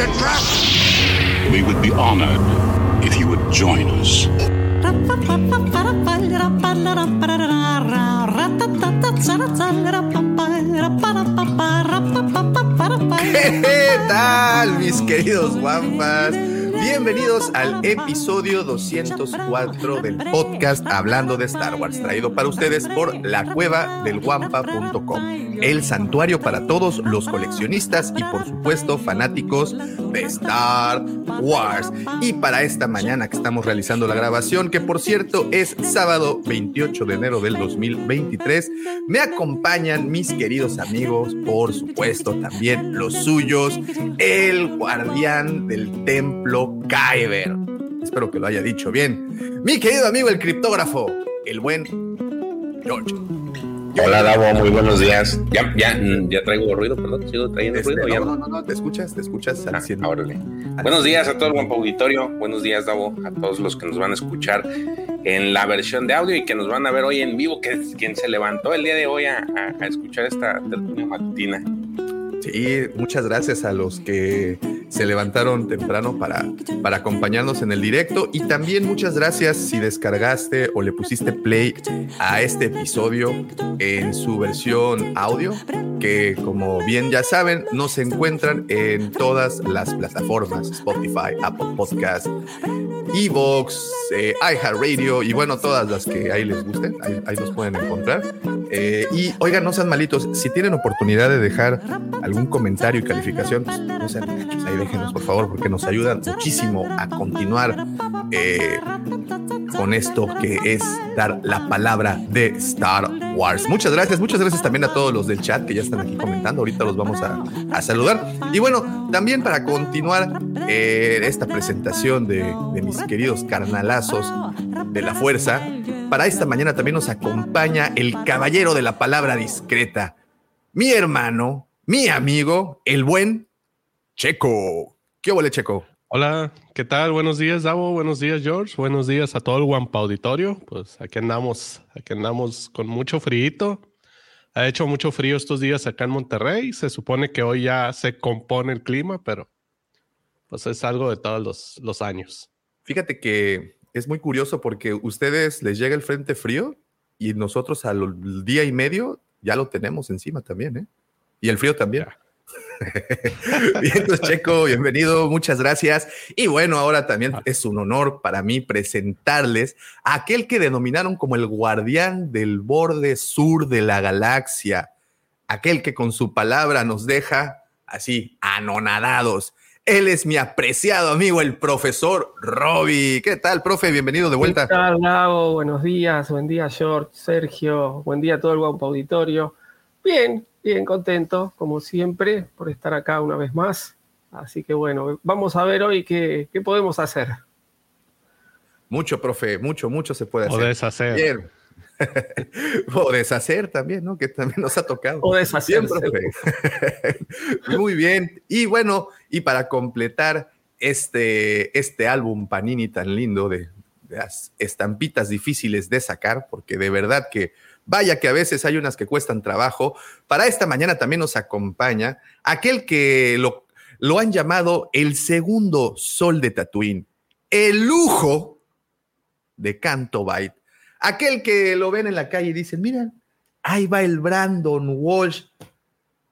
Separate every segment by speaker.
Speaker 1: It's a trap!
Speaker 2: We would be honored if you would join us.
Speaker 3: ¿Qué tal, mis queridos guampas? Bienvenidos al episodio 204 del podcast Hablando de Star Wars, traído para ustedes por lacuevadelguampa.com, el santuario para todos los coleccionistas y por supuesto fanáticos de Star Wars. Y para esta mañana que estamos realizando la grabación, que por cierto es sábado 28 de enero del 2023, me acompañan mis queridos amigos, por supuesto también los suyos, el guardián del templo Kyber. Espero que lo haya dicho bien. Mi querido amigo el criptógrafo, el buen George.
Speaker 4: Hola Davo, muy buenos días. Ya, ya, ya traigo ruido, perdón, sigo trayendo
Speaker 3: Este,
Speaker 4: ruido. ya
Speaker 3: no, no, no, no, te escuchas, te escuchas
Speaker 4: Ah,
Speaker 3: 100.
Speaker 4: órale. Buenos días a todo el buen auditorio. Buenos días, Davo, a todos los que nos van a escuchar en la versión de audio y que nos van a ver hoy en vivo, que es quien se levantó el día de hoy a, a- a escuchar esta tertulia matutina.
Speaker 3: Sí, muchas gracias a los que se levantaron temprano para, para acompañarnos en el directo y también muchas gracias si descargaste o le pusiste play a este episodio en su versión audio, que como bien ya saben, nos encuentran en todas las plataformas, Spotify, Apple Podcast, Evox, eh, iHeartRadio y bueno, todas las que ahí les gusten, ahí, ahí nos pueden encontrar. Eh, y oigan, no sean malitos, si tienen oportunidad de dejar algún comentario y calificación, pues no sean ahí déjenos por favor, porque nos ayudan muchísimo a continuar eh, con esto que es dar la palabra de Star Wars. Muchas gracias, muchas gracias también a todos los del chat que ya están aquí comentando, ahorita los vamos a, saludar. Y bueno, también para continuar eh, esta presentación de mis queridos carnalazos de la fuerza, para esta mañana también nos acompaña el caballero de la palabra discreta, mi hermano, mi amigo, el buen Checo. ¿Qué huele, Checo?
Speaker 5: Hola, ¿qué tal? Buenos días, Davo. Buenos días, George. Buenos días a todo el Guampa Auditorio. Pues aquí andamos, aquí andamos con mucho frío. Ha hecho mucho frío estos días acá en Monterrey. Se supone que hoy ya se compone el clima, pero pues es algo de todos los, los años.
Speaker 3: Fíjate que es muy curioso porque ustedes les llega el frente frío y nosotros al día y medio ya lo tenemos encima también, ¿eh? Y el frío también. Bien, entonces, Checo, bienvenido, muchas gracias. Y bueno, ahora también es un honor para mí presentarles a aquel que denominaron como el guardián del borde sur de la galaxia, aquel que con su palabra nos deja así, anonadados. Él es mi apreciado amigo, el profesor Robbie. ¿Qué tal, profe? Bienvenido de vuelta.
Speaker 6: ¿Qué tal, Gabo? Buenos días, buen día, George, Sergio, buen día a todo el guapo auditorio. Bien, bien contento, como siempre, por estar acá una vez más. Así que bueno, vamos a ver hoy qué, qué podemos hacer.
Speaker 3: Mucho, profe, mucho, mucho se puede
Speaker 5: O
Speaker 3: hacer.
Speaker 5: deshacer.
Speaker 3: Bien. o deshacer también, ¿no? Que también nos ha tocado.
Speaker 6: O deshacer.
Speaker 3: Muy bien. Y bueno, y para completar este, este álbum Panini tan lindo de, de las estampitas difíciles de sacar, porque de verdad que vaya que a veces hay unas que cuestan trabajo. Para esta mañana también nos acompaña aquel que lo, lo han llamado el segundo sol de Tatooine, el lujo de Canto Byte. Aquel que lo ven en la calle y dicen, mira, ahí va el Brandon Walsh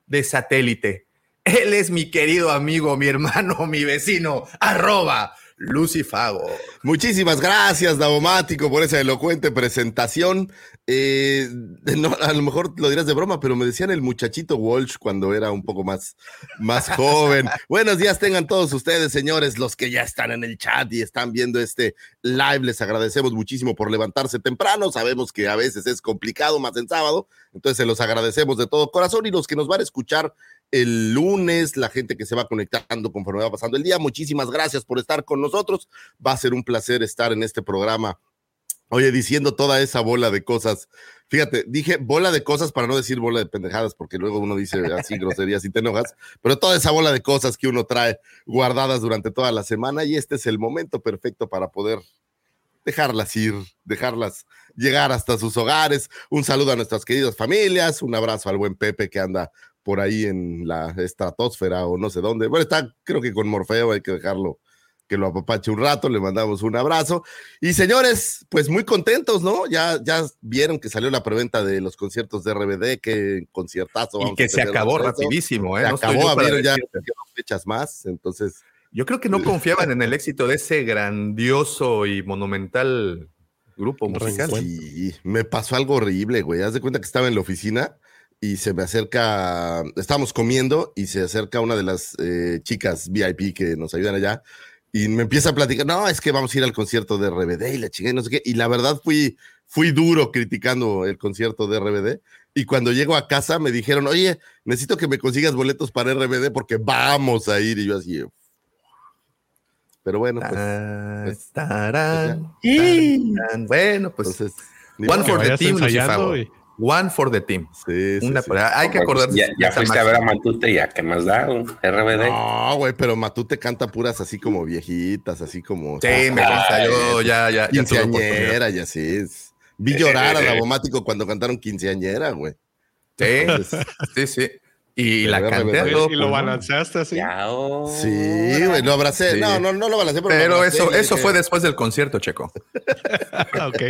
Speaker 3: de satélite. Él es mi querido amigo, mi hermano, mi vecino, arroba Lucifago.
Speaker 1: Muchísimas gracias, Davomático, por esa elocuente presentación. Eh, no, a lo mejor lo dirás de broma, pero me decían el muchachito Walsh cuando era un poco más, más joven. Buenos días tengan todos ustedes, señores, los que ya están en el chat y están viendo este live. Les agradecemos muchísimo por levantarse temprano. Sabemos que a veces es complicado, más en sábado. Entonces se los agradecemos de todo corazón y los que nos van a escuchar el lunes, la gente que se va conectando conforme va pasando el día. Muchísimas gracias por estar con nosotros. Va a ser un placer estar en este programa. Oye, diciendo toda esa bola de cosas. Fíjate, dije bola de cosas para no decir bola de pendejadas, porque luego uno dice así groserías y te enojas, pero toda esa bola de cosas que uno trae guardadas durante toda la semana y este es el momento perfecto para poder dejarlas ir, dejarlas llegar hasta sus hogares. Un saludo a nuestras queridas familias, un abrazo al buen Pepe que anda por ahí en la estratosfera o no sé dónde. Bueno, está creo que con Morfeo, hay que dejarlo que lo apapache un rato, le mandamos un abrazo. Y señores, pues muy contentos, ¿no? Ya, ya vieron que salió la preventa de los conciertos de RBD, que conciertazo.
Speaker 3: Y que se acabó rapidísimo, ¿eh?
Speaker 1: Se acabó, abrieron ya fechas más, entonces...
Speaker 3: Yo creo que no confiaban en el éxito de ese grandioso y monumental grupo musical.
Speaker 1: Sí, me pasó algo horrible, güey. Haz de cuenta que estaba en la oficina y se me acerca, estábamos comiendo y se acerca una de las eh, chicas VIP que nos ayudan allá y me empieza a platicar, no, es que vamos a ir al concierto de RBD y la chica y no sé qué. Y la verdad fui, fui duro criticando el concierto de RBD. Y cuando llego a casa me dijeron, oye, necesito que me consigas boletos para RBD porque vamos a ir. Y yo así, pero bueno, pues. pues,
Speaker 3: pues bueno, pues. one for the team, One for the team.
Speaker 1: Sí, sí,
Speaker 3: Hay que acordarse.
Speaker 4: Ya, ya fuiste a ver a Matute, ya que más da un RBD.
Speaker 1: No, güey, pero Matute canta puras así como viejitas, así como.
Speaker 3: Sí, me gusta. Yo ya, ya.
Speaker 1: Quinceañera, ya sí. Vi llorar a Davomático cuando cantaron quinceañera, güey.
Speaker 3: Sí, sí, sí. Y la canté.
Speaker 5: Y lo balanceaste así.
Speaker 1: Sí, güey, lo abracé. No, no, no lo balanceé.
Speaker 3: Pero, eso, eso fue después del concierto, Checo.
Speaker 5: ok.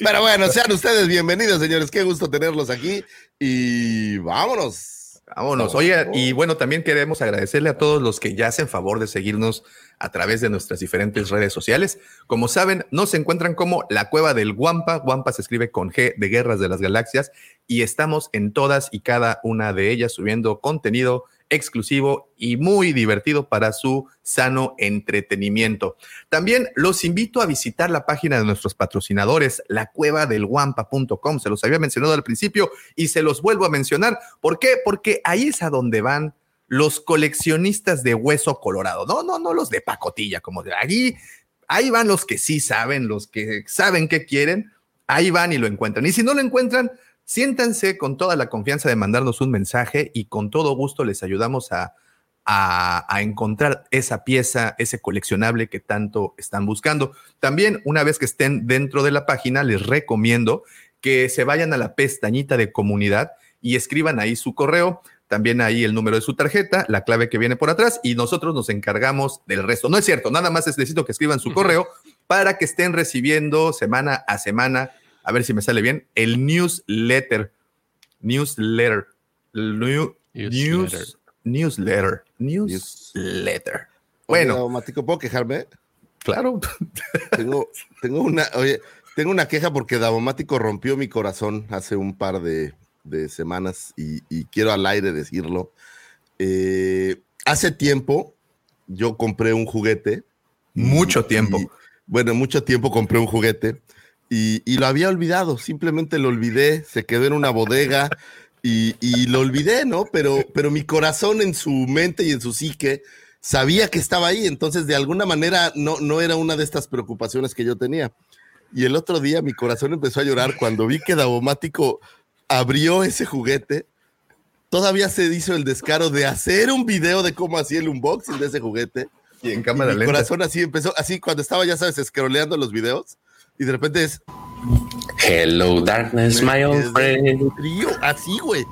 Speaker 1: Pero bueno, sean ustedes bienvenidos, señores. Qué gusto tenerlos aquí. Y vámonos.
Speaker 3: Vámonos. Oye, y bueno, también queremos agradecerle a todos los que ya hacen favor de seguirnos a través de nuestras diferentes redes sociales. Como saben, nos encuentran como la cueva del Guampa. Guampa se escribe con G de Guerras de las Galaxias y estamos en todas y cada una de ellas subiendo contenido exclusivo y muy divertido para su sano entretenimiento. También los invito a visitar la página de nuestros patrocinadores, la cueva del guampa.com. Se los había mencionado al principio y se los vuelvo a mencionar. ¿Por qué? Porque ahí es a donde van los coleccionistas de hueso colorado. No, no, no los de pacotilla, como de ahí. Ahí van los que sí saben, los que saben qué quieren. Ahí van y lo encuentran. Y si no lo encuentran, siéntanse con toda la confianza de mandarnos un mensaje y con todo gusto les ayudamos a, a, encontrar esa pieza, ese coleccionable que tanto están buscando. También, una vez que estén dentro de la página, les recomiendo que se vayan a la pestañita de comunidad y escriban ahí su correo también ahí el número de su tarjeta, la clave que viene por atrás y nosotros nos encargamos del resto. No es cierto, nada más necesito que escriban su correo para que estén recibiendo semana a semana, a ver si me sale bien, el newsletter. Newsletter. New, news, newsletter. Newsletter.
Speaker 1: Bueno. Matico, ¿puedo quejarme?
Speaker 3: Claro.
Speaker 1: Tengo, tengo una, oye, tengo una queja porque Davomático rompió mi corazón hace un par de, de semanas y, quiero al aire decirlo. Eh, hace tiempo yo compré un juguete.
Speaker 3: Mucho tiempo.
Speaker 1: bueno, mucho tiempo compré un juguete y, lo había olvidado, simplemente lo olvidé, se quedó en una bodega y, lo olvidé, ¿no? Pero, pero mi corazón en su mente y en su psique sabía que estaba ahí, entonces de alguna manera no, no era una de estas preocupaciones que yo tenía. Y el otro día mi corazón empezó a llorar cuando vi que Davomático abrió ese juguete, todavía se hizo el descaro de hacer un video de cómo hacía el unboxing de ese juguete.
Speaker 3: Y en cámara y mi
Speaker 1: corazón así empezó, así cuando estaba, ya sabes, scrolleando los videos, y de repente es.
Speaker 4: Hello, darkness, my old friend.
Speaker 1: así, güey.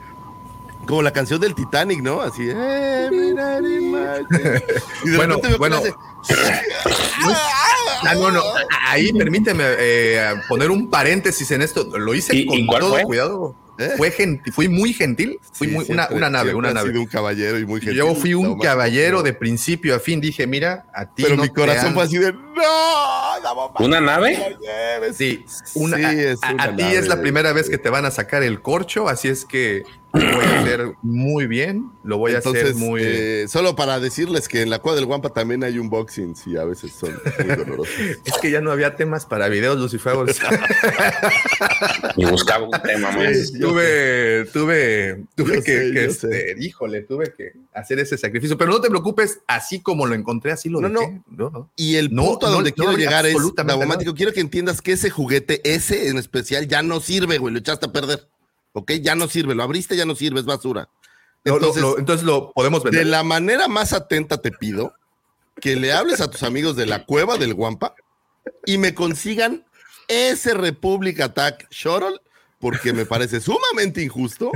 Speaker 1: Como la canción del Titanic, ¿no? Así.
Speaker 3: bueno, bueno. Ah, no, no, ahí permíteme eh, poner un paréntesis en esto. Lo hice con todo cuidado. ¿Eh? Fue fui muy gentil, fui muy, una, una, nave, una nave.
Speaker 1: un caballero y muy gentil.
Speaker 3: Yo fui un caballero de principio a fin, dije, mira, a ti.
Speaker 1: Pero mi corazón fue así de, no, No, Davomático.
Speaker 4: ¿Una nave?
Speaker 1: no.
Speaker 3: Sí, una,
Speaker 1: Sí,
Speaker 3: a-
Speaker 1: es
Speaker 3: a,
Speaker 1: una
Speaker 3: a ti es la primera vez que te van a sacar el corcho, así es que lo voy a hacer muy bien, lo voy a hacer muy...
Speaker 1: eh, solo para decirles que en la cuadra del Guampa también hay unboxings y a veces son muy dolorosos.
Speaker 3: Es que ya no había temas para videos, Lucifer.
Speaker 4: Y buscaba un tema más.
Speaker 3: Sí, tuve, tuve, tuve
Speaker 1: Yo
Speaker 3: que,
Speaker 1: sé,
Speaker 3: que,
Speaker 1: yo
Speaker 3: este, híjole, tuve que hacer ese sacrificio. Pero no te preocupes, así como lo encontré, así lo
Speaker 1: No,
Speaker 3: dejé. No, no.
Speaker 1: Y el
Speaker 3: No,
Speaker 1: punto a donde
Speaker 3: no
Speaker 1: quiero llegar es, quiero que entiendas que ese juguete, ese en especial, ya no sirve, güey, lo echaste a perder. ¿Ok? Ya no sirve, lo abriste, ya no sirve, es basura.
Speaker 3: Lo-
Speaker 1: Entonces,
Speaker 3: lo- entonces lo podemos
Speaker 1: de
Speaker 3: vender.
Speaker 1: la manera más atenta te pido que le hables a tus amigos de la cueva del Guampa y me consigan ese Republic Attack Shuttle, porque me parece sumamente injusto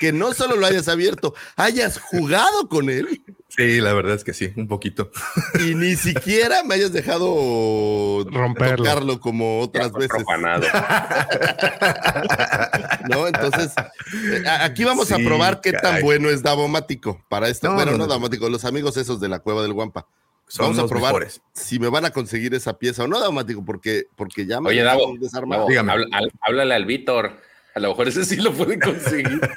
Speaker 1: que no solo lo hayas abierto, hayas jugado con él
Speaker 3: Sí, la verdad es que sí, un poquito.
Speaker 1: y ni siquiera me hayas dejado
Speaker 5: Romperlo.
Speaker 1: tocarlo como otras veces.
Speaker 4: profanado.
Speaker 1: ¿no? Entonces, eh, aquí vamos a probar qué tan bueno es Davomático para esto.
Speaker 3: No,
Speaker 1: bueno,
Speaker 3: no,
Speaker 1: no,
Speaker 3: no.
Speaker 1: Davomático, los amigos esos de la cueva del Guampa.
Speaker 3: Son
Speaker 1: vamos a probar
Speaker 3: mejores.
Speaker 1: si me van a conseguir esa pieza o no, Davomático, porque, porque ya me
Speaker 4: Oye, Davo,
Speaker 3: Dígame.
Speaker 4: háblale al Víctor. A lo mejor ese sí lo puede conseguir.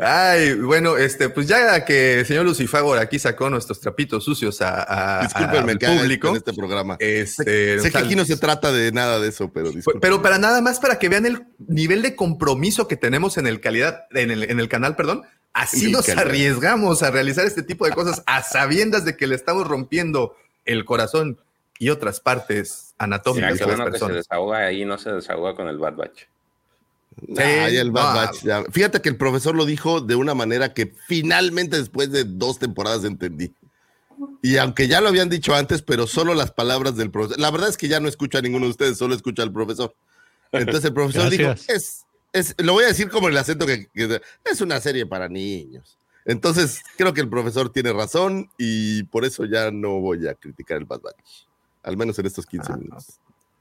Speaker 3: Ay, bueno, este, pues ya que el señor Lucifagor aquí sacó nuestros trapitos sucios a, a-
Speaker 1: Discúlpenme
Speaker 3: al público.
Speaker 1: en este programa.
Speaker 3: Este,
Speaker 1: sé que aquí no se trata de nada de eso, pero disculpen.
Speaker 3: Pero para nada más para que vean el nivel de compromiso que tenemos en el calidad, en el, en el canal, perdón. Así nos arriesgamos a realizar este tipo de cosas a sabiendas de que le estamos rompiendo el corazón y otras partes anatómicas las
Speaker 4: que se desahoga ahí, no se desahoga con el Bad Batch.
Speaker 1: El Bad. Batch, ya. Fíjate que el profesor lo dijo de una manera que finalmente después de dos temporadas entendí. Y aunque ya lo habían dicho antes, pero solo las palabras del profesor. La verdad es que ya no escucho a ninguno de ustedes, solo escucho al profesor. Entonces el profesor dijo, es, es, lo voy a decir como el acento que, que- es una serie para niños. Entonces creo que el profesor tiene razón y por eso ya no voy a criticar el Bad Batch. Al menos en estos 15
Speaker 3: Ah,
Speaker 1: minutos.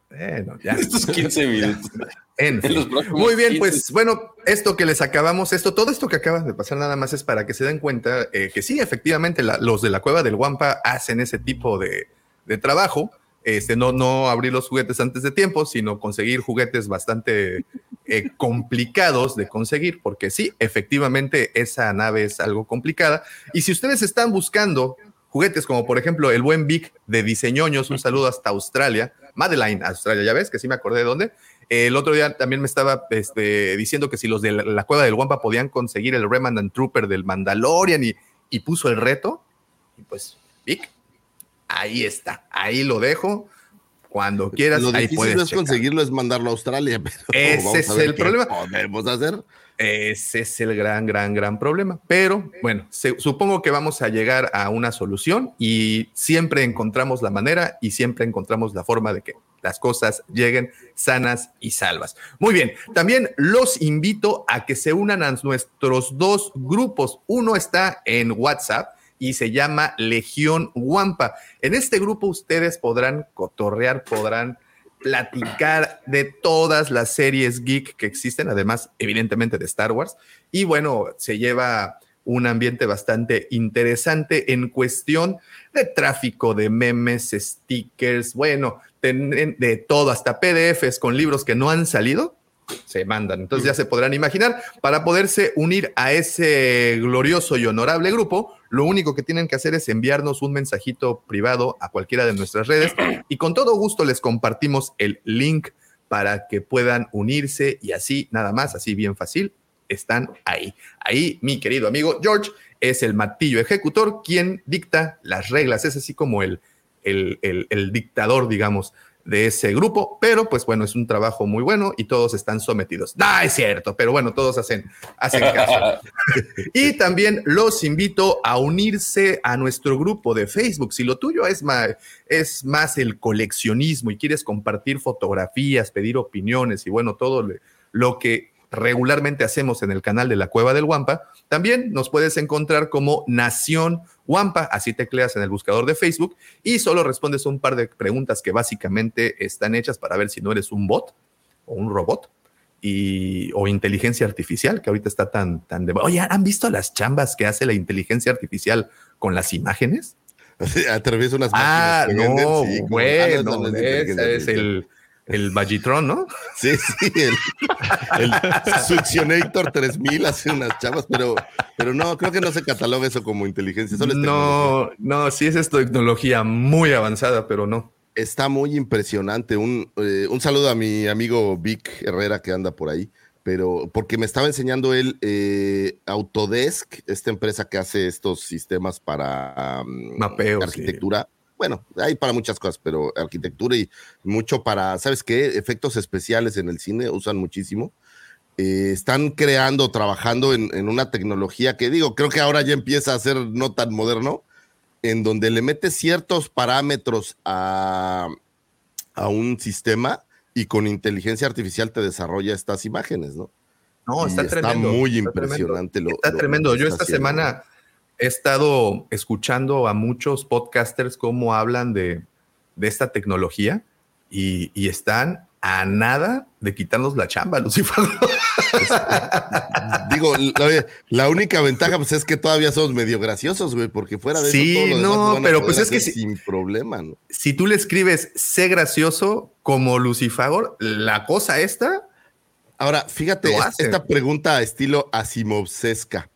Speaker 3: Bueno, ya.
Speaker 4: Estos 15 minutos.
Speaker 3: En fin.
Speaker 4: los próximos
Speaker 3: Muy bien,
Speaker 4: 15.
Speaker 3: pues bueno, esto que les acabamos, esto, todo esto que acaba de pasar nada más es para que se den cuenta eh, que sí, efectivamente, la- los de la cueva del Guampa hacen ese tipo de, de trabajo. Este, no, no abrir los juguetes antes de tiempo, sino conseguir juguetes bastante eh, complicados de conseguir, porque sí, efectivamente, esa nave es algo complicada. Y si ustedes están buscando juguetes como por ejemplo el buen Vic de Diseñoños, un saludo hasta Australia, Madeline, Australia, ya ves que sí me acordé de dónde. El otro día también me estaba este, diciendo que si los de la, la cueva del Guampa podían conseguir el Remnant Trooper del Mandalorian y, y puso el reto. Y pues, Vic, ahí está, ahí lo dejo. Cuando quieras,
Speaker 1: Lo
Speaker 3: ahí
Speaker 1: difícil
Speaker 3: puedes
Speaker 1: no es
Speaker 3: checar.
Speaker 1: conseguirlo, es mandarlo a Australia. Pero
Speaker 3: Ese
Speaker 1: vamos a
Speaker 3: es el problema.
Speaker 1: podemos hacer?
Speaker 3: Ese es el gran, gran, gran problema. Pero bueno, se- supongo que vamos a llegar a una solución y siempre encontramos la manera y siempre encontramos la forma de que las cosas lleguen sanas y salvas. Muy bien, también los invito a que se unan a nuestros dos grupos. Uno está en WhatsApp y se llama Legión Wampa. En este grupo ustedes podrán cotorrear, podrán platicar de todas las series geek que existen, además, evidentemente, de Star Wars. Y bueno, se lleva un ambiente bastante interesante en cuestión de tráfico de memes, stickers, bueno, de todo, hasta PDFs con libros que no han salido, se mandan. Entonces ya se podrán imaginar, para poderse unir a ese glorioso y honorable grupo, lo único que tienen que hacer es enviarnos un mensajito privado a cualquiera de nuestras redes y con todo gusto les compartimos el link para que puedan unirse y así, nada más, así bien fácil, están ahí. Ahí, mi querido amigo George es el matillo ejecutor quien dicta las reglas, es así como el, el, el- el dictador, digamos, de ese grupo, pero pues bueno, es un trabajo muy bueno y todos están sometidos. No, es cierto, pero bueno, todos hacen, hacen caso. Y también los invito a unirse a nuestro grupo de Facebook. Si lo tuyo es más, es más el coleccionismo y quieres compartir fotografías, pedir opiniones y bueno, todo lo que regularmente hacemos en el canal de la Cueva del Guampa, también nos puedes encontrar como Nación Guampa, así tecleas en el buscador de Facebook y solo respondes un par de preguntas que básicamente están hechas para ver si no eres un bot o un robot y, o inteligencia artificial, que ahorita está tan, tan de... Oye, ¿han visto las chambas que hace la inteligencia artificial con las imágenes?
Speaker 1: Atraviesa unas
Speaker 3: Ah,
Speaker 1: máquinas venden,
Speaker 3: no,
Speaker 1: sí, ah,
Speaker 3: bueno,
Speaker 1: no, no es
Speaker 3: es el, el Vallitron, ¿no?
Speaker 1: Sí, sí, el, el Succionator 3000 hace unas chavas, pero, pero no, creo que no se cataloga eso como inteligencia, solo es tecnología.
Speaker 3: No, no, sí es tecnología muy avanzada, pero no.
Speaker 1: Está muy impresionante. Un, eh, un saludo a mi amigo Vic Herrera que anda por ahí, pero porque me estaba enseñando él eh, Autodesk, esta empresa que hace estos sistemas para um,
Speaker 3: Mapeo,
Speaker 1: arquitectura. Bueno, hay para muchas cosas, pero arquitectura y mucho para, ¿sabes qué? Efectos especiales en el cine usan muchísimo. Eh, están creando, trabajando en, en una tecnología que digo, creo que ahora ya empieza a ser no tan moderno, en donde le metes ciertos parámetros a, a un sistema y con inteligencia artificial te desarrolla estas imágenes, ¿no?
Speaker 3: No,
Speaker 1: Y
Speaker 3: está,
Speaker 1: está
Speaker 3: tremendo.
Speaker 1: muy
Speaker 3: está
Speaker 1: impresionante
Speaker 3: tremendo.
Speaker 1: lo-
Speaker 3: Está
Speaker 1: lo-
Speaker 3: tremendo. Yo
Speaker 1: está
Speaker 3: esta
Speaker 1: haciendo.
Speaker 3: semana he estado escuchando a muchos podcasters cómo hablan de, de esta tecnología y, y están a nada de quitarnos la chamba, Lucifer.
Speaker 1: Digo, la, la única ventaja pues, es que todavía somos medio graciosos, güey, porque fuera de
Speaker 3: Sí,
Speaker 1: eso demás
Speaker 3: no, pero pues es que sí.
Speaker 1: sin problema, ¿no?
Speaker 3: si tú le escribes sé gracioso como Lucifagor, la cosa esta,
Speaker 1: Ahora, fíjate, esta pregunta a estilo Asimovsesca.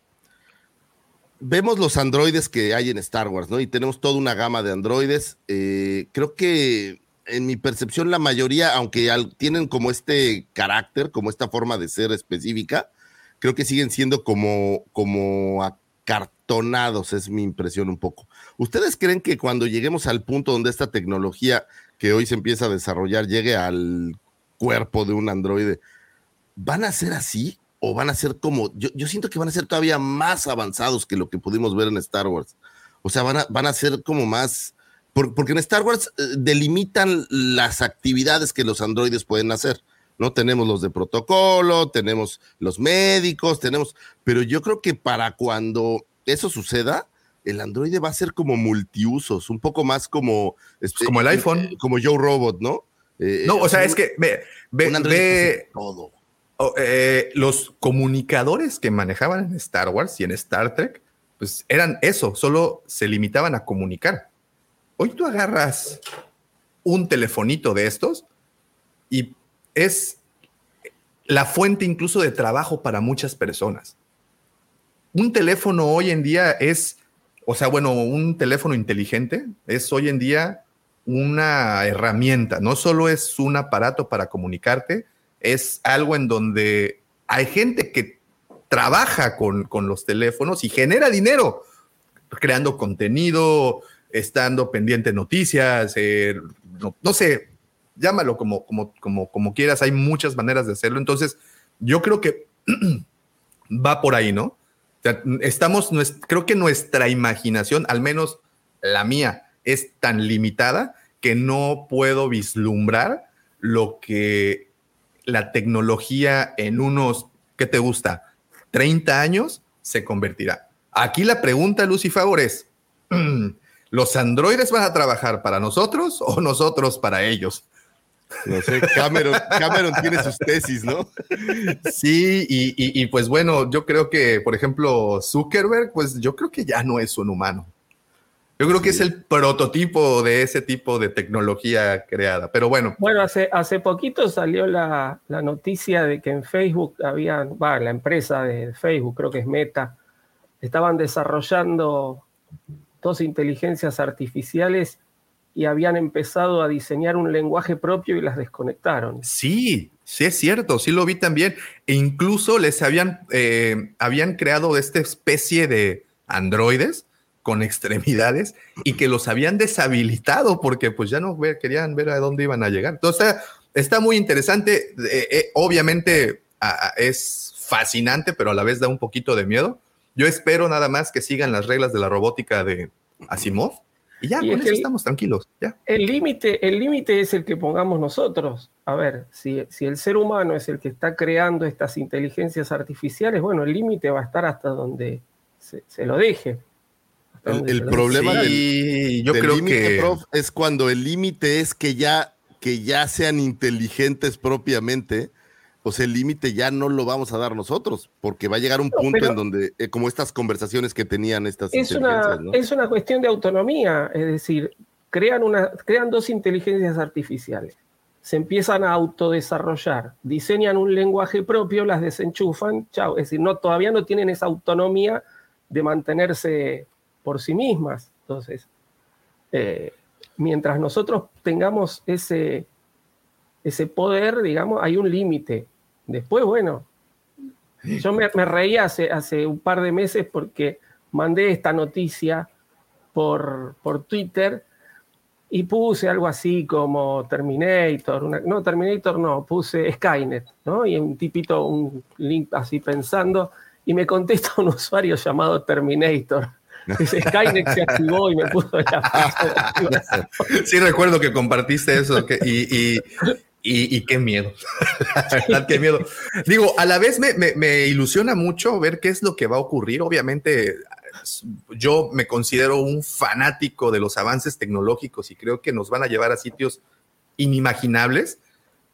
Speaker 1: Vemos los androides que hay en Star Wars, ¿no? Y tenemos toda una gama de androides. Eh, creo que en mi percepción la mayoría, aunque tienen como este carácter, como esta forma de ser específica, creo que siguen siendo como, como acartonados, es mi impresión un poco. ¿Ustedes creen que cuando lleguemos al punto donde esta tecnología que hoy se empieza a desarrollar llegue al cuerpo de un androide, van a ser así o van a ser como, yo, yo siento que van a ser todavía más avanzados que lo que pudimos ver en Star Wars. O sea, van a, van a ser como más, por- porque en Star Wars eh, delimitan las actividades que los androides pueden hacer. ¿no? Tenemos los de protocolo, tenemos los médicos, tenemos, pero yo creo que para cuando eso suceda, el androide va a ser como multiusos, un poco más como... este,
Speaker 3: como el
Speaker 1: eh,
Speaker 3: iPhone.
Speaker 1: Como Joe Robot, ¿no? Eh,
Speaker 3: no, o sea,
Speaker 1: un-
Speaker 3: es que ve, ve, ve-
Speaker 1: todo.
Speaker 3: O, eh, los comunicadores que manejaban en Star Wars y en Star Trek, pues eran eso, solo se limitaban a comunicar. Hoy tú agarras un telefonito de estos y es la fuente incluso de trabajo para muchas personas. Un teléfono hoy en día es, o sea, bueno, un teléfono inteligente es hoy en día una herramienta, no solo es un aparato para comunicarte, es algo en donde hay gente que trabaja con, con los teléfonos y genera dinero creando contenido, estando pendiente de noticias, eh, no, no sé, llámalo como, como, como, como quieras, hay muchas maneras de hacerlo. Entonces, yo creo que va por ahí, ¿no? Estamos, creo que nuestra imaginación, al menos la mía, es tan limitada que no puedo vislumbrar lo que la tecnología en unos, ¿qué te gusta? 30 años se convertirá. Aquí la pregunta, Lucy Favor, es, ¿los androides van a trabajar para nosotros o nosotros para ellos?
Speaker 1: No sé, Cameron, Cameron tiene sus tesis, ¿no?
Speaker 3: Sí, y, y- y, pues bueno, yo creo que, por ejemplo, Zuckerberg, pues yo creo que ya no es un humano. Yo creo que es el prototipo de ese tipo de tecnología creada. Pero bueno,
Speaker 6: Bueno, hace, hace poquito salió la, la noticia de que en Facebook habían, va, la empresa de Facebook, creo que es Meta, estaban desarrollando dos inteligencias artificiales y habían empezado a diseñar un lenguaje propio y las desconectaron.
Speaker 3: sí, sí es cierto, sí lo vi también. E incluso les habían, eh, habían creado esta especie de androides con extremidades y que los habían deshabilitado porque pues ya no querían ver a dónde iban a llegar. Entonces está, está muy interesante. Eh, eh, obviamente a- a- es fascinante, pero a la vez da un poquito de miedo. Yo espero nada más que sigan las reglas de la robótica de Asimov y ya
Speaker 6: Y
Speaker 3: con
Speaker 6: es
Speaker 3: eso
Speaker 6: que-
Speaker 3: estamos tranquilos. Ya.
Speaker 6: El límite el límite es el que pongamos nosotros. A ver, si, si el ser humano es el que está creando estas inteligencias artificiales, bueno, el límite va a estar hasta donde se, se lo deje.
Speaker 1: El, problema del,
Speaker 3: yo
Speaker 1: del
Speaker 3: creo
Speaker 1: límite,
Speaker 3: que
Speaker 1: prof, es cuando el límite es que ya, que ya sean inteligentes propiamente. pues el límite ya no lo vamos a dar nosotros, porque va a llegar un
Speaker 6: No,
Speaker 1: punto en donde, eh, como estas conversaciones que tenían estas
Speaker 6: Es una, es una cuestión de autonomía, es decir, crean, una, crean dos inteligencias artificiales, se empiezan a autodesarrollar, diseñan un lenguaje propio, las desenchufan, chao. Es decir, no, todavía no tienen esa autonomía de mantenerse por sí mismas. Entonces, eh, mientras nosotros tengamos ese, ese poder, digamos, hay un límite. Después, bueno, yo me, me reí hace, hace un par de meses porque mandé esta noticia por, por Twitter y puse algo así como Terminator, no, Terminator no, puse Skynet, ¿no? Y un tipito, un link así pensando, y me contesta un usuario llamado Terminator. Dice, Skynet se activó y me puso la
Speaker 3: Sí, recuerdo que compartiste eso que- y, y, y- y qué miedo. La verdad, qué miedo. Digo, a la vez me, me- me ilusiona mucho ver qué es lo que va a ocurrir. Obviamente, yo me considero un fanático de los avances tecnológicos y creo que nos van a llevar a sitios inimaginables,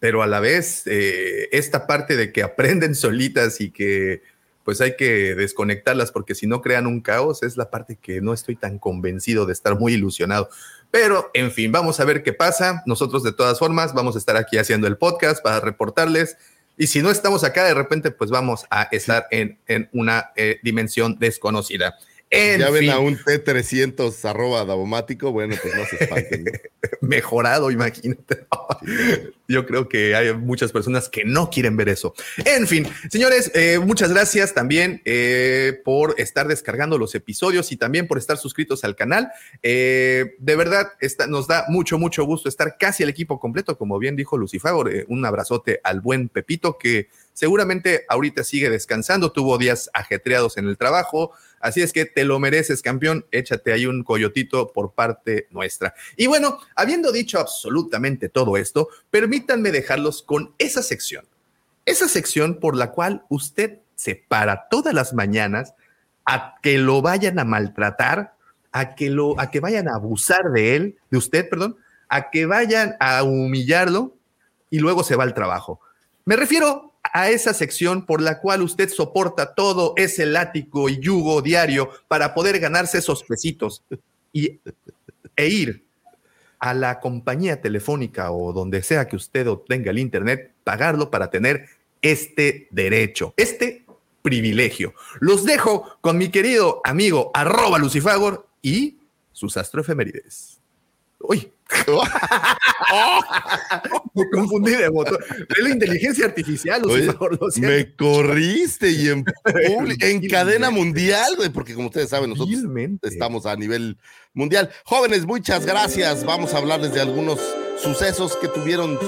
Speaker 3: pero a la vez eh, esta parte de que aprenden solitas y que pues hay que desconectarlas porque si no crean un caos es la parte que no estoy tan convencido de estar muy ilusionado. Pero, en fin, vamos a ver qué pasa. Nosotros, de todas formas, vamos a estar aquí haciendo el podcast para reportarles. Y si no estamos acá, de repente, pues vamos a estar en, en una eh, dimensión desconocida. En
Speaker 1: ya ven a un T300 arroba davomático, bueno, pues no se espanten. ¿no?
Speaker 3: mejorado, imagínate. Yo creo que hay muchas personas que no quieren ver eso. En fin, señores, eh, muchas gracias también eh, por estar descargando los episodios y también por estar suscritos al canal. Eh, de verdad, esta- nos da mucho, mucho gusto estar casi el equipo completo, como bien dijo Lucifagor. Eh, un abrazote al buen Pepito que seguramente ahorita sigue descansando, tuvo días ajetreados en el trabajo. Así es que te lo mereces, campeón. Échate ahí un coyotito por parte nuestra. Y bueno, habiendo dicho absolutamente todo esto, permítanme dejarlos con esa sección. Esa sección por la cual usted se para todas las mañanas a que lo vayan a maltratar, a que, lo, a que vayan a abusar de él, de usted, perdón, a que vayan a humillarlo y luego se va al trabajo. Me refiero a esa sección por la cual usted soporta todo ese látigo y yugo diario para poder ganarse esos pesitos y, e ir a la compañía telefónica o donde sea que usted obtenga el internet, pagarlo para tener este derecho, este privilegio. Los dejo con mi querido amigo arroba Lucifagor y sus astroefemérides. Uy, me confundí de botón. Es la inteligencia artificial,
Speaker 1: Oye, me corriste y en, cadena mundial, güey, porque como ustedes saben, nosotros estamos a nivel mundial. Jóvenes, muchas gracias. Vamos a hablarles de algunos sucesos que tuvieron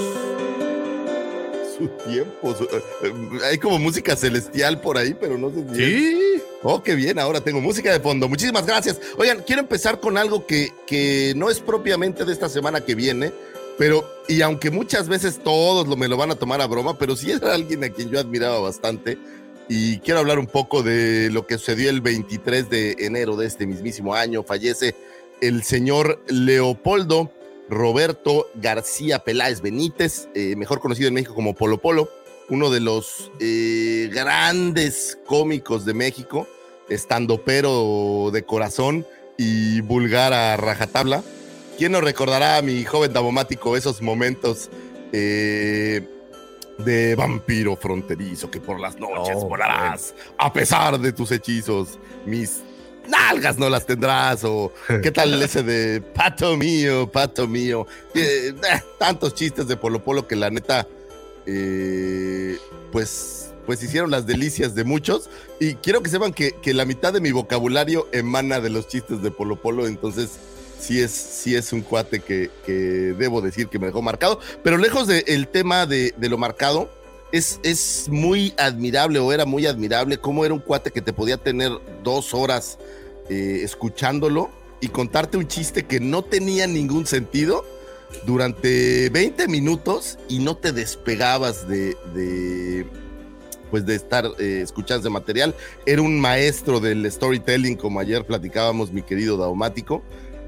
Speaker 1: su tiempo. su- eh, hay como música celestial por ahí, pero no sé si.
Speaker 3: Sí.
Speaker 1: Oh, qué bien, ahora tengo música de fondo. Muchísimas gracias. Oigan, quiero empezar con algo que, que no es propiamente de esta semana que viene, pero, y aunque muchas veces todos lo, me lo van a tomar a broma, pero sí era alguien a quien yo admiraba bastante. Y quiero hablar un poco de lo que sucedió el 23 de enero de este mismísimo año. Fallece el señor Leopoldo Roberto García Peláez Benítez, eh, mejor conocido en México como Polo Polo, uno de los eh, grandes cómicos de México, estandopero de corazón y vulgar a rajatabla. ¿Quién nos recordará a mi joven davomático esos momentos eh, de vampiro fronterizo que por las noches
Speaker 3: Oh,
Speaker 1: volarás a pesar de tus hechizos? Mis nalgas no las tendrás o qué tal ese de pato mío, pato mío. Eh, eh, tantos chistes de Polo Polo que la neta, eh, pues, pues hicieron las delicias de muchos. Y quiero que sepan que, que la mitad de mi vocabulario emana de los chistes de Polo Polo, entonces sí es, sí es un cuate que, que debo decir que me dejó marcado. Pero lejos del tema de, de lo marcado, es, es muy admirable o era muy admirable cómo era un cuate que te podía tener dos horas eh, escuchándolo y contarte un chiste que no tenía ningún sentido durante 20 minutos y no te despegabas de, de pues de estar eh, escuchando material. Era un maestro del storytelling, como ayer platicábamos, mi querido Daumático.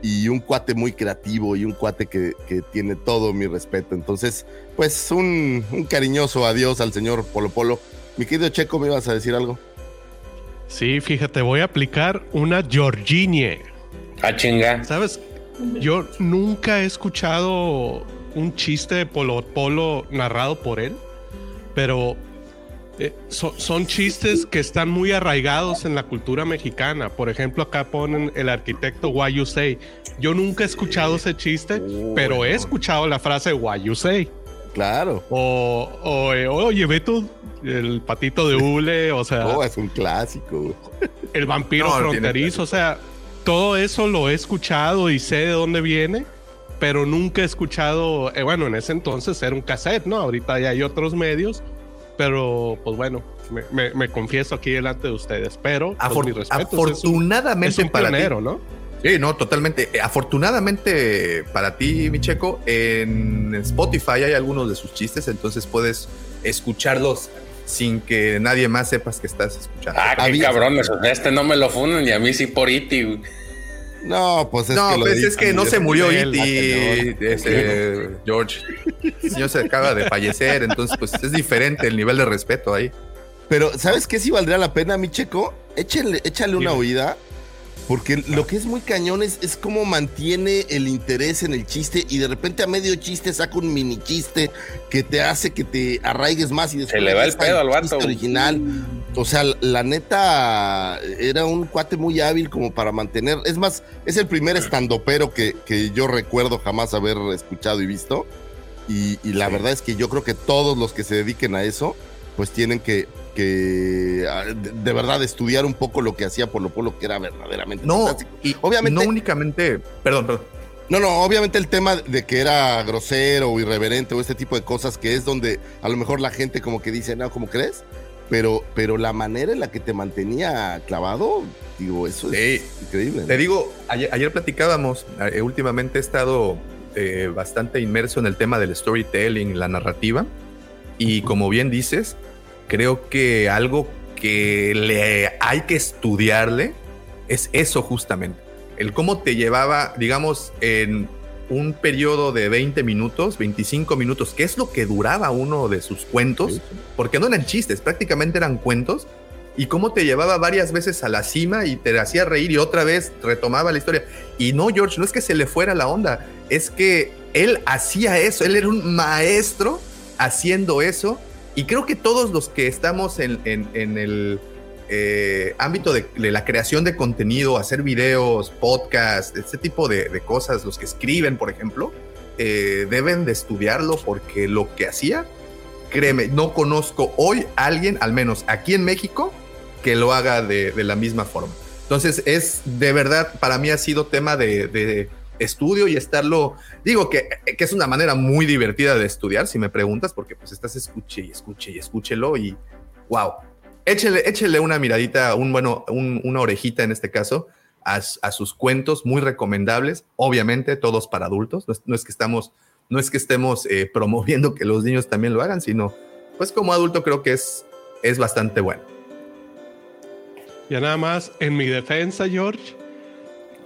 Speaker 1: Y un cuate muy creativo y un cuate que, que tiene todo mi respeto. Entonces, pues un, un cariñoso adiós al señor Polo Polo. Mi querido Checo, ¿me ibas a decir algo?
Speaker 5: Sí, fíjate, voy a aplicar una Georginie.
Speaker 4: Ah, chinga.
Speaker 5: ¿Sabes? Yo nunca he escuchado un chiste de Polo Polo narrado por él, pero eh, so- son chistes que están muy arraigados en la cultura mexicana. Por ejemplo, acá ponen el arquitecto Why You Say. Yo nunca he escuchado ese chiste, pero he escuchado la frase Why You Say.
Speaker 1: Claro.
Speaker 5: O, o eh, oye, ve tú, el patito de hule, o sea,
Speaker 1: Oh, es un clásico.
Speaker 5: el vampiro
Speaker 3: No, no
Speaker 5: fronterizo, o sea, todo eso lo he escuchado y sé de dónde viene, pero nunca he escuchado, eh, bueno, en ese entonces era un cassette, ¿no? Ahorita ya hay otros medios, pero pues bueno, me, me- me confieso aquí delante de ustedes, pero pues,
Speaker 3: Afor-
Speaker 5: mis respetos, es un-
Speaker 3: afortunadamente
Speaker 5: es un
Speaker 3: para ti.
Speaker 5: pionero, ¿no?
Speaker 3: Sí, no, totalmente. Eh, Afortunadamente para ti, mi checo, en Spotify hay algunos de sus chistes, entonces puedes escucharlos sin que nadie más sepas que estás escuchando.
Speaker 4: Ah, qué
Speaker 1: Había-
Speaker 4: cabrón. Este no me lo funan y a mí sí por Iti.
Speaker 1: No, pues es
Speaker 3: no,
Speaker 1: que lo
Speaker 3: pues es que no se murió E.T., George. El señor se acaba de fallecer, entonces pues es diferente el nivel de respeto ahí.
Speaker 1: Pero, ¿sabes qué sí valdría la pena, mi checo? Échale, échale una oída. Porque lo que es muy cañón es, es cómo mantiene el interés en el chiste y de repente a medio chiste saca un mini chiste que te hace que te arraigues más y después
Speaker 4: le va el pedo al vato,
Speaker 1: original. O sea, la neta era un cuate muy hábil como para mantener. Es más, es el primer estandopero que, que yo recuerdo jamás haber escuchado y visto. Y, y la verdad es que yo creo que todos los que se dediquen a eso, pues tienen que, que ah, de, verdad estudiar un poco lo que hacía Polo Polo, que era verdaderamente
Speaker 3: No,
Speaker 1: fantástico.
Speaker 3: y
Speaker 1: Obviamente-
Speaker 3: no únicamente, perdón, perdón.
Speaker 1: No, no, obviamente el tema de que era grosero o irreverente o este tipo de cosas, que es donde a lo mejor la gente como que dice, no, ¿cómo crees? Pero, pero la manera en la que te mantenía clavado, digo, eso es
Speaker 3: Sí.
Speaker 1: increíble. ¿no?
Speaker 3: Te digo, ayer, ayer platicábamos, eh, últimamente he estado eh, bastante inmerso en el tema del storytelling, la narrativa, y como bien dices, creo que algo que le hay que estudiarle es eso justamente, el cómo te llevaba, digamos, en un periodo de 20 minutos, 25 minutos, que es lo que duraba uno de sus cuentos,
Speaker 1: Sí.
Speaker 3: porque no eran chistes, prácticamente eran cuentos, y cómo te llevaba varias veces a la cima y te hacía reír y otra vez retomaba la historia. Y no, George, no es que se le fuera la onda, es que él hacía eso, él era un maestro haciendo eso. Y creo que todos los que estamos en, en- el eh, ámbito de, la creación de contenido, hacer videos, podcasts, este tipo de, de cosas, los que escriben, por ejemplo, eh, deben de estudiarlo porque lo que hacía, créeme, no conozco hoy alguien, al menos aquí en México, que lo haga de, de la misma forma. Entonces es de verdad, para mí ha sido tema de estudio y estarlo, digo que, que es una manera muy divertida de estudiar, si me preguntas, porque pues estás escuche y escuche y escúchelo y wow. Échele, échele una miradita, un, bueno, un- una orejita en este caso, a, sus cuentos muy recomendables, obviamente todos para adultos, no es, no es que estamos, no es que estemos eh, promoviendo que los niños también lo hagan, sino pues como adulto creo que es, es bastante bueno.
Speaker 5: Ya nada más, en mi defensa, George,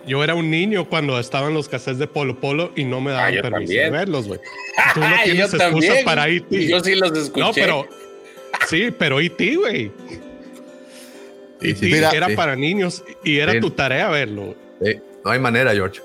Speaker 5: yo era un niño cuando estaban los cassettes de Polo Polo y no me daban
Speaker 4: Ah, yo
Speaker 5: permiso
Speaker 4: también.
Speaker 5: de verlos, güey. Tú no tienes excusa para E.T.
Speaker 4: Yo sí los escuché.
Speaker 5: No, pero sí, pero E.T., güey.
Speaker 3: Sí.
Speaker 1: Mira,
Speaker 5: era
Speaker 3: sí.
Speaker 5: para niños y era
Speaker 3: Sí.
Speaker 5: tu tarea verlo.
Speaker 3: No hay manera, George.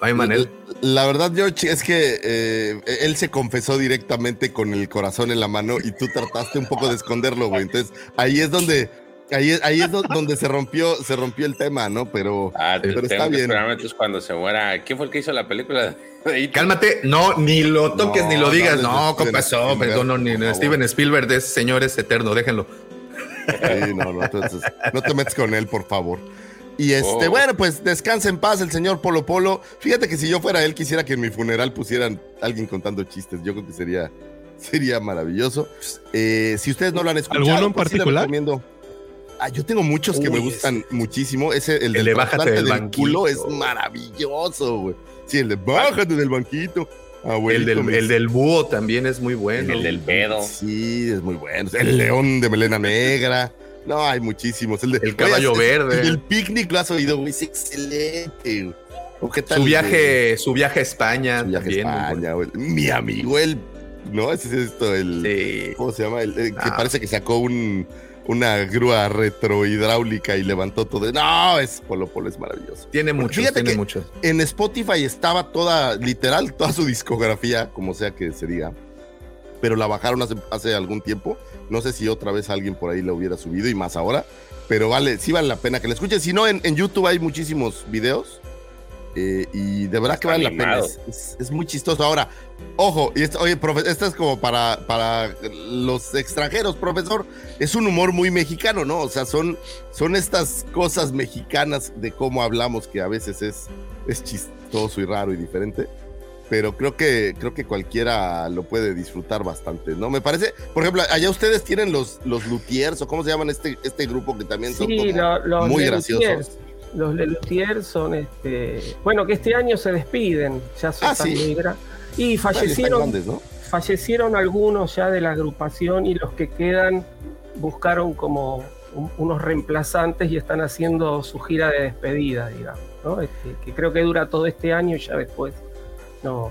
Speaker 3: No hay manera.
Speaker 1: La verdad, George, es que eh, él se confesó directamente con el corazón en la mano y tú trataste un poco de esconderlo, güey. Entonces, ahí es donde, ahí es, ahí es donde se rompió, se rompió el tema, ¿no? Pero,
Speaker 4: Ah,
Speaker 1: pero
Speaker 4: tengo
Speaker 1: está
Speaker 4: que
Speaker 1: bien.
Speaker 4: entonces cuando se muera. ¿Quién fue el que hizo la película?
Speaker 3: Cálmate, no, ni lo toques
Speaker 1: No,
Speaker 3: ni lo digas. No, ¿qué pasó? Perdón, no, ni. Steven Spielberg, ese señor es eterno, déjenlo.
Speaker 1: Sí, no, no, entonces, no te metes con él, por favor. Y este,
Speaker 4: Oh.
Speaker 1: bueno, pues descansa en paz el señor Polo Polo. Fíjate que si yo fuera él, quisiera que en mi funeral pusieran alguien contando chistes. Yo creo que sería, sería maravilloso. Eh, si ustedes no lo han escuchado,
Speaker 5: ¿Alguno en
Speaker 1: pues
Speaker 5: particular?
Speaker 1: Ah, yo tengo muchos que me gustan muchísimo. Ese, el
Speaker 3: de bájate del
Speaker 1: del culo es
Speaker 3: banquito.
Speaker 1: maravilloso, güey. Sí, el de bájate del banquito.
Speaker 3: El del, el del búho también es muy bueno.
Speaker 4: El del pedo.
Speaker 1: Sí, es muy bueno. El león de melena negra. No, hay muchísimos. El, de,
Speaker 3: El caballo
Speaker 1: Oye,
Speaker 3: verde.
Speaker 1: El picnic lo has oído, güey. Es excelente. güey. ¿O qué tal?
Speaker 3: Su viaje, su viaje a España.
Speaker 1: Su viaje a
Speaker 3: también, muy
Speaker 1: España, güey. Mi amigo, el. ¿No? Ese es esto, el.
Speaker 3: Sí.
Speaker 1: ¿Cómo se llama? El, el que
Speaker 3: Ah.
Speaker 1: parece que sacó un, una grúa retrohidráulica y levantó todo. No, es Polo Polo, es maravilloso.
Speaker 3: Tiene
Speaker 1: Porque
Speaker 3: muchos, tiene muchos.
Speaker 1: En Spotify estaba toda, literal, toda su discografía, como sea que se diga. Pero la bajaron hace, hace algún tiempo. No sé si otra vez alguien por ahí la hubiera subido y más ahora. Pero vale, sí vale la pena que la escuchen. Si no, en, en YouTube hay muchísimos videos. Eh, y de verdad que vale la pena.
Speaker 4: animado.
Speaker 1: Es, es- es muy chistoso. Ahora, ojo, y esto, oye, profe, esto es como para, para los extranjeros, profesor. Es un humor muy mexicano, ¿no? O sea, son, son estas cosas mexicanas de cómo hablamos que a veces es, es chistoso y raro y diferente. Pero creo que, creo que cualquiera lo puede disfrutar bastante, ¿no? Me parece, por ejemplo, allá ustedes tienen los, los luthiers, o cómo se llaman este, este grupo que también son
Speaker 6: Sí,
Speaker 1: como
Speaker 6: lo- los
Speaker 1: muy graciosos.
Speaker 6: Los Lelutiers son este. Bueno, que este año se despiden. Ya son
Speaker 1: Ah,
Speaker 6: tan
Speaker 1: sí.
Speaker 6: Y fallecieron,
Speaker 1: grandes, ¿no?
Speaker 6: fallecieron algunos ya de la agrupación y los que quedan buscaron como un- unos reemplazantes y están haciendo su gira de despedida, digamos, ¿no? Este, que creo que dura todo este año y ya después no.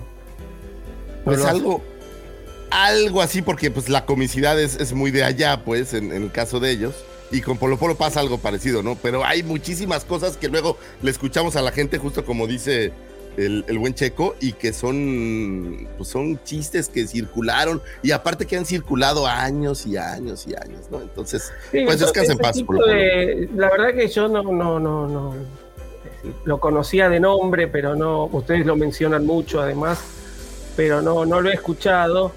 Speaker 1: Pues algo, algo así, porque pues la comicidad es, es muy de allá, pues, en, en el caso de ellos. Y con Polo Polo pasa algo parecido, ¿no? Pero hay muchísimas cosas que luego le escuchamos a la gente, justo como dice el, el buen Checo, y que son, pues son chistes que circularon, y aparte que han circulado años y años y años, ¿no? Entonces,
Speaker 6: Sí,
Speaker 1: pues descansa en paz, Polo Polo.
Speaker 6: de- la verdad que yo no, no, no, no. decir, Lo conocía de nombre, pero no. Ustedes lo mencionan mucho, además, pero no, no lo he escuchado.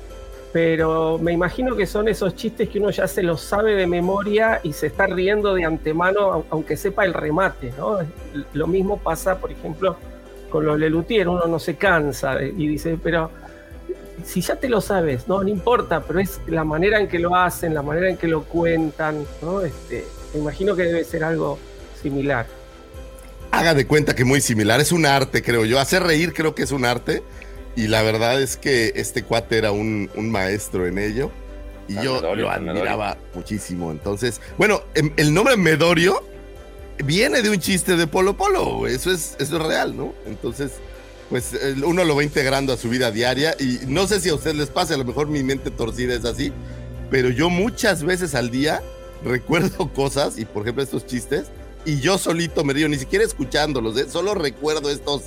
Speaker 6: Pero me imagino que son esos chistes que uno ya se los sabe de memoria y se está riendo de antemano, au- aunque sepa el remate, ¿no? Lo mismo pasa, por ejemplo, con los Lelutier, uno no se cansa y dice, pero si ya te lo sabes, no, no importa, pero es la manera en que lo hacen, la manera en que lo cuentan, ¿no? Este, me imagino que debe ser algo similar.
Speaker 1: haga de cuenta que muy similar. Es un arte, creo yo. Hacer reír creo que es un arte. Y la verdad es que este cuate era un, un maestro en ello. Y
Speaker 4: Ah,
Speaker 1: yo
Speaker 4: Medorio,
Speaker 1: lo
Speaker 4: Medorio.
Speaker 1: admiraba muchísimo. Entonces, bueno, em- el nombre Medorio viene de un chiste de Polo Polo. Eso es, eso es real, ¿no? Entonces, pues uno lo va integrando a su vida diaria. Y no sé si a ustedes les pasa, a lo mejor mi mente torcida es así. Pero yo muchas veces al día recuerdo cosas, y por ejemplo estos chistes, y yo solito me río, ni siquiera escuchándolos, ¿eh? solo recuerdo estos,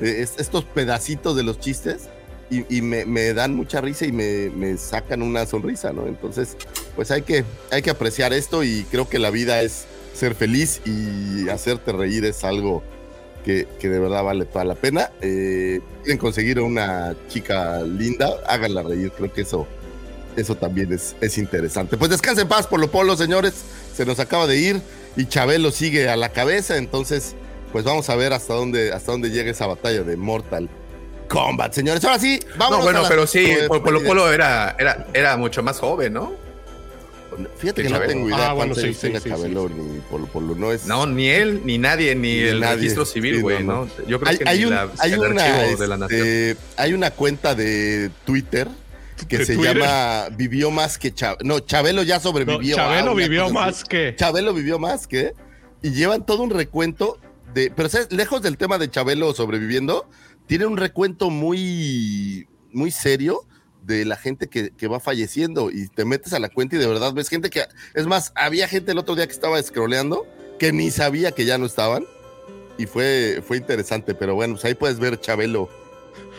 Speaker 1: es- estos pedacitos de los chistes y, me, dan mucha risa y me, me sacan una sonrisa, ¿no? Entonces, pues hay que, hay que apreciar esto y creo que la vida es ser feliz y hacerte reír es algo que, que de verdad vale toda la pena. Eh, quieren conseguir una chica linda, háganla reír, creo que eso, eso también es, es interesante. Pues descansen en paz, Polo Polo, señores, se nos acaba de ir y Chabelo sigue a la cabeza, entonces pues vamos a ver hasta dónde, hasta dónde llega esa batalla de Mortal Kombat, señores. Ahora sí, vamos
Speaker 3: No, bueno, pero sí, Polo Polo
Speaker 1: Polo
Speaker 3: era, era, era mucho más joven, ¿no?
Speaker 1: Fíjate
Speaker 3: que
Speaker 1: no tengo idea
Speaker 5: Ah, bueno, sí, sí,
Speaker 1: Chabelo ni Polo Polo, no es...
Speaker 3: No, ni él, ni nadie, ni,
Speaker 1: Ni
Speaker 3: el
Speaker 1: nadie.
Speaker 3: registro civil, güey,
Speaker 1: no,
Speaker 3: no, Yo creo
Speaker 1: hay,
Speaker 3: que
Speaker 1: hay
Speaker 3: ni
Speaker 1: un-
Speaker 3: la,
Speaker 1: hay
Speaker 3: el
Speaker 1: una,
Speaker 3: archivo de la nación.
Speaker 1: este, hay una cuenta de Twitter que
Speaker 5: ¿De
Speaker 1: se
Speaker 5: Twitter?
Speaker 1: llama Vivió más que Chabelo. No, Chabelo ya
Speaker 5: No,
Speaker 1: sobrevivió.
Speaker 5: Chabelo
Speaker 1: ah,
Speaker 5: vivió más que.
Speaker 1: Chabelo vivió más que. Y llevan todo un recuento Pero ¿sabes? lejos del tema de Chabelo sobreviviendo, tiene un recuento muy, muy serio de la gente que, que va falleciendo. Y te metes a la cuenta y de verdad ves gente que. Es más, había gente el otro día que estaba scrolleando que ni sabía que ya no estaban. Y fue, fue interesante. Pero bueno, pues ahí puedes ver Chabelo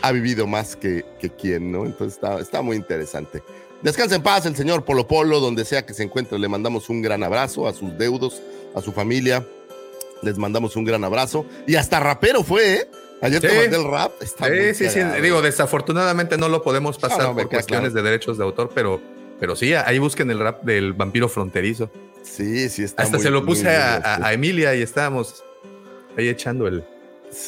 Speaker 1: ha vivido más que, que quien, ¿no? Entonces está, está muy interesante. Descansa en paz el señor Polo Polo, donde sea que se encuentre. Le mandamos un gran abrazo a sus deudos, a su familia. Les mandamos un gran abrazo. Y hasta rapero fue, ¿eh? Ayer te
Speaker 3: Sí.
Speaker 1: mandé el rap. Está muy
Speaker 3: Sí, sí, sí. Digo, desafortunadamente no lo podemos pasar
Speaker 1: No, no, me
Speaker 3: por cuestiones
Speaker 1: claro.
Speaker 3: de derechos de autor, pero, pero sí, ahí busquen el rap del vampiro fronterizo.
Speaker 1: Sí, sí, está
Speaker 3: Hasta
Speaker 1: muy-
Speaker 3: se lo puse a,
Speaker 1: bien,
Speaker 3: a-
Speaker 1: sí.
Speaker 3: a Emilia y estábamos ahí echando el,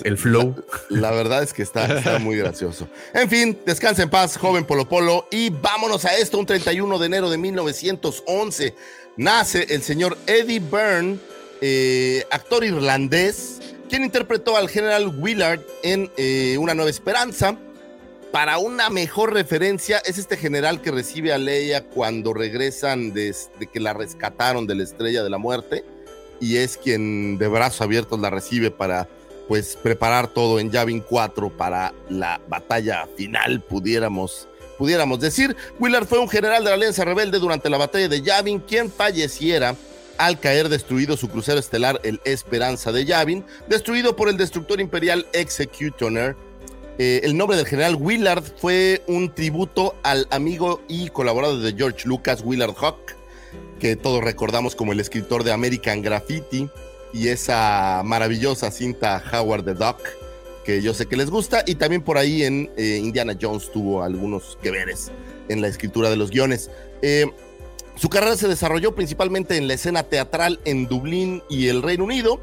Speaker 3: el flow.
Speaker 1: La verdad es que está, está muy gracioso. En fin, descansa en paz, joven Polo Polo. Y vámonos a esto. Un 31 de enero de 1911 nace el señor Eddie Byrne, eh, actor irlandés, quien interpretó al general Willard en eh, Una Nueva Esperanza. Para una mejor referencia, es este general que recibe a Leia cuando regresan de, de que la rescataron de la estrella de la muerte y es quien de brazos abiertos la recibe para pues preparar todo en Yavin 4 para la batalla final, pudiéramos, pudiéramos decir. Willard fue un general de la Alianza Rebelde durante la batalla de Yavin, quien falleciera al caer destruido su crucero estelar, el Esperanza de Yavin, destruido por el destructor imperial Executioner. Eh, el nombre del general Willard fue un tributo al amigo y colaborador de George Lucas, Willard Hawk, que todos recordamos como el escritor de American Graffiti y esa maravillosa cinta Howard the Duck, que yo sé que les gusta, y también por ahí en eh, Indiana Jones tuvo algunos que veres en la escritura de los guiones. Eh, su carrera se desarrolló principalmente en la escena teatral en Dublín y el Reino Unido,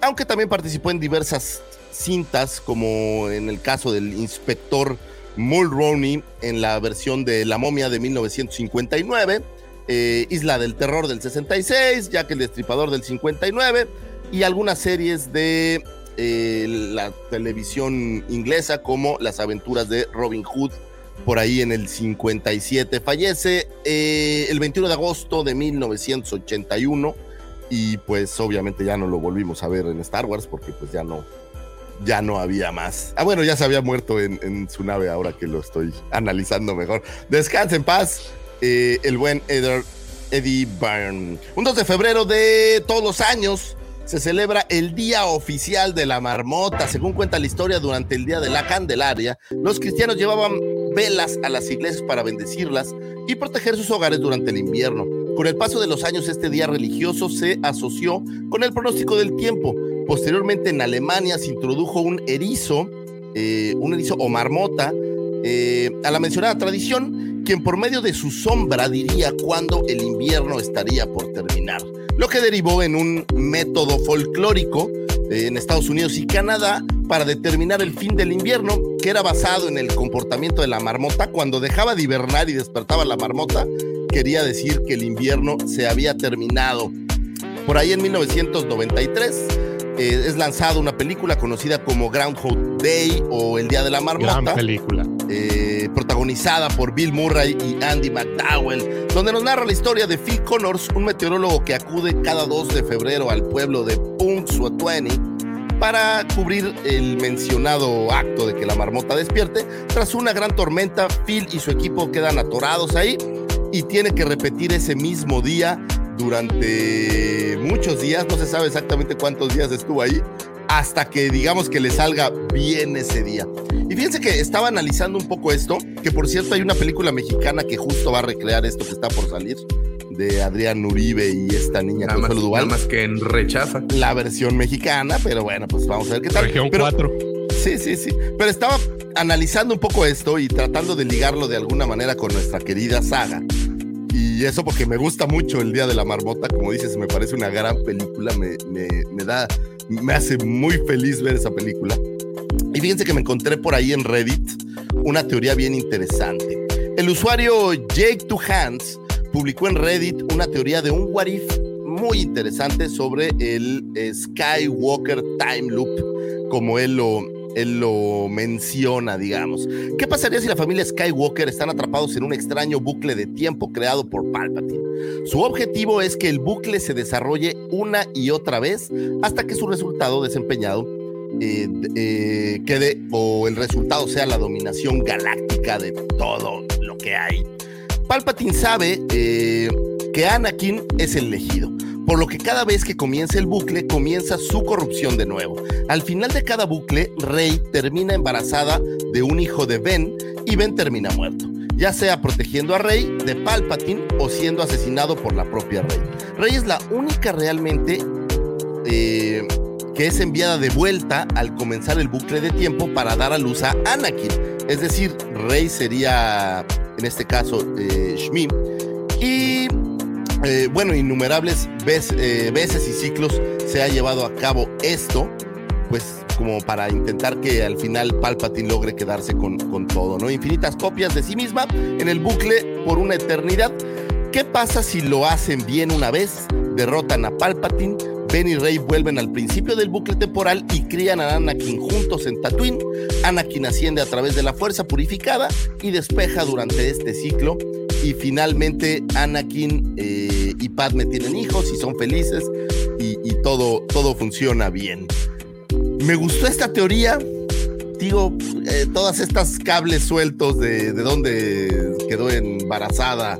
Speaker 1: aunque también participó en diversas cintas, como en el caso del inspector Mulroney en la versión de La momia de 1959 eh, Isla del Terror del 66, Jack el Destripador del 59 y algunas series de eh, la televisión inglesa como Las aventuras de Robin Hood por ahí en el 57. Fallece eh, el 21 de agosto de 1981 y pues obviamente ya no lo volvimos a ver en Star Wars porque pues ya no, ya no había más. Ah, bueno, ya se había muerto en, su nave ahora que lo estoy analizando mejor. Descanse en paz. Eh, el buen Eddie Byrne. Un 2 de febrero de todos los años se celebra el Día Oficial de la Marmota. Según cuenta la historia, durante el Día de la Candelaria, los cristianos llevaban velas a las iglesias para bendecirlas y proteger sus hogares durante el invierno. Con el paso de los años, este día religioso se asoció con el pronóstico del tiempo. Posteriormente, en Alemania se introdujo un erizo, eh, un erizo o marmota, eh, a la mencionada tradición, quien por medio de su sombra diría cuándo el invierno estaría por terminar, lo que derivó en un método folclórico eh, en Estados Unidos y Canadá para determinar el fin del invierno, que era basado en el comportamiento de la marmota. Cuando dejaba de hibernar y despertaba la marmota, quería decir que el invierno se había terminado. Por ahí en 1993 eh, es lanzada una película conocida como Groundhog Day o El Día de la Marmota.
Speaker 5: Gran película.
Speaker 1: Eh, protagonizada por Bill Murray y Andy McDowell, donde nos narra la historia de Phil Connors, un meteorólogo que acude cada 2 de febrero al pueblo de Punxsutawney para cubrir el mencionado acto de que la marmota despierte. Tras una gran tormenta, Phil y su equipo quedan atorados ahí y tiene que repetir ese mismo día durante muchos días, no se sabe exactamente cuántos días estuvo ahí, hasta que digamos que le salga bien ese día. Y fíjense que estaba analizando un poco esto, que por cierto hay una película mexicana que justo va a recrear esto que está por salir, de Adrián Uribe y esta niña
Speaker 3: Nada más,
Speaker 1: Duval.
Speaker 3: nada más que en rechaza.
Speaker 1: La versión mexicana, pero bueno, pues vamos a ver qué tal.
Speaker 5: Región
Speaker 1: Pero-
Speaker 5: 4.
Speaker 1: Sí, sí, sí. Pero estaba analizando un poco esto y tratando de ligarlo de alguna manera con nuestra querida saga. Y eso porque me gusta mucho el Día de la Marmota, como dices, me parece una gran película, me, me- da, me hace muy feliz ver esa película. Y fíjense que me encontré por ahí en Reddit una teoría bien interesante. El usuario Jake Two Hands publicó en Reddit una teoría de un what if muy interesante sobre el eh, Skywalker Time Loop, como él lo, lo menciona, digamos. ¿Qué pasaría si la familia Skywalker están atrapados en un extraño bucle de tiempo creado por Palpatine? Su objetivo es que el bucle se desarrolle una y otra vez hasta que su resultado desempeñado eh, eh, quede o el resultado sea la dominación galáctica de todo lo que hay. Palpatine sabe eh, que Anakin es el elegido, por lo que cada vez que comienza el bucle comienza su corrupción de nuevo. Al final de cada bucle, Rey termina embarazada de un hijo de Ben y Ben termina muerto, ya sea protegiendo a Rey de Palpatine o siendo asesinado por la propia Rey. Rey es la única realmente eh, que es enviada de vuelta al comenzar el bucle de tiempo para dar a luz a Anakin. Es decir, Rey sería, en este caso, eh, Shmi. Y eh, bueno, innumerables eh, veces y ciclos se ha llevado a cabo esto, pues como para intentar que al final Palpatine logre quedarse con, con todo, ¿no? Infinitas copias de sí misma en el bucle por una eternidad. ¿Qué pasa si lo hacen bien una vez? Derrotan a Palpatine, Ben y Rey vuelven al principio del bucle temporal y crían a Anakin juntos en Tatooine. Anakin asciende a través de la fuerza purificada y despeja durante este ciclo. Y finalmente Anakin eh, y Padme tienen hijos y son felices y, todo, todo funciona bien. Me gustó esta teoría. Digo, eh, todas estas cables sueltos de, de dónde quedó embarazada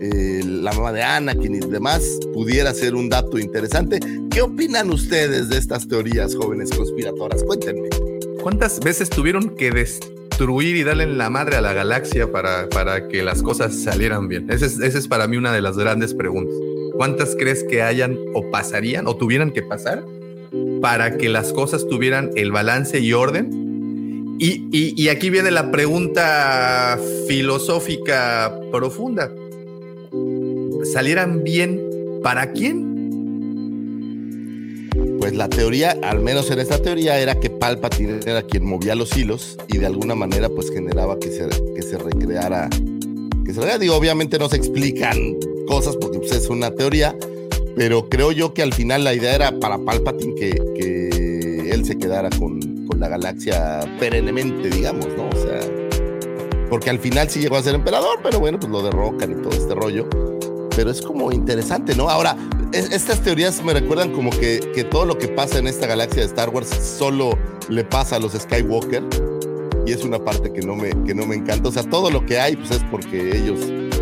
Speaker 1: eh, la mamá de Anakin y demás, pudiera ser un dato interesante. ¿Qué opinan ustedes de estas teorías, jóvenes conspiratoras? Cuéntenme.
Speaker 3: ¿Cuántas veces tuvieron que destruir y darle en la madre a la galaxia para, para que las cosas salieran bien? Esa es, esa es para mí una de las grandes preguntas. ¿Cuántas crees que hayan o pasarían o tuvieran que pasar para que las cosas tuvieran el balance y orden? Y, y- y aquí viene la pregunta filosófica profunda. ¿Salieran bien para quién?
Speaker 1: Pues la teoría, al menos en esta teoría, era que Palpatine era quien movía los hilos y de alguna manera pues generaba que se, que se recreara. Que se recreara. Digo, obviamente no se explican cosas porque pues, es una teoría, pero creo yo que al final la idea era para Palpatine que, que él se quedara con, con la galaxia perennemente, digamos, ¿no? O sea, porque al final sí llegó a ser emperador, pero bueno, pues lo derrocan y todo este rollo. Pero es como interesante, ¿no? Ahora, es- estas teorías me recuerdan como que, que todo lo que pasa en esta galaxia de Star Wars solo le pasa a los Skywalker. Y es una parte que no me, que no me encanta. O sea, todo lo que hay, pues es porque ellos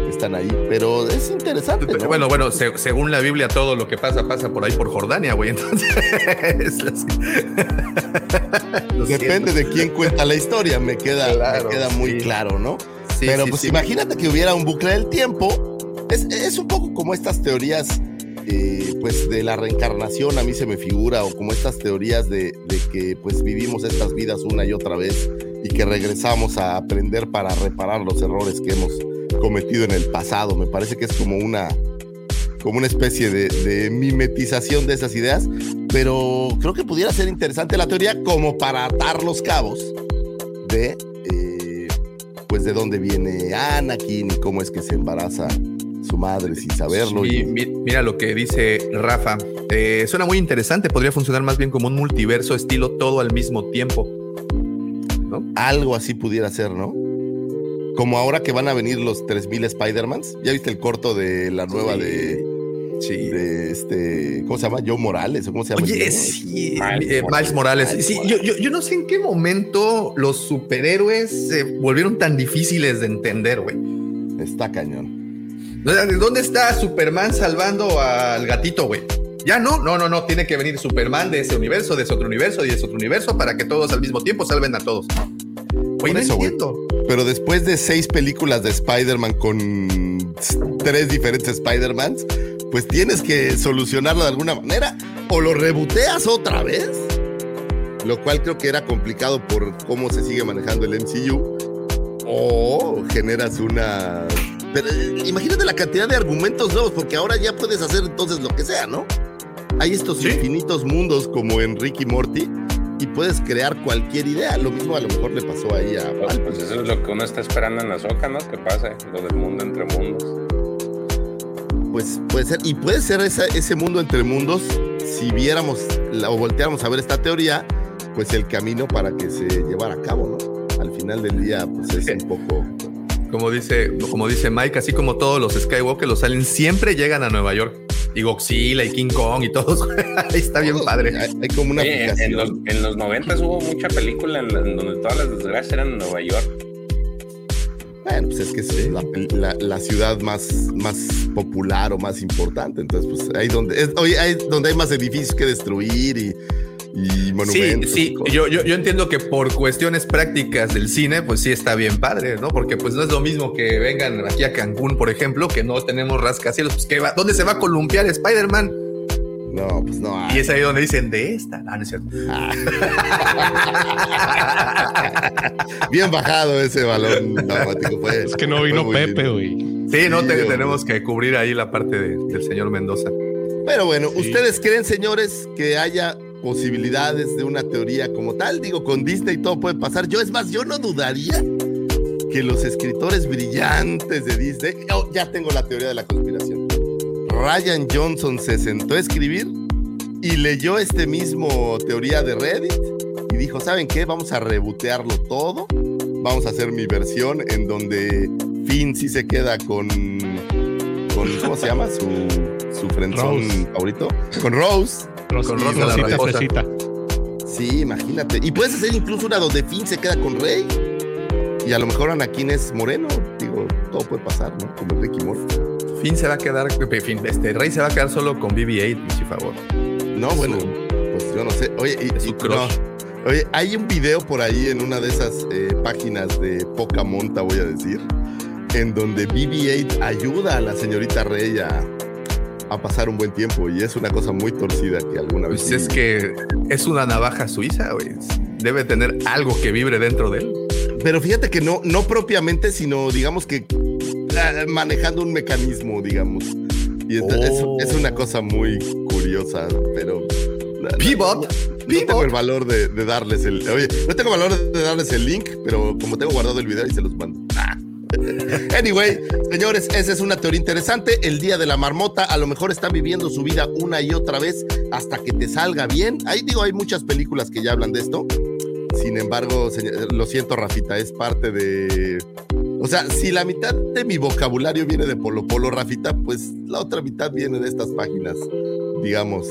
Speaker 1: están ahí. Pero es interesante, ¿no?
Speaker 3: Bueno, bueno, se- según la Biblia, todo lo que pasa pasa por ahí por Jordania, güey. Entonces,
Speaker 1: Depende de quién cuenta la historia, me queda,
Speaker 3: Claro,
Speaker 1: me queda muy
Speaker 3: sí.
Speaker 1: claro, ¿no?
Speaker 3: Sí,
Speaker 1: Pero
Speaker 3: sí,
Speaker 1: pues imagínate que hubiera un bucle del tiempo. Es, es un poco como estas teorías, eh, pues de la reencarnación, a mí se me figura, o como estas teorías de, que pues vivimos estas vidas una y otra vez y que regresamos a aprender para reparar los errores que hemos cometido en el pasado. Me parece que es como una, como una especie de, de mimetización de esas ideas, pero creo que pudiera ser interesante la teoría como para atar los cabos de, eh, pues de dónde viene Anakin y cómo es que se embaraza su madre sin saberlo.
Speaker 3: Sí,
Speaker 1: y-
Speaker 3: mi- mira lo que dice Rafa. Eh, suena muy interesante. Podría funcionar más bien como un multiverso estilo todo al mismo tiempo. ¿No?
Speaker 1: algo así pudiera ser, ¿no? Como ahora que van a venir los 3000 Spider-Mans. ¿Ya viste el corto de la nueva
Speaker 3: Sí.
Speaker 1: de,
Speaker 3: Sí.
Speaker 1: de este, ¿cómo se llama? Joe Morales, ¿o cómo se llama?
Speaker 3: Oye, sí,
Speaker 4: Miles
Speaker 3: eh, Miles Morales.
Speaker 1: Miles
Speaker 3: Sí, yo, yo- yo no sé en qué momento los superhéroes se volvieron tan difíciles de entender, güey.
Speaker 1: Está cañón.
Speaker 3: O sea, ¿de ¿Dónde está Superman salvando al gatito, güey? Ya no, no, no, no. Tiene que venir Superman de ese universo, de ese otro universo y de ese otro universo para que todos al mismo tiempo salven a todos.
Speaker 1: Por
Speaker 3: no
Speaker 1: eso. Pero después de seis películas de Spider-Man con tres diferentes Spider-Mans, pues tienes que solucionarlo de alguna manera o lo reboteas otra vez, lo cual creo que era complicado por cómo se sigue manejando el MCU, o generas una... Pero eh, imagínate la cantidad de argumentos nuevos, porque ahora ya puedes hacer entonces lo que sea, ¿no? Hay estos
Speaker 3: Sí.
Speaker 1: infinitos mundos como en Rick y Morty y puedes crear cualquier idea. Lo mismo a lo mejor le pasó ahí a
Speaker 4: Pues, pues eso es lo que uno está esperando en la soca, ¿no? Que pase, lo del mundo entre mundos.
Speaker 1: Pues puede ser, y puede ser esa- ese mundo entre mundos, si viéramos la- o volteáramos a ver esta teoría, pues el camino para que se llevara a cabo, ¿no? Al final del día, pues es un poco.
Speaker 3: Como dice, como dice Mike, así como todos los Skywalker, los aliens siempre llegan a Nueva York. Y Godzilla y King Kong y todos. Ahí está bien
Speaker 1: todos,
Speaker 3: padre.
Speaker 1: Hay, hay como una
Speaker 4: Oye, en, los, en los 90 hubo mucha película en, la- en donde todas las desgracias eran en Nueva York.
Speaker 1: Bueno, pues es que es la, la- la ciudad más, más popular o más importante. Entonces, pues ahí donde, es, oye, ahí donde hay más edificios que destruir y, y
Speaker 3: Sí,
Speaker 1: monumentos.
Speaker 3: sí,
Speaker 1: cosas.
Speaker 3: yo, yo, yo entiendo que por cuestiones prácticas del cine, pues sí está bien padre, ¿no? Porque pues no es lo mismo que vengan aquí a Cancún, por ejemplo, que no tenemos rascacielos, pues que va, ¿dónde se va a columpiar Spider-Man?
Speaker 1: No, pues no.
Speaker 3: Y es ahí donde dicen, de esta. Ah, no es cierto.
Speaker 1: Bien bajado ese balón dramático. Fue,
Speaker 5: Es que no vino Pepe, güey.
Speaker 3: Sí, no
Speaker 1: Sí,
Speaker 3: te- tenemos que cubrir ahí la parte de- del señor Mendoza.
Speaker 1: Pero bueno,
Speaker 5: Sí.
Speaker 1: ¿ustedes creen, señores, que haya posibilidades de una teoría como tal? Digo, con Disney todo puede pasar. Yo, es más, yo no dudaría que los escritores brillantes de Disney, oh, ya tengo la teoría de la conspiración. Ryan Johnson se sentó a escribir y leyó este mismo teoría de Reddit y dijo, ¿saben qué? Vamos a rebotearlo todo. Vamos a hacer mi versión en donde Finn sí se queda con, con ¿cómo se llama? Su, su frenzón
Speaker 5: Rose.
Speaker 1: favorito. Con Rose.
Speaker 5: Ros-
Speaker 3: Con la
Speaker 5: Rosita. Fresita.
Speaker 1: Sí, imagínate. Y puedes hacer incluso una donde Finn se queda con Rey. Y a lo mejor Anakin es moreno. Digo, todo puede pasar, ¿no? Como Ricky Morty.
Speaker 3: Finn se va a quedar, Finn, este Rey se va a quedar solo con BB-8, por favor.
Speaker 1: No, bueno, pues yo no sé. Oye, y,
Speaker 3: su
Speaker 1: y-
Speaker 3: crush.
Speaker 1: no. Oye, hay un video por ahí en una de esas eh, páginas de poca monta, voy a decir, en donde BB-8 ayuda a la señorita Rey a, a pasar un buen tiempo y es una cosa muy torcida que alguna vez.
Speaker 3: Pues es que es una navaja suiza, güey. Debe tener algo que vibre dentro de él.
Speaker 1: Pero fíjate que no, no propiamente, sino digamos que manejando un mecanismo, digamos. Y es,
Speaker 3: Oh.
Speaker 1: es- es una cosa muy curiosa, pero. no- no-
Speaker 3: Pivot,
Speaker 1: tengo el valor de, de darles el. Oye, no tengo valor de darles el link, pero como tengo guardado el video, ahí se los mando. Ah. Anyway, señores, esa es una teoría interesante. El día de la marmota, a lo mejor están viviendo su vida una y otra vez hasta que te salga bien. Ahí digo, hay muchas películas que ya hablan de esto. Sin embargo, lo siento, Rafita, es parte de. O sea, si la mitad de mi vocabulario viene de Polo Polo, Rafita, pues la otra mitad viene de estas páginas, digamos,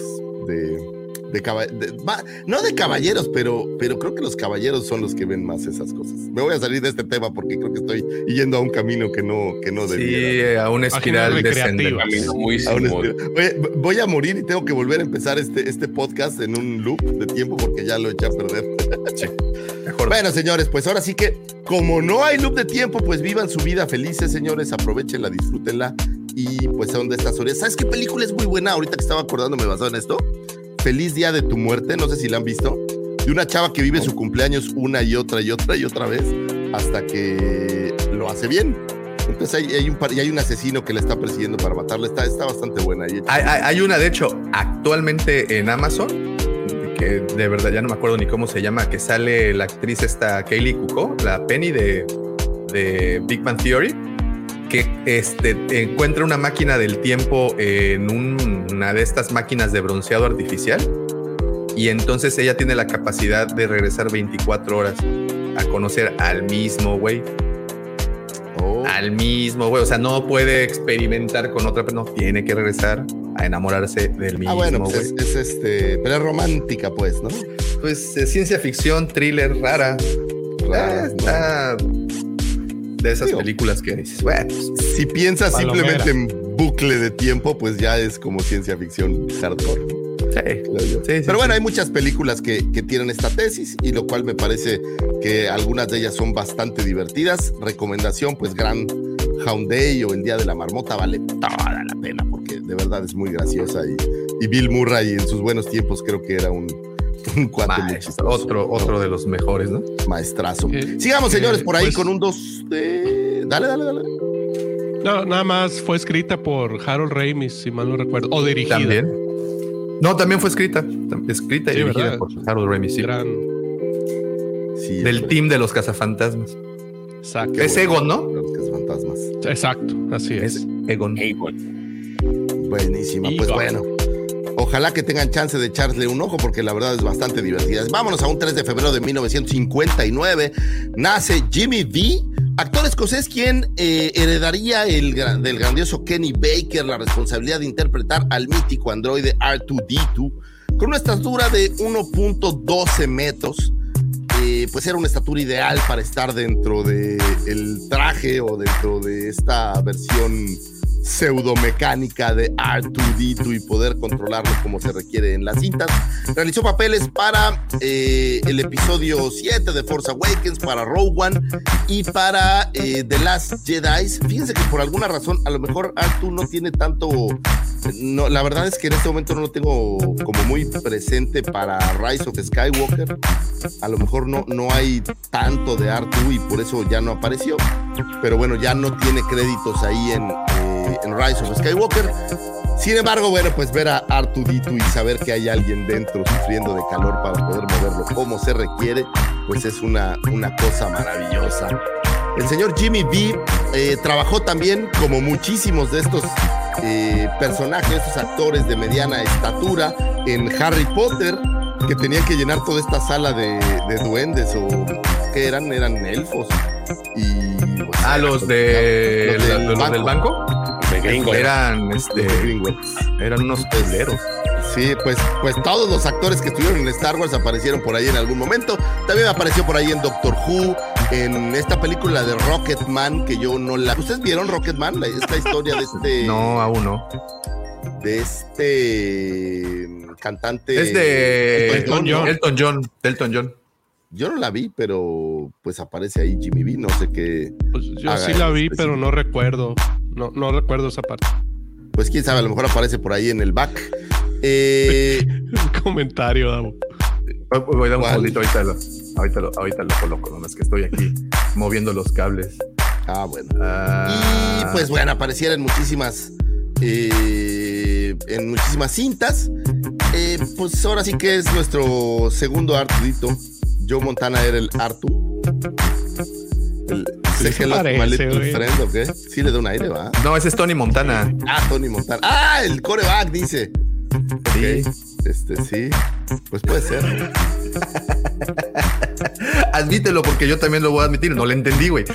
Speaker 1: de. De, de- va- no de caballeros, pero, pero creo que los caballeros son los que ven más esas cosas. Me voy a salir de este tema porque creo que estoy yendo a un camino que no, que no debiera.
Speaker 3: Sí, a una espiral descendente.
Speaker 4: Camino muy
Speaker 1: A. Oye, voy a morir y tengo que volver a empezar este, este podcast en un loop de tiempo porque ya lo eché a perder.
Speaker 3: Sí, mejor.
Speaker 1: Bueno, señores, pues ahora sí que, como no hay loop de tiempo, pues vivan su vida felices, señores, aprovechenla, disfrútenla y pues son de estas horas. ¿Sabes qué película es muy buena? Ahorita que estaba acordándome basado en esto. Feliz Día de tu Muerte, no sé si la han visto. De una chava que vive su cumpleaños una y otra y otra y otra vez hasta que lo hace bien. Entonces hay, hay un y hay un asesino que la está persiguiendo para matarla. Está, está bastante buena.
Speaker 3: Hay una, de hecho, actualmente en Amazon, que de verdad ya no me acuerdo ni cómo se llama, que sale la actriz esta Kaylee Cuoco, la Penny de, de Big Bang Theory, que este, encuentra una máquina del tiempo en un- una de estas máquinas de bronceado artificial y entonces ella tiene la capacidad de regresar 24 horas a conocer al mismo güey
Speaker 1: Oh.
Speaker 3: al mismo, güey. O sea, no puede experimentar con otra, pero no tiene que regresar a enamorarse del mismo,
Speaker 1: Ah, bueno, pues es, es este, pero es romántica, pues, ¿no?
Speaker 3: Pues ciencia ficción, thriller, rara.
Speaker 1: Rara,
Speaker 3: Ah, está de esas
Speaker 1: Digo.
Speaker 3: películas que dices, bueno, pues,
Speaker 1: Si piensas
Speaker 5: Palomera.
Speaker 1: simplemente en bucle de tiempo, pues ya es como ciencia ficción hardcore.
Speaker 3: sí, sí, sí,
Speaker 1: Pero bueno, hay muchas películas que, que tienen esta tesis y lo cual me parece que algunas de ellas son bastante divertidas. Recomendación, pues Gran Hound Day o El Día de la Marmota vale toda la pena porque de verdad es muy graciosa y, y Bill Murray en sus buenos tiempos creo que era un, un cuate muy
Speaker 3: Maestro,
Speaker 1: chistoso,
Speaker 3: otro, otro de los mejores, ¿no?
Speaker 1: maestrazo.
Speaker 5: Eh,
Speaker 1: Sigamos,
Speaker 5: eh,
Speaker 1: señores, por ahí
Speaker 5: pues-
Speaker 1: con un dos de... Dale, dale, dale.
Speaker 5: No, nada más fue escrita por Harold Ramis, si mal no recuerdo. O dirigida.
Speaker 3: También. No, también fue escrita. Escrita y
Speaker 5: Sí,
Speaker 3: dirigida
Speaker 5: ¿verdad?
Speaker 3: por Harold Ramis, sí.
Speaker 5: Gran.
Speaker 1: Sí,
Speaker 3: Del team de los cazafantasmas.
Speaker 5: Exacto.
Speaker 1: Qué
Speaker 3: Es
Speaker 1: bueno.
Speaker 3: Egon, ¿no?
Speaker 1: Los cazafantasmas.
Speaker 5: Exacto, así es.
Speaker 3: Es Egon.
Speaker 4: Güey.
Speaker 1: Buenísima, pues
Speaker 5: Egon.
Speaker 1: bueno. Ojalá que tengan chance de echarle un ojo porque la verdad es bastante divertida. Vámonos a un 3 de febrero de 1959. Nace Jimmy V, actor escocés quien eh, heredaría el, del grandioso Kenny Baker la responsabilidad de interpretar al mítico androide R2D2 con una estatura de 1.12 metros. Eh, pues era una estatura ideal para estar dentro del el traje o dentro de esta versión pseudomecánica de R2D2 y poder controlarlo como se requiere en las cintas. Realizó papeles para eh, el episodio 7 de Force Awakens, para Rogue One y para eh, The Last Jedi. Fíjense que por alguna razón, a lo mejor R2 no tiene tanto. No, la verdad es que en este momento no lo tengo como muy presente para Rise of Skywalker. A lo mejor no, no hay tanto de R2 y por eso ya no apareció. Pero bueno, ya no tiene créditos ahí en, en Rise of Skywalker. Sin embargo, bueno, pues ver a R2D2 y saber que hay alguien dentro sufriendo de calor para poder moverlo como se requiere, pues es una, una cosa maravillosa. El señor Jimmy B eh, trabajó también como muchísimos de estos eh, personajes, estos actores de mediana estatura en Harry Potter, que tenían que llenar toda esta sala de, de duendes o que eran, eran elfos. Y pues,
Speaker 3: Ah, los de
Speaker 1: Los del
Speaker 3: los del
Speaker 1: banco.
Speaker 3: Eran este eran unos culeros.
Speaker 1: Sí, pues, pues todos los actores que estuvieron en Star Wars aparecieron por ahí en algún momento. También apareció por ahí en Doctor Who, en esta película de Rocketman, que yo no la. ¿Ustedes vieron Rocketman? La- Esta historia de este.
Speaker 3: No, aún no.
Speaker 1: De este cantante.
Speaker 3: Es de
Speaker 1: Elton John.
Speaker 3: Elton John. Elton John.
Speaker 1: Yo no la vi, pero pues aparece ahí Jimmy B. No sé qué.
Speaker 5: Pues yo sí la vi,
Speaker 1: específico.
Speaker 5: pero no recuerdo. No, no recuerdo esa parte.
Speaker 1: Pues quién sabe, a lo mejor aparece por ahí en el back. Eh,
Speaker 5: Comentario, Davo.
Speaker 3: Voy, a dar un
Speaker 1: ¿Cuál?
Speaker 3: segundito, ahorita lo, ahorita, lo, ahorita lo coloco, nomás que estoy aquí moviendo los cables.
Speaker 1: ah, bueno.
Speaker 3: Ah,
Speaker 1: Y pues bueno, apareciera en muchísimas eh, en muchísimas cintas. Eh, pues ahora sí que es nuestro segundo Artudito. Joe Montana era el Artu. Friend, ¿o qué? Sí le da un aire, ¿va?
Speaker 3: No, ese es Tony Montana.
Speaker 1: Ah, Tony Montana. Ah, el coreback, dice.
Speaker 3: Sí.
Speaker 1: Este, sí. Pues puede ser.
Speaker 3: Admítelo porque yo también lo voy a admitir. No le entendí, güey.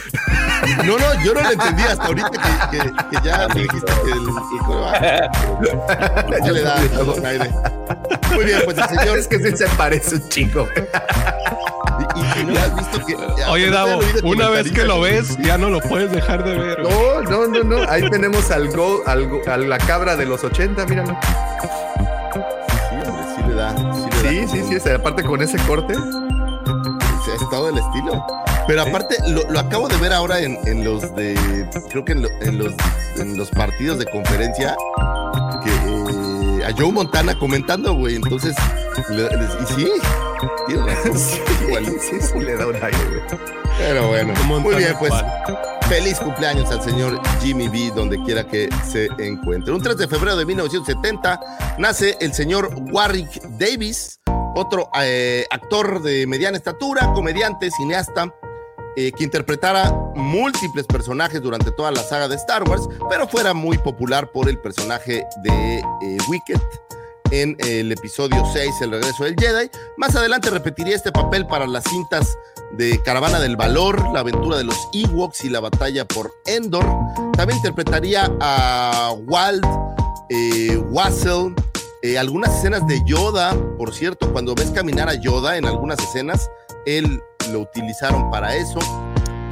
Speaker 1: No, no, yo no lo entendí hasta ahorita que, que- que ya me dijiste que el, el coreback. Ya le da un aire. Muy bien, pues el señor.
Speaker 3: Es que sí se parece un chico.
Speaker 1: Y- no has visto que.
Speaker 5: Oye, Davo, una vez que lo ves, ya no lo puedes dejar de ver.
Speaker 3: No, no, no, no. Ahí tenemos al go, al go- a la cabra de los 80, míralo.
Speaker 1: Sí, hombre, sí le da. Sí, le
Speaker 3: Sí,
Speaker 1: da
Speaker 3: sí, sí. es- Aparte con ese corte.
Speaker 1: Sí, es todo el estilo. Pero aparte, lo, lo acabo de ver ahora en, en los de. Creo que en, lo- en los, en los partidos de conferencia. Que a Joe Montana comentando, güey. Entonces. le- y sí, tiene razón.
Speaker 3: Sí,
Speaker 1: igualito.
Speaker 3: sí, sí, le da un aire, güey.
Speaker 1: Pero bueno,
Speaker 5: Montana
Speaker 1: muy bien, pues feliz cumpleaños al señor Jimmy B, donde quiera que se encuentre. Un 3 de febrero de 1970 nace el señor Warwick Davis, otro eh, actor de mediana estatura, comediante, cineasta, eh, que interpretara múltiples personajes durante toda la saga de Star Wars, pero fuera muy popular por el personaje de eh, Wicket en el episodio 6, El regreso del Jedi. Más adelante repetiría este papel para las cintas de Caravana del Valor, la aventura de los Ewoks y la batalla por Endor. También interpretaría a Wald, eh, Wassel, eh, algunas escenas de Yoda, por cierto, cuando ves caminar a Yoda en algunas escenas, él lo utilizaron para eso.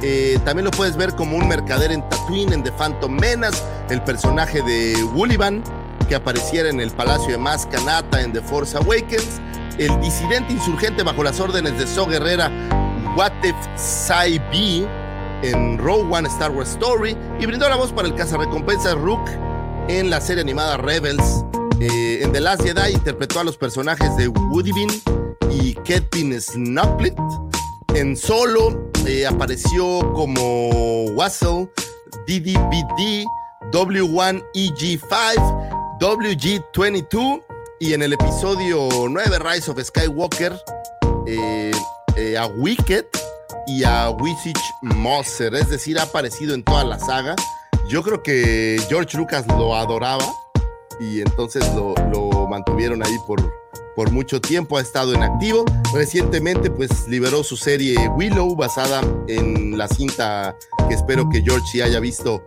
Speaker 1: Eh, también lo puedes ver como un mercader en Tatooine, en The Phantom Menace, el personaje de Woolyban, que apareciera en el Palacio de Maz Kanata en The Force Awakens, el disidente insurgente bajo las órdenes de So Guerrera, Watef Sai B, en Rogue One Star Wars Story, y brindó la voz para el cazarrecompensas Rook en la serie animada Rebels. Eh, en The Last Jedi interpretó a los personajes de Woody Bean y Ketpin Snucklet. En Solo eh, apareció como Wassel, DDBD, W1EG5, WG22 y en el episodio 9 Rise of Skywalker eh, eh, a Wicked y a Wisich Moser, es decir, ha aparecido en toda la saga. Yo creo que George Lucas lo adoraba y entonces lo, lo mantuvieron ahí por, por mucho tiempo, ha estado en activo. Recientemente pues liberó su serie Willow basada en la cinta que espero que George sí haya visto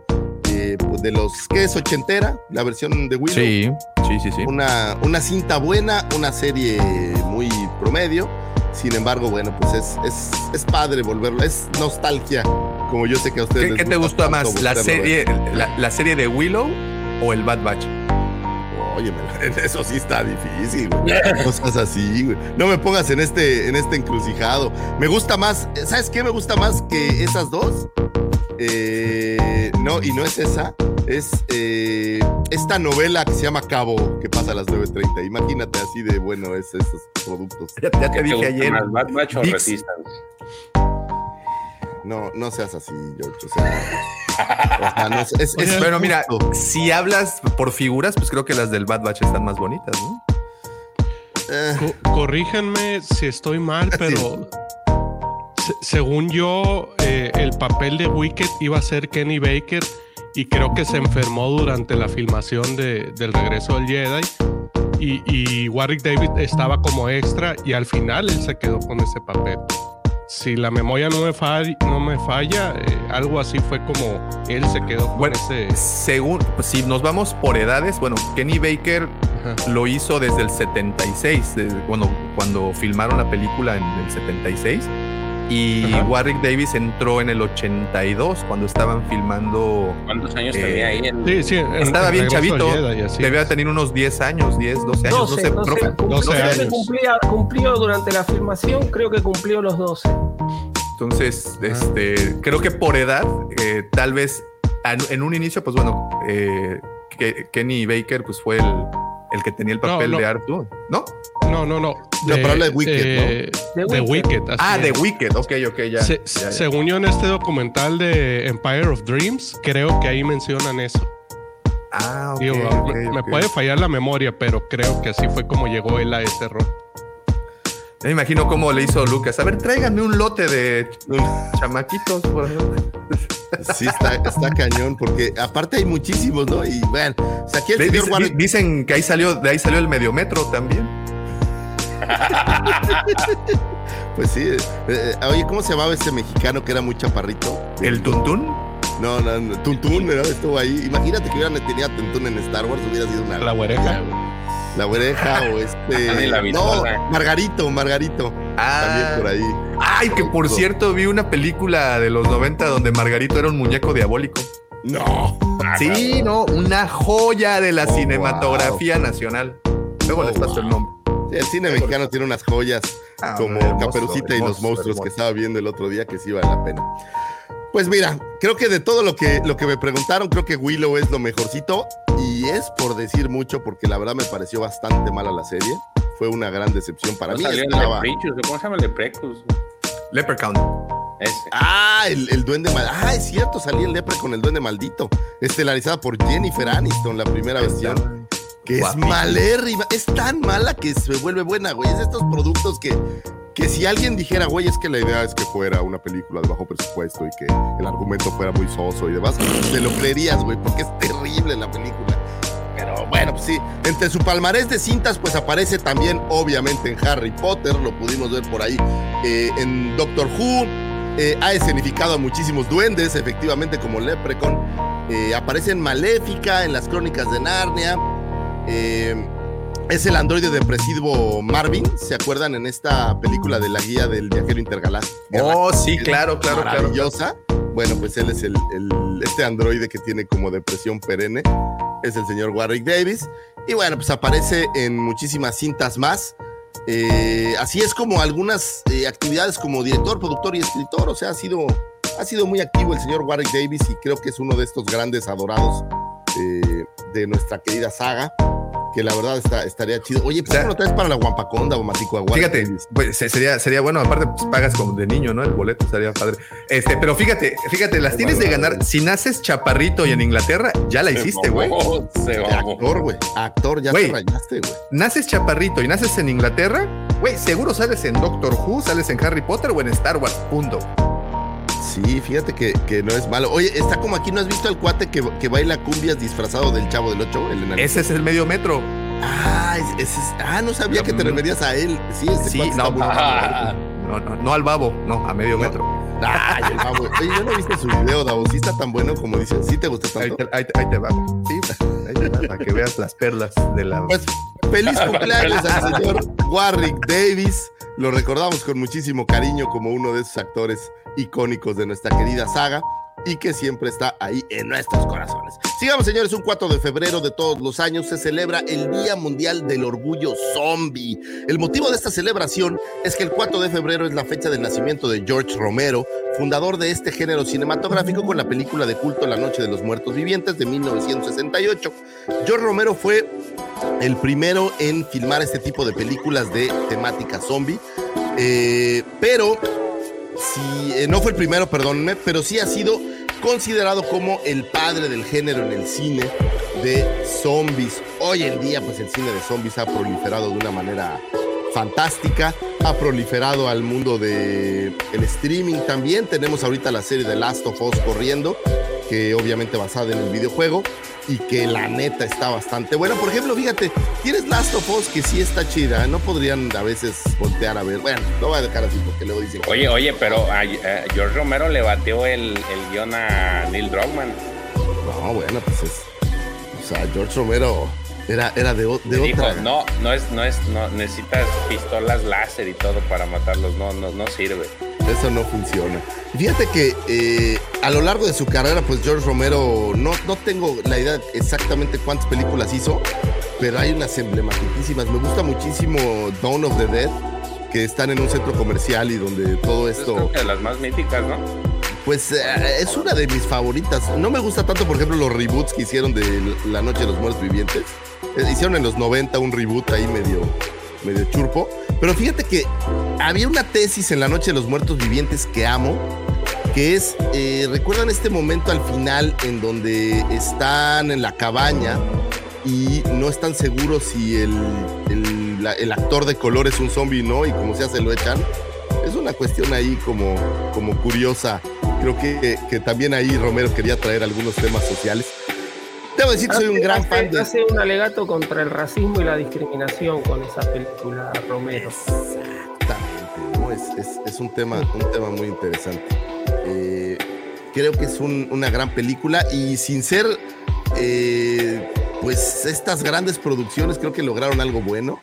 Speaker 1: eh, pues, de los que es ochentera, la versión de Willow.
Speaker 3: Sí, sí, sí, sí.
Speaker 1: Una, una cinta buena, una serie muy promedio. Sin embargo, bueno, pues es, es, es padre volverlo, es nostalgia, como yo sé que a ustedes
Speaker 3: ¿Qué,
Speaker 1: les
Speaker 3: qué te
Speaker 1: gusta
Speaker 3: gustó más? ¿La serie, la, la serie de Willow o el Bad Batch?
Speaker 1: Oye, eso sí está difícil, güey. Cosas así, güey. No me pongas en este, en este encrucijado. Me gusta más, ¿sabes qué me gusta más que esas dos? Eh, no, y no es esa. Es eh, esta novela que se llama Cabo, que pasa a las 9.30. Imagínate así de bueno es esos productos.
Speaker 3: Ya, ya te
Speaker 4: ¿Qué te
Speaker 3: dije ayer.
Speaker 4: más, o
Speaker 3: Dix.
Speaker 1: No, no seas así, George. O sea, o sea, no es,
Speaker 3: mira, si hablas por figuras, pues creo que las del Bad Batch están más bonitas, ¿no?
Speaker 1: Eh,
Speaker 5: Co- corríjanme si estoy mal, pero se- según yo, eh, el papel de Wicked iba a ser Kenny Baker y creo que se enfermó durante la filmación de- del regreso del Jedi. Y, y Warwick David estaba como extra y al final él se quedó con ese papel. Si la memoria no me, fall- no me falla, eh, algo así fue como él se quedó con
Speaker 3: Bueno,
Speaker 5: ese...
Speaker 3: Según, si nos vamos por edades, bueno, Kenny Baker lo hizo desde el 76, desde, bueno, cuando filmaron la película en el 76. Y
Speaker 4: Ajá.
Speaker 3: Warwick Davis entró en el 82 cuando estaban filmando.
Speaker 4: ¿Cuántos años
Speaker 3: Eh,
Speaker 4: tenía ahí? En...
Speaker 5: Sí, sí. en-
Speaker 3: Estaba
Speaker 5: en
Speaker 3: bien chavito.
Speaker 5: Jedi.
Speaker 3: Debía tener unos 10 años, 10, 12 años.
Speaker 6: 12,
Speaker 3: no sé,
Speaker 6: 12,
Speaker 3: profe.
Speaker 6: cum-
Speaker 5: 12
Speaker 6: creo que
Speaker 5: años.
Speaker 6: cumplía- cumplió durante la filmación, creo que cumplió los 12.
Speaker 3: Entonces, este, creo que por edad, eh, tal vez en, en un inicio, pues bueno, eh, Kenny Baker pues fue el, el que tenía el
Speaker 5: No,
Speaker 3: papel
Speaker 5: no.
Speaker 3: de Arthur, ¿no?
Speaker 5: No, no, no.
Speaker 1: No, pero habla de Wicked,
Speaker 5: de,
Speaker 6: ¿no?
Speaker 5: De
Speaker 6: De
Speaker 5: Wicked. así
Speaker 3: Ah, de. Wicked, ok, ok, ya.
Speaker 5: Se-
Speaker 3: ya, ya.
Speaker 5: Según yo en este documental de Empire of Dreams, creo que ahí mencionan eso.
Speaker 3: Ah, ok.
Speaker 5: Digo, me
Speaker 3: ok.
Speaker 5: puede fallar la memoria, pero creo que así fue como llegó él a ese rol.
Speaker 3: Ya me imagino cómo le hizo Lucas. A ver, tráiganme un lote de chamaquitos. por.
Speaker 1: Sí, está, está cañón, porque aparte hay muchísimos, ¿no? Y bueno, o sea, aquí el señor
Speaker 3: dice- Dicen que ahí salió, de ahí salió el mediometro también.
Speaker 1: Pues sí. eh, eh, oye, ¿cómo se llamaba ese mexicano que era muy chaparrito?
Speaker 3: El tuntún.
Speaker 1: No, no, no, Tuntún, ¿no? Estuvo ahí. Imagínate que hubieran tenido a Tuntún en Star Wars, hubiera sido una.
Speaker 5: La güereja.
Speaker 1: La oreja o este.
Speaker 4: la
Speaker 1: no. Margarito, Margarito. También por ahí.
Speaker 3: Ay, que por cierto vi una película de los 90 donde Margarito era un muñeco diabólico.
Speaker 1: No.
Speaker 3: Sí, no, una joya de la
Speaker 1: Oh,
Speaker 3: cinematografía nacional. Luego
Speaker 1: Oh,
Speaker 3: les paso
Speaker 1: wow.
Speaker 3: el nombre.
Speaker 1: Sí, el cine mexicano tiene unas joyas
Speaker 3: Ah,
Speaker 1: como
Speaker 3: hermoso,
Speaker 1: Caperucita y los monstruos
Speaker 3: hermoso.
Speaker 1: que estaba viendo el otro día que sí vale la pena. Pues mira, creo que de todo lo que, lo que me preguntaron, creo que Willow es lo mejorcito y es por decir mucho porque la verdad me pareció bastante mala la serie. Fue una gran decepción para
Speaker 4: No
Speaker 1: mí.
Speaker 4: Leprechus, ¿cómo se llama el Leprecus?
Speaker 3: Leprechaun.
Speaker 4: Ese.
Speaker 1: Ah, el, el duende maldito. Ah, es cierto, salía el lepre con el duende maldito. Estelarizada por Jennifer Aniston, la primera versión. Que es
Speaker 3: Guapísima.
Speaker 1: malérrima. Es tan mala que se vuelve buena, güey. Es de estos productos que, que si alguien dijera, güey, es que la idea es que fuera una película de bajo presupuesto y que el argumento fuera muy soso y demás, te lo creerías, güey, porque es terrible la película. Pero bueno, pues sí, entre su palmarés de cintas, pues aparece también, obviamente, en Harry Potter, lo pudimos ver por ahí, eh, en Doctor Who, eh, ha escenificado a muchísimos duendes, efectivamente, como Leprechaun, eh, aparece en Maléfica, en las Crónicas de Narnia, eh, es el androide depresivo Marvin, ¿se acuerdan en esta película de la guía del viajero intergaláctico?
Speaker 3: Oh, sí, claro, claro, claro.
Speaker 1: maravillosa. Bueno, pues él es el, el- este androide que tiene como depresión perenne. Es el señor Warwick Davis. Y bueno, pues aparece en muchísimas cintas más. Eh, así es como algunas eh, actividades como director, productor y escritor. O sea, ha sido, ha sido muy activo el señor Warwick Davis y creo que es uno de estos grandes adorados eh, de nuestra querida saga. Que la verdad está, estaría chido. Oye, ¿por qué
Speaker 3: O sea,
Speaker 1: no lo traes para la Guampaconda o Matico a Warwick
Speaker 3: Fíjate, pues, se- sería, sería bueno, aparte pues, pagas como de niño, ¿no? El boleto estaría padre. Este, pero fíjate, fíjate, las tienes de ganar. Si naces chaparrito y en Inglaterra, ya la hiciste, güey.
Speaker 1: Actor, güey. Actor, ya te rayaste, güey.
Speaker 3: Naces chaparrito y naces en Inglaterra, güey, seguro sales en Doctor Who, sales en Harry Potter o en Star Wars, punto.
Speaker 1: Sí, fíjate que, que no es malo. Oye, está como aquí, ¿no has visto al cuate que, que baila cumbias disfrazado del chavo del 8? El enanito?
Speaker 3: Ese es el medio metro.
Speaker 1: Ah, es- ese es- ah, no sabía que te referías a él. Sí, ese
Speaker 3: Sí,
Speaker 1: cuate está
Speaker 3: no,
Speaker 4: Ah,
Speaker 3: no, no, no al babo, no, a medio
Speaker 1: No.
Speaker 3: metro.
Speaker 1: Ay, el babo. Oye, yo no viste su video, Davo. Sí está tan bueno como dicen. ¿Sí te gusta
Speaker 3: Ahí te, ahí ahí te va. Sí, ahí te va, para que veas las perlas de la.
Speaker 1: Pues feliz cumpleaños al señor Warwick Davis. Lo recordamos con muchísimo cariño como uno de esos actores icónicos de nuestra querida saga y que siempre está ahí en nuestros corazones. Sigamos, señores, un 4 de febrero de todos los años se celebra el Día Mundial del Orgullo Zombie. El motivo de esta celebración es que el 4 de febrero es la fecha del nacimiento de George Romero, fundador de este género cinematográfico con la película de culto La Noche de los Muertos Vivientes de 1968. George Romero fue el primero en filmar este tipo de películas de temática zombie, eh, pero sí, eh, no fue el primero, perdónenme, pero sí ha sido considerado como el padre del género en el cine de zombies. Hoy en día, pues el cine de zombies ha proliferado de una manera fantástica, ha proliferado al mundo de el streaming también. Tenemos ahorita la serie de Last of Us corriendo, que obviamente basada en el videojuego y que la neta está bastante buena. Por ejemplo, fíjate, tienes Last of Us que sí está chida, no podrían a veces voltear a ver. Bueno, lo voy a dejar así porque luego dicen.
Speaker 4: Oye, oye, pero a, a George Romero le bateó el, el guion a Neil Druckmann.
Speaker 1: No, bueno, pues es. O sea, George Romero Era, era de, de
Speaker 4: Le dijo,
Speaker 1: otra.
Speaker 4: no, no es, no es, no, necesitas pistolas láser y todo para matarlos, no, no, no sirve.
Speaker 1: Eso no funciona. Fíjate que eh, a lo largo de su carrera, pues George Romero, no, no tengo la idea exactamente cuántas películas hizo, pero hay unas emblematiquísimas. Me gusta muchísimo Dawn of the Dead, que están en un centro comercial y donde todo
Speaker 4: Es
Speaker 1: esto,
Speaker 4: creo que de las más míticas, ¿no?
Speaker 1: Pues eh, es una de mis favoritas. No me gusta tanto, por ejemplo, los reboots que hicieron de La Noche de los Muertos Vivientes. Eh, hicieron en los 90 un reboot ahí medio, medio churpo. Pero fíjate que había una tesis en La Noche de los Muertos Vivientes que amo, que es, eh, ¿recuerdan este momento al final en donde están en la cabaña y no están seguros si el, el- la- el actor de color es un zombie no? Y como sea se lo echan. Es una cuestión ahí como, como curiosa. Creo que, que también ahí Romero quería traer algunos temas sociales. Debo decir que soy un gran
Speaker 6: hace-
Speaker 1: fan de...
Speaker 6: Hace un alegato contra el racismo y la discriminación con esa película, Romero.
Speaker 1: Exactamente, ¿no? Es, es- es un, tema, un tema muy interesante. Eh, creo que es un- una gran película y sin ser, eh, pues, estas grandes producciones, creo que lograron algo bueno.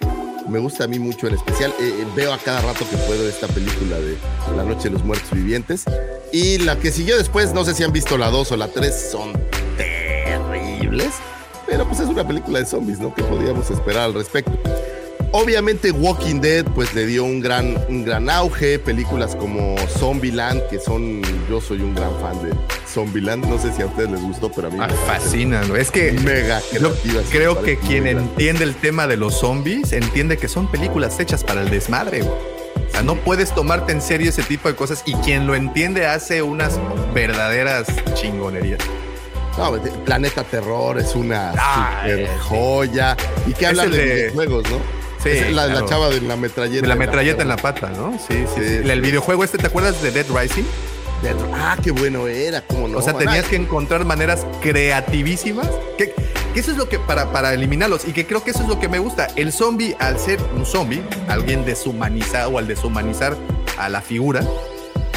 Speaker 1: Me gusta a mí mucho en especial. Eh, eh, veo a cada rato que puedo esta película de La Noche de los Muertos Vivientes. Y la que siguió después, no sé si han visto la 2 o la 3, son terribles. Pero pues es una película de zombies, ¿no? ¿Qué podíamos esperar al respecto? Obviamente Walking Dead pues le dio un gran, un gran auge, películas como Zombieland, que son, yo soy un gran fan de Zombieland, no sé si a ustedes les gustó, pero a mí
Speaker 3: Ah,
Speaker 1: me
Speaker 3: fascina, ¿no? Es que
Speaker 1: mega
Speaker 3: yo creo que quien entiende el tema de los zombies entiende que son películas hechas para el desmadre. güey. O sea, no puedes tomarte en serio ese tipo de cosas y quien lo entiende hace unas verdaderas chingonerías.
Speaker 1: No, Planeta Terror es una
Speaker 3: Ah,
Speaker 1: super joya. Y que
Speaker 3: Es
Speaker 1: hablan de,
Speaker 3: de-
Speaker 1: videojuegos, ¿no?
Speaker 3: Sí,
Speaker 1: Es la, la
Speaker 3: claro.
Speaker 1: chava de la metralleta.
Speaker 3: De la metralleta en la pata, ¿no? Sí, sí.
Speaker 1: Sí,
Speaker 3: sí.
Speaker 1: sí.
Speaker 3: El videojuego este, ¿te acuerdas de Dead Rising?
Speaker 1: De- Ah, qué bueno era, cómo no.
Speaker 3: o sea, tenías que encontrar maneras creativísimas. Que, que eso es lo que para, para eliminarlos. Y que creo que eso es lo que me gusta. El zombie, al ser un zombie, alguien deshumanizado o al deshumanizar a la figura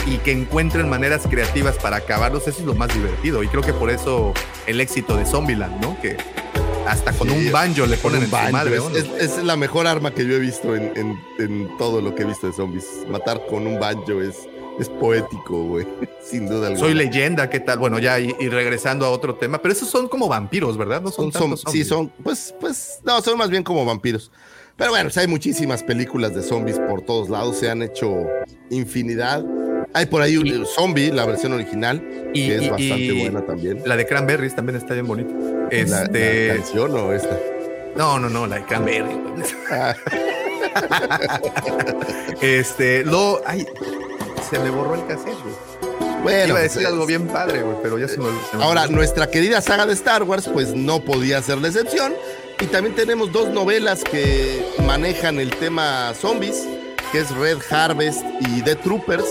Speaker 3: y que encuentren maneras creativas para acabarlos, eso es lo más divertido. Y creo que por eso el éxito de Zombieland, ¿no? Que hasta con
Speaker 1: Sí,
Speaker 3: un banjo le ponen
Speaker 1: un banjo.
Speaker 3: madre.
Speaker 1: Es,
Speaker 3: ¿no?
Speaker 1: es- es la mejor arma que yo he visto en, en- en todo lo que he visto de zombies. Matar con un banjo es, es poético, güey. Sin duda alguna.
Speaker 3: Soy leyenda, ¿qué tal? Bueno, ya y, y regresando a otro tema, pero esos son como vampiros, ¿verdad? No son,
Speaker 1: Son, son-
Speaker 3: tantos
Speaker 1: sí, son, pues, pues, no, son más bien como vampiros. Pero bueno, pues hay muchísimas películas de zombies por todos lados, se han hecho infinidad. Hay por ahí un
Speaker 3: Y-
Speaker 1: zombie, la versión original,
Speaker 3: Y-
Speaker 1: que es bastante buena también.
Speaker 3: La de Cranberries también está bien bonita.
Speaker 1: La,
Speaker 3: Este,
Speaker 1: la canción o esta.
Speaker 3: no, no, no, la de Cranberries.
Speaker 1: Ah,
Speaker 3: Este, lo, ay, se me borró el cassette, güey.
Speaker 1: bueno,
Speaker 3: Iba a
Speaker 1: pues,
Speaker 3: decir algo bien padre, güey, pero ya se me, se me
Speaker 1: Ahora, nuestra querida saga de Star Wars, pues no podía ser la excepción. Y también tenemos dos novelas que manejan el tema zombies, que es Red Harvest y The Troopers.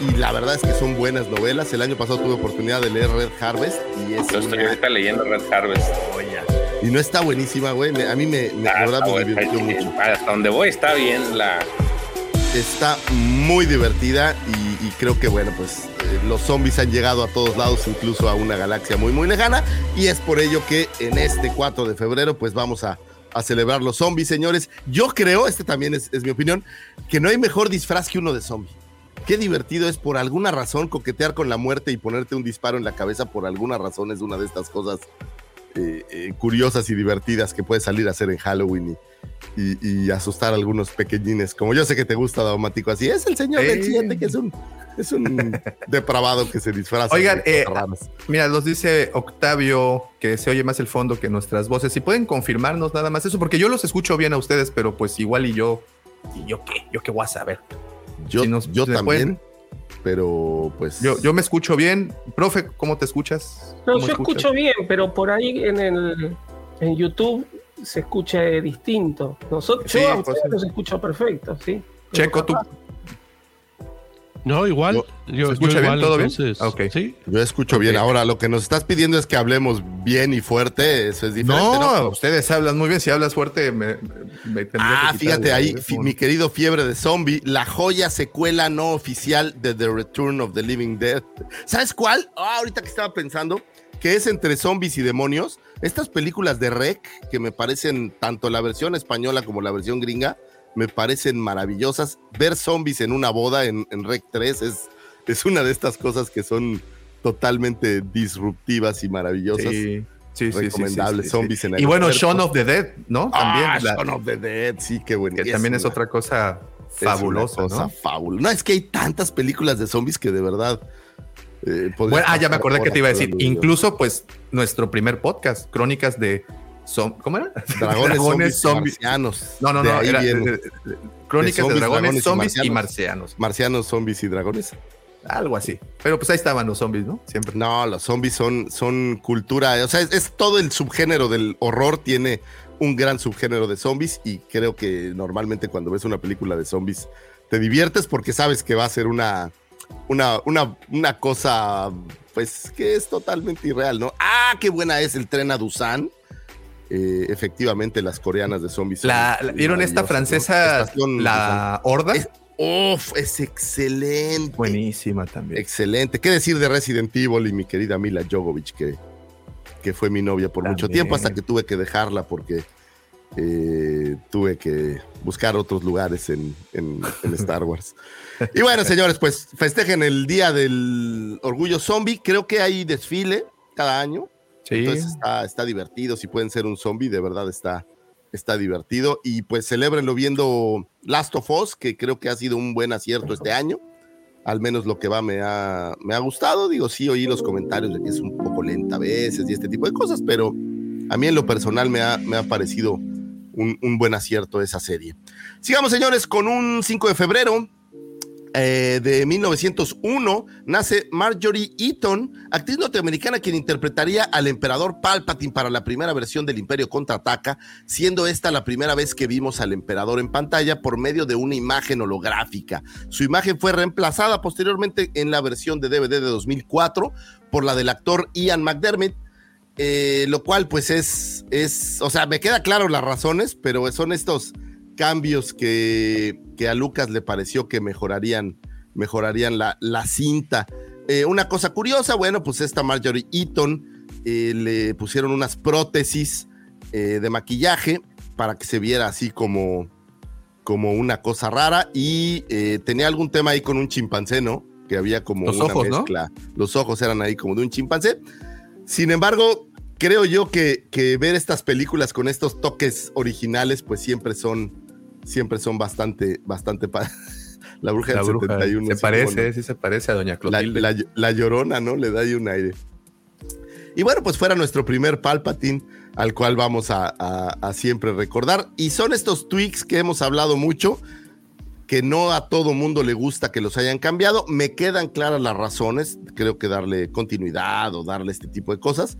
Speaker 1: Y la verdad es que son buenas novelas. El año pasado tuve oportunidad de leer Red Harvest y es
Speaker 4: Yo estoy
Speaker 1: una
Speaker 4: ahorita leyendo Red Harvest.
Speaker 1: Y no está buenísima, güey. A mí me, me,
Speaker 4: Ah,
Speaker 1: verdad me divirtió mucho.
Speaker 4: Hasta donde voy está bien la.
Speaker 1: Está muy divertida y, y creo que, bueno, pues eh, los zombies han llegado a todos lados, incluso a una galaxia muy, muy lejana. Y es por ello que en este 4 de febrero, pues vamos a, a celebrar los zombies, señores. Yo creo, este también es, es mi opinión, que no hay mejor disfraz que uno de zombie. Qué divertido es por alguna razón coquetear con la muerte y ponerte un disparo en la cabeza por alguna razón es una de estas cosas eh, eh, curiosas y divertidas que puedes salir a hacer en Halloween y, y- y asustar a algunos pequeñines. Como yo sé que te gusta, Daumático, así es el señor del siguiente que es un, es un depravado que se disfraza.
Speaker 3: Oigan, eh. Mira, nos dice Octavio que se oye más el fondo que nuestras voces. Si pueden confirmarnos nada más eso, porque yo los escucho bien a ustedes, pero pues igual y yo, ¿y yo qué? ¿Yo qué voy a saber?
Speaker 1: Yo,
Speaker 3: si nos-
Speaker 1: yo también,
Speaker 3: pueden-
Speaker 1: pero pues
Speaker 3: Yo, yo me escucho bien. Profe, ¿cómo te escuchas?
Speaker 6: No,
Speaker 3: ¿Cómo
Speaker 6: yo
Speaker 3: escuchas?
Speaker 6: escucho bien, pero por ahí en el en YouTube se escucha distinto. Nosotros,
Speaker 3: Sí,
Speaker 6: yo a
Speaker 3: pues,
Speaker 6: ustedes los escucho perfecto, sí.
Speaker 3: Checo, tú.
Speaker 5: No, igual.
Speaker 1: Yo-
Speaker 5: yo,
Speaker 3: ¿se escucha
Speaker 5: yo
Speaker 3: bien?
Speaker 5: igual,
Speaker 3: ¿Todo bien?
Speaker 5: entonces,
Speaker 3: Ah, ok.
Speaker 5: Sí.
Speaker 1: yo escucho bien. Ahora, lo que nos estás pidiendo es que hablemos bien y fuerte, eso es diferente,
Speaker 3: No,
Speaker 1: ¿no?
Speaker 3: ustedes hablan muy bien. Si hablas fuerte, me, me
Speaker 1: Ah,
Speaker 3: que
Speaker 1: fíjate ahí,
Speaker 3: teléfono.
Speaker 1: mi querido Fiebre de Zombie, la joya secuela no oficial de The Return of the Living Dead. ¿Sabes cuál? Ah, ahorita que estaba pensando, que es entre zombies y demonios. Estas películas de Rec, que me parecen tanto la versión española como la versión gringa, me parecen maravillosas. Ver zombies en una boda en, en Rec 3 es, es una de estas cosas que son totalmente disruptivas y maravillosas.
Speaker 3: Sí, sí, sí, sí, sí, sí.
Speaker 1: zombies en
Speaker 3: Y bueno. Shaun of the Dead, ¿no? También.
Speaker 1: Ah,
Speaker 3: la-
Speaker 1: Shaun of the Dead, sí, qué bueno.
Speaker 3: que también es otra cosa fabulosa,
Speaker 1: cosa
Speaker 3: ¿no?
Speaker 1: fabulosa. No, es que hay tantas películas de zombies que de verdad. eh,
Speaker 3: Bueno, ah, ya me acordé que te iba a decir. Incluso, pues, nuestro primer podcast, Crónicas de. Zom- ¿Cómo era?
Speaker 1: Dragones, zombies, y marcianos.
Speaker 3: No, no, no. Era, de- de- de- Crónicas de,
Speaker 1: zombies,
Speaker 3: dragones,
Speaker 1: dragones
Speaker 3: zombies y
Speaker 1: marcianos.
Speaker 3: marcianos.
Speaker 1: Marcianos, zombies y dragones.
Speaker 3: Algo así. Pero pues ahí estaban los zombies, ¿no? Siempre.
Speaker 1: No, los zombies son, son cultura. O sea, es, es todo el subgénero del horror, tiene un gran subgénero de zombies. Y creo que normalmente cuando ves una película de zombies te diviertes porque sabes que va a ser una, una, una, una cosa, pues, que es totalmente irreal, ¿no? Ah, qué buena es el tren a Busan. Eh, efectivamente, las coreanas de zombies.
Speaker 3: La, ¿Vieron esta francesa,
Speaker 1: Estación
Speaker 3: la Horda?
Speaker 1: Es- Uf, es excelente.
Speaker 3: Buenísima también.
Speaker 1: Excelente. ¿Qué decir de Resident Evil y mi querida Mila Jovovich, que, que fue mi novia por mucho tiempo, hasta que tuve que dejarla porque eh, tuve que buscar otros lugares en, en- en Star Wars. Y bueno, señores, pues festejen el Día del Orgullo Zombie. Creo que hay desfile cada año.
Speaker 3: Sí.
Speaker 1: Entonces está, está divertido. Si pueden ser un zombie, de verdad está, está divertido. Y pues celébrenlo viendo Last of Us, que creo que ha sido un buen acierto este año. Al menos lo que va me ha, me ha gustado. Digo, sí, oí los comentarios de que es un poco lenta a veces y este tipo de cosas, pero a mí en lo personal me ha, me ha parecido un, un buen acierto esa serie. Sigamos, señores, con un 5 de febrero eh, de 1901 nace Marjorie Eaton, actriz norteamericana quien interpretaría al emperador Palpatine para la primera versión del Imperio Contraataca, siendo esta la primera vez que vimos al emperador en pantalla por medio de una imagen holográfica. Su imagen fue reemplazada posteriormente en la versión de DVD de 2004 por la del actor Ian McDermott, eh, lo cual pues es, es, o sea, me queda claro las razones, pero son estos cambios que, que a Lucas le pareció que mejorarían, mejorarían la, la cinta. Eh, una cosa curiosa, bueno, pues esta Marjorie Eaton eh, le pusieron unas prótesis eh, de maquillaje para que se viera así como, como una cosa rara y tenía algún tema ahí con un chimpancé, ¿no? Que había como
Speaker 3: Los
Speaker 1: una
Speaker 3: ojos, ¿no?
Speaker 1: mezcla. Los ojos eran ahí como de un chimpancé. Sin embargo, creo yo que, que ver estas películas con estos toques originales, pues siempre son, siempre son bastante, bastante pa- La bruja
Speaker 3: La
Speaker 1: del
Speaker 3: bruja
Speaker 1: 71.
Speaker 3: se
Speaker 1: sí,
Speaker 3: parece,
Speaker 1: cómo no.
Speaker 3: sí se parece a Doña
Speaker 1: La,
Speaker 3: Clotilde.
Speaker 1: la- la llorona, ¿no? Le da ahí un aire. Y bueno, pues fuera nuestro primer Palpatine, al cual vamos a, a- a siempre recordar. Y son estos tweaks que hemos hablado mucho, que no a todo mundo le gusta que los hayan cambiado. Me quedan claras las razones, creo que darle continuidad o darle este tipo de cosas.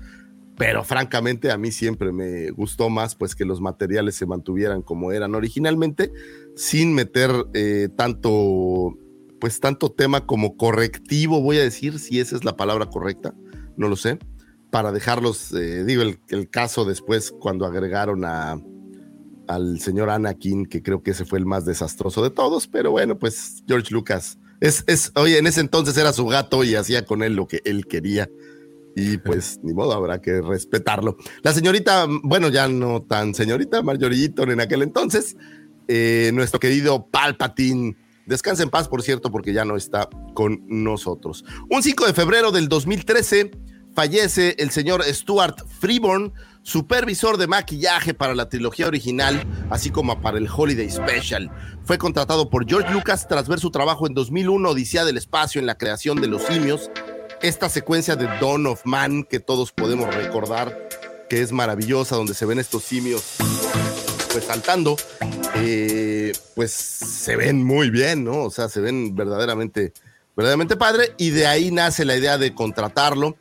Speaker 1: Pero francamente a mí siempre me gustó más pues que los materiales se mantuvieran como eran originalmente, sin meter eh, tanto, pues tanto tema como correctivo, voy a decir, si esa es la palabra correcta, no lo sé, para dejarlos, eh, digo, el, el caso después cuando agregaron a, al señor Anakin, que creo que ese fue el más desastroso de todos, pero bueno, pues George Lucas, es, es, oye, en ese entonces era su gato y hacía con él lo que él quería. Y pues ni modo, habrá que respetarlo. La señorita, bueno, ya no tan señorita, Marjorie Eaton en aquel entonces, eh, nuestro querido Palpatine, descansa en paz, por cierto, porque ya no está con nosotros. Un 5 de febrero del 2013 fallece el señor Stuart Freeborn, supervisor de maquillaje para la trilogía original, así como para el Holiday Special. Fue contratado por George Lucas tras ver su trabajo en 2001, Odisea del Espacio, en la creación de los simios. Esta secuencia de Dawn of Man que todos podemos recordar, que es maravillosa, donde se ven estos simios pues saltando, eh, pues se ven muy bien, ¿no? O sea, se ven verdaderamente, verdaderamente padre, y de ahí nace la idea de contratarlo.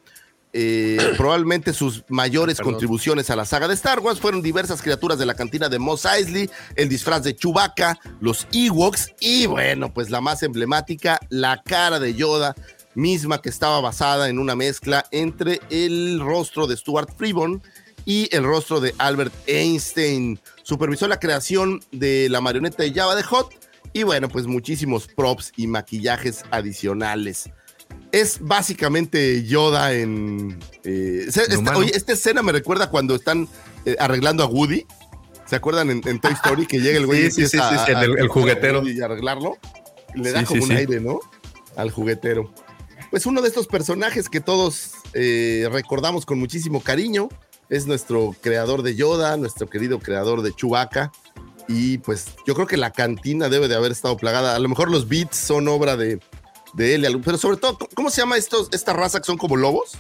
Speaker 1: Eh, probablemente sus mayores
Speaker 3: Perdón.
Speaker 1: contribuciones a la saga de Star Wars fueron diversas criaturas de la cantina de Mos Eisley, el disfraz de Chewbacca, los Ewoks y bueno, pues la más emblemática, la cara de Yoda, misma que estaba basada en una mezcla entre el rostro de Stuart Freeborn y el rostro de Albert Einstein. Supervisó la creación de la marioneta de Java de Hot y bueno, pues muchísimos props y maquillajes adicionales. es básicamente Yoda en. eh,
Speaker 3: humano.
Speaker 1: oye, esta escena me recuerda cuando están eh, arreglando a Woody. ¿Se acuerdan en, en Toy Story que llega el güey y
Speaker 3: Sí, sí, sí, sí,
Speaker 1: a-
Speaker 3: el- el juguetero.
Speaker 1: Y arreglarlo? Le da como un aire, ¿no? Al juguetero. Pues uno de estos personajes que todos eh, recordamos con muchísimo cariño es nuestro creador de Yoda, nuestro querido creador de Chewbacca. Y pues yo creo que la cantina debe de haber estado plagada. A lo mejor los beats son obra de, de él, pero sobre todo, ¿cómo- ¿cómo se llama estos, esta raza que son como lobos?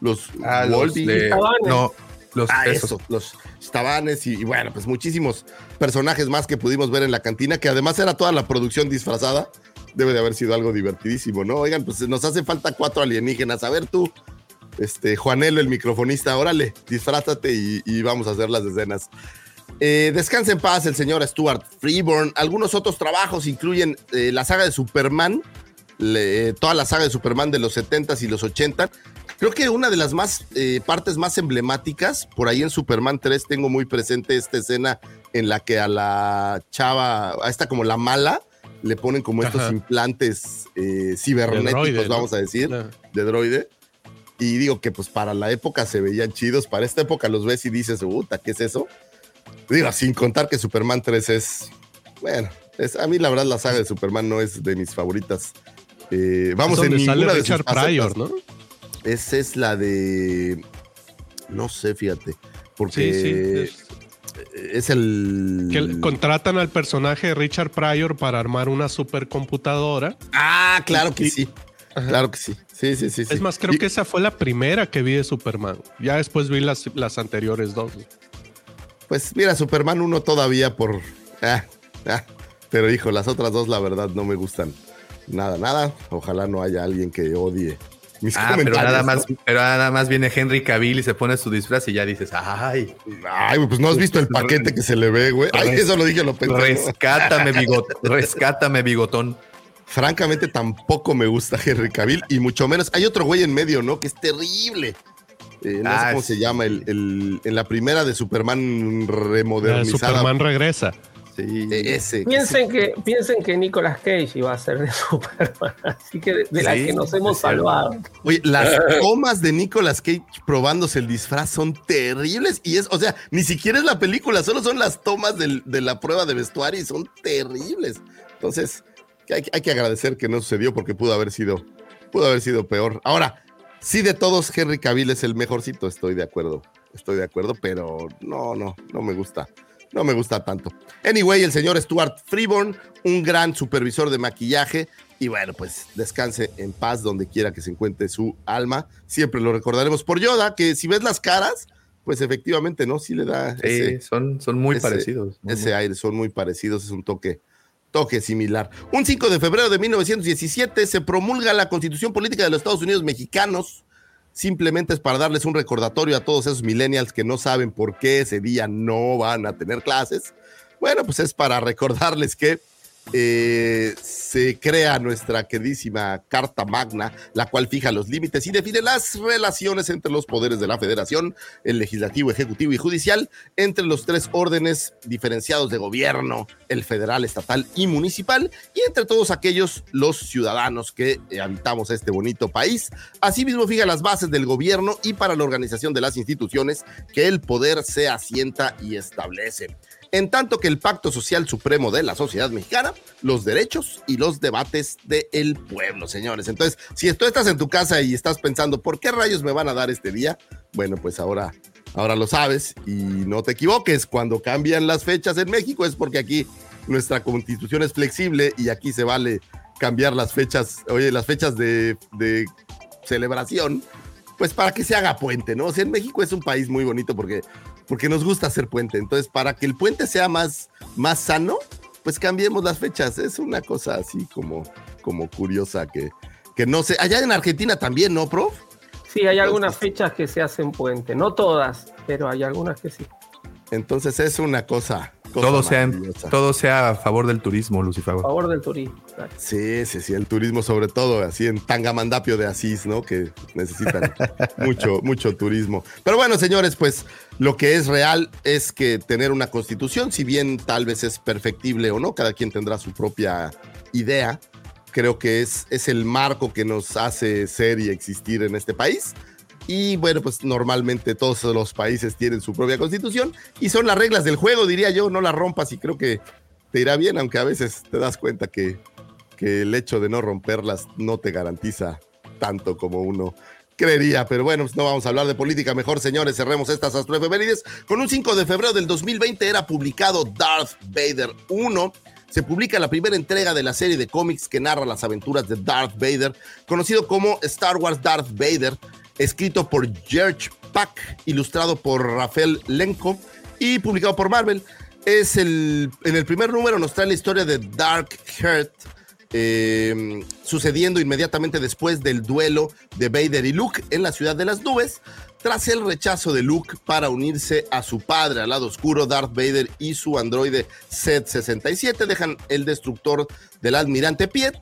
Speaker 1: Los
Speaker 3: Ah, los de- no, los
Speaker 1: Ah,
Speaker 3: esos.
Speaker 1: eso, los tabanes y, y bueno, pues muchísimos personajes más que pudimos ver en la cantina, que además era toda la producción disfrazada. Debe de haber sido algo divertidísimo, ¿no? Oigan, pues nos hace falta cuatro alienígenas. A ver tú, este, Juanelo, el microfonista, órale, disfrázate y, y vamos a hacer las escenas. Eh, descansa en paz el señor Stuart Freeborn. Algunos otros trabajos incluyen eh, la saga de Superman, le- toda la saga de Superman de los 70s y los 80. Creo que una de las más eh, partes más emblemáticas, por ahí en Superman 3 tengo muy presente esta escena en la que a la chava, a esta como la mala, le ponen como estos
Speaker 5: Ajá.
Speaker 1: implantes eh, cibernéticos,
Speaker 5: droide, ¿no?
Speaker 1: vamos a decir, de droide. Y digo que pues para la época se veían chidos, para esta época los ves y dices, puta, ¿qué es eso? Digo, sin contar que Superman 3 es, bueno, es, a mí la verdad la saga de Superman no es de mis favoritas. Eh, vamos
Speaker 5: Es
Speaker 1: en
Speaker 5: sale
Speaker 1: ninguna. Esa es la de, no sé, fíjate,
Speaker 5: Sí,
Speaker 1: porque
Speaker 5: sí. es-
Speaker 1: es el...
Speaker 5: que contratan al personaje de Richard Pryor para armar una supercomputadora.
Speaker 1: Ah, claro que
Speaker 5: y-
Speaker 1: sí,
Speaker 5: Ajá.
Speaker 1: claro que sí. Sí, sí, sí. sí.
Speaker 5: Es más, creo
Speaker 1: Y-
Speaker 5: que esa fue la primera que vi de Superman. Ya después vi las, las anteriores dos.
Speaker 1: Pues mira, Superman 1 todavía por... ah, ah, pero hijo, las otras dos la verdad no me gustan. Nada, nada. Ojalá no haya alguien que odie mis
Speaker 3: Ah, pero nada
Speaker 1: ¿no?
Speaker 3: más, pero nada más viene Henry Cavill y se pone su disfraz y ya dices, ay,
Speaker 1: Ay, güey, pues no has visto el paquete que se le ve, güey. Ay, eso lo dije, lo pensé.
Speaker 3: rescátame, bigot, rescátame, bigotón.
Speaker 1: Francamente, tampoco me gusta Henry Cavill y mucho menos. Hay otro güey en medio, ¿no? Que es terrible. Eh, no sé
Speaker 3: Ah,
Speaker 1: cómo
Speaker 3: sí.
Speaker 1: se llama. El, el- en la primera de Superman remodernizada.
Speaker 5: Superman regresa.
Speaker 3: Sí.
Speaker 1: eh, ese.
Speaker 6: Piensen que, piensen que Nicolas Cage iba a ser de Superman, así que de, de la que nos hemos salvado.
Speaker 1: Oye, las tomas de Nicolas Cage probándose el disfraz son terribles. Y es, o sea, ni siquiera es la película, solo son las tomas del- de la prueba de vestuario y son terribles. Entonces, que hay, hay que agradecer que no sucedió porque pudo haber sido, pudo haber sido peor. Ahora, sí, de todos, Henry Cavill es el mejorcito, estoy de acuerdo. Estoy de acuerdo, pero no, no, no me gusta. No me gusta tanto. Anyway, el señor Stuart Freeborn, un gran supervisor de maquillaje. Y bueno, pues descanse en paz donde quiera que se encuentre su alma. Siempre lo recordaremos por Yoda, que si ves las caras, pues efectivamente, ¿no? Sí le da
Speaker 3: Sí,
Speaker 1: ese,
Speaker 3: son, son muy
Speaker 1: ese-
Speaker 3: parecidos. muy,
Speaker 1: ese aire, son muy parecidos, es un toque, toque similar. Un 5 de febrero de 1917 se promulga la Constitución Política de los Estados Unidos Mexicanos. Simplemente es para darles un recordatorio a todos esos millennials que no saben por qué ese día no van a tener clases. Bueno, pues es para recordarles que eh, se crea nuestra queridísima Carta Magna, la cual fija los límites y define las relaciones entre los poderes de la federación, el legislativo, ejecutivo y judicial, entre los tres órdenes diferenciados de gobierno, el federal, estatal y municipal, y entre todos aquellos los ciudadanos que eh, habitamos este bonito país. Asimismo, fija las bases del gobierno y para la organización de las instituciones que el poder se asienta y establece en tanto que el Pacto Social Supremo de la sociedad mexicana, los derechos y los debates del pueblo, señores. Entonces, si tú estás en tu casa y estás pensando, ¿por qué rayos me van a dar este día? Bueno, pues ahora, ahora lo sabes y no te equivoques, cuando cambian las fechas en México es porque aquí nuestra constitución es flexible y aquí se vale cambiar las fechas, oye, las fechas de, de celebración, pues para que se haga puente, ¿no? O sea, en México es un país muy bonito porque, porque nos gusta hacer puente. Entonces, para que el puente sea más, más sano, pues cambiemos las fechas. Es una cosa así como, como curiosa que, que no sé. Allá en Argentina también, ¿no, prof?
Speaker 6: Sí, hay algunas fechas que se hacen puente, no todas, pero hay algunas que sí.
Speaker 1: Entonces es una cosa. cosa
Speaker 3: Todo sea, todo sea a favor del turismo, Lucifer.
Speaker 6: A favor del turismo. claro.
Speaker 1: Sí, sí, sí, el turismo sobre todo, así en Tangamandapio de Asís, ¿no? Que necesitan mucho, mucho turismo. Pero bueno, señores, pues lo que es real es que tener una constitución, si bien tal vez es perfectible o no, cada quien tendrá su propia idea, Creo que es, es el marco que nos hace ser y existir en este país. Y bueno, pues normalmente todos los países tienen su propia constitución y son las reglas del juego, diría yo, no las rompas y creo que te irá bien, aunque a veces te das cuenta que, que el hecho de no romperlas no te garantiza tanto como uno creería. Pero bueno, pues no vamos a hablar de política. Mejor, señores, cerremos estas astroefemérides. Con un 5 de febrero del 2020 era publicado Darth Vader 1. Se publica la primera entrega de la serie de cómics que narra las aventuras de Darth Vader, conocido como Star Wars Darth Vader, escrito por George Pack, ilustrado por Rafael Lenko y publicado por Marvel. Es el, en el primer número nos trae la historia de Dark Heart, eh, sucediendo inmediatamente después del duelo de Vader y Luke en la ciudad de las nubes. Tras el rechazo de Luke para unirse a su padre al lado oscuro, Darth Vader y su androide Z-67 dejan el destructor del almirante Piet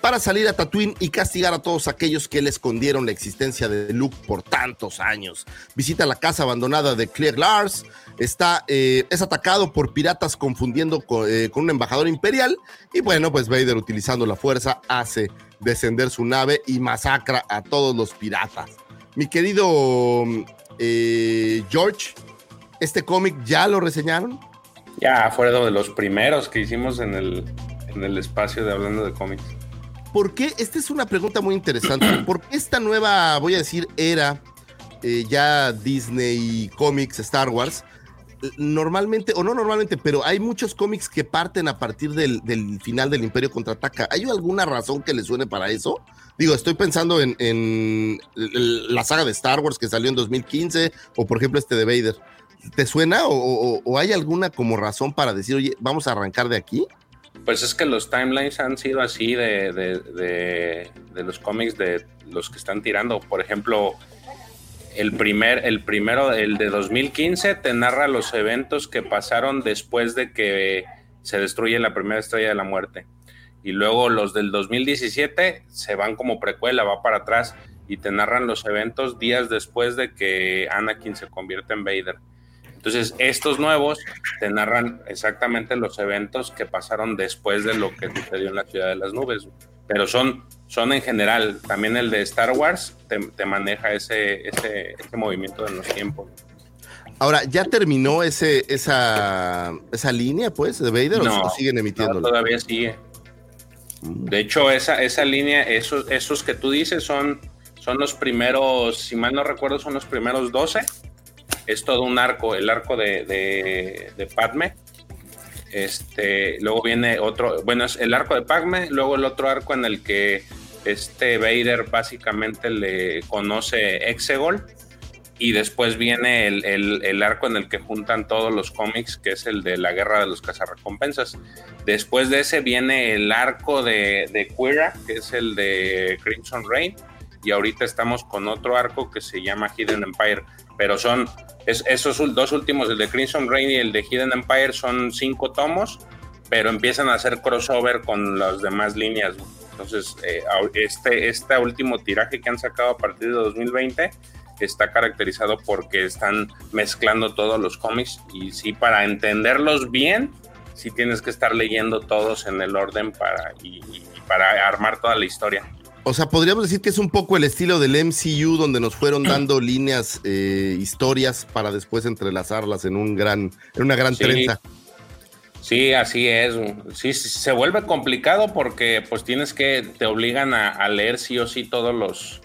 Speaker 1: para salir a Tatooine y castigar a todos aquellos que le escondieron la existencia de Luke por tantos años. Visita la casa abandonada de Claire Lars, está, eh, es atacado por piratas confundiendo con, eh, con, un embajador imperial y bueno, pues Vader utilizando la fuerza hace descender su nave y masacra a todos los piratas. Mi querido eh, George, ¿este cómic ya lo reseñaron?
Speaker 4: Ya, fue de los primeros que hicimos en el, en el espacio de Hablando de cómics.
Speaker 1: ¿Por qué? Esta es una pregunta muy interesante. ¿Por qué esta nueva, voy a decir, era eh, ya Disney Comics, Star Wars? Normalmente, o no normalmente, pero hay muchos cómics que parten a partir del, del final del Imperio Contraataca. ¿Hay alguna razón que le suene para eso? Digo, estoy pensando en, en, la saga de Star Wars que salió en 2015, o por ejemplo este de Vader. ¿Te suena o, o, o hay alguna como razón para decir, oye, vamos a arrancar de aquí?
Speaker 4: Pues es que los timelines han sido así de, de, los cómics de los que están tirando. Por ejemplo, el, primer, el primero, el de 2015, te narra los eventos que pasaron después de que se destruye la primera estrella de la muerte. Y luego los del 2017 se van como precuela, va para atrás y te narran los eventos días después de que Anakin se convierte en Vader. Entonces, estos nuevos te narran exactamente los eventos que pasaron después de lo que sucedió en la ciudad de las nubes. Pero son, son en general, también el de Star Wars te, te maneja ese, ese, ese, movimiento de los tiempos.
Speaker 1: Ahora, ¿ya terminó ese, esa, esa línea, pues, de Vader
Speaker 4: no,
Speaker 1: o siguen emitiendo?
Speaker 4: No, todavía sigue. De hecho, esa, esa línea, esos, esos que tú dices son, son los primeros, si mal no recuerdo, son los primeros 12 es todo un arco, el arco de, de, Padme. Este, luego viene otro, bueno, es el arco de Padme, luego el otro arco en el que este Vader básicamente le conoce Exegol. Y después viene el, el, arco en el que juntan todos los cómics, que es el de la guerra de los cazarrecompensas. Después de ese viene el arco de, de Quira, que es el de Crimson Reign. Y ahorita estamos con otro arco que se llama Hidden Empire. Pero son es, esos dos últimos, el de Crimson Reign y el de Hidden Empire, son cinco tomos, pero empiezan a hacer crossover con las demás líneas. Entonces, eh, este, este último tiraje que han sacado a partir de 2020 está caracterizado porque están mezclando todos los cómics y sí, para entenderlos bien, sí tienes que estar leyendo todos en el orden para, y para armar toda la historia.
Speaker 1: O sea, podríamos decir que es un poco el estilo del MCU donde nos fueron dando líneas, eh, historias para después entrelazarlas en un gran, en una gran
Speaker 4: sí.
Speaker 1: trenza.
Speaker 4: Sí, así es. Sí, sí, se vuelve complicado porque pues tienes que, te obligan a, a, leer sí o sí todos los,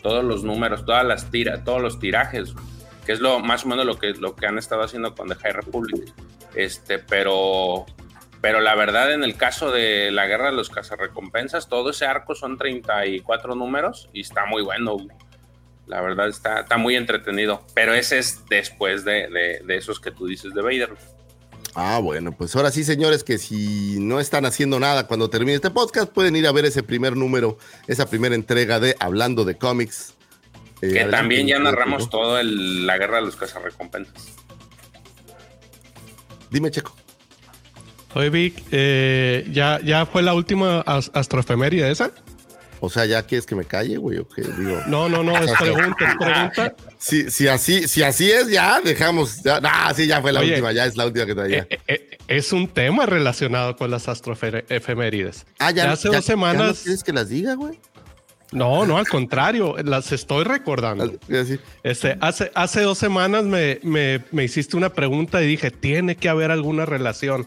Speaker 4: todos los números, todas las tira, todos los tirajes, que es lo más o menos lo que, lo que han estado haciendo con The High Republic. Este, pero pero la verdad, en el caso de la guerra de los cazarrecompensas, todo ese arco son 34 números y está muy bueno. La verdad, está, está muy entretenido. Pero ese es después de, de, de, esos que tú dices de Vader.
Speaker 1: Ah, bueno, pues ahora sí, señores, que si no están haciendo nada cuando termine este podcast, pueden ir a ver ese primer número, esa primera entrega de Hablando de cómics.
Speaker 4: Eh, que también ya narramos todo el, la guerra de los cazarrecompensas.
Speaker 1: Dime, Checo.
Speaker 5: Oye, Vic, eh, ¿ya, ¿ya fue la última astrofemeria esa?
Speaker 1: O sea, ¿ya quieres que me calle, güey? ¿O qué? Digo,
Speaker 5: no, no, no, es pregunta, es pregunta.
Speaker 1: Si, si, así, si así es, ya dejamos. Ya, nah, sí, ya fue la Oye, última, ya es la última que traía.
Speaker 5: Eh, eh, es un tema relacionado con las astroefemérides.
Speaker 1: Ah, ya,
Speaker 5: hace
Speaker 1: ya-
Speaker 5: dos
Speaker 1: ya no
Speaker 5: semanas.
Speaker 1: quieres que las diga, güey?
Speaker 5: No, no, al contrario, las estoy recordando. Este, hace, hace dos semanas me, me- me hiciste una pregunta y dije, tiene que haber alguna relación.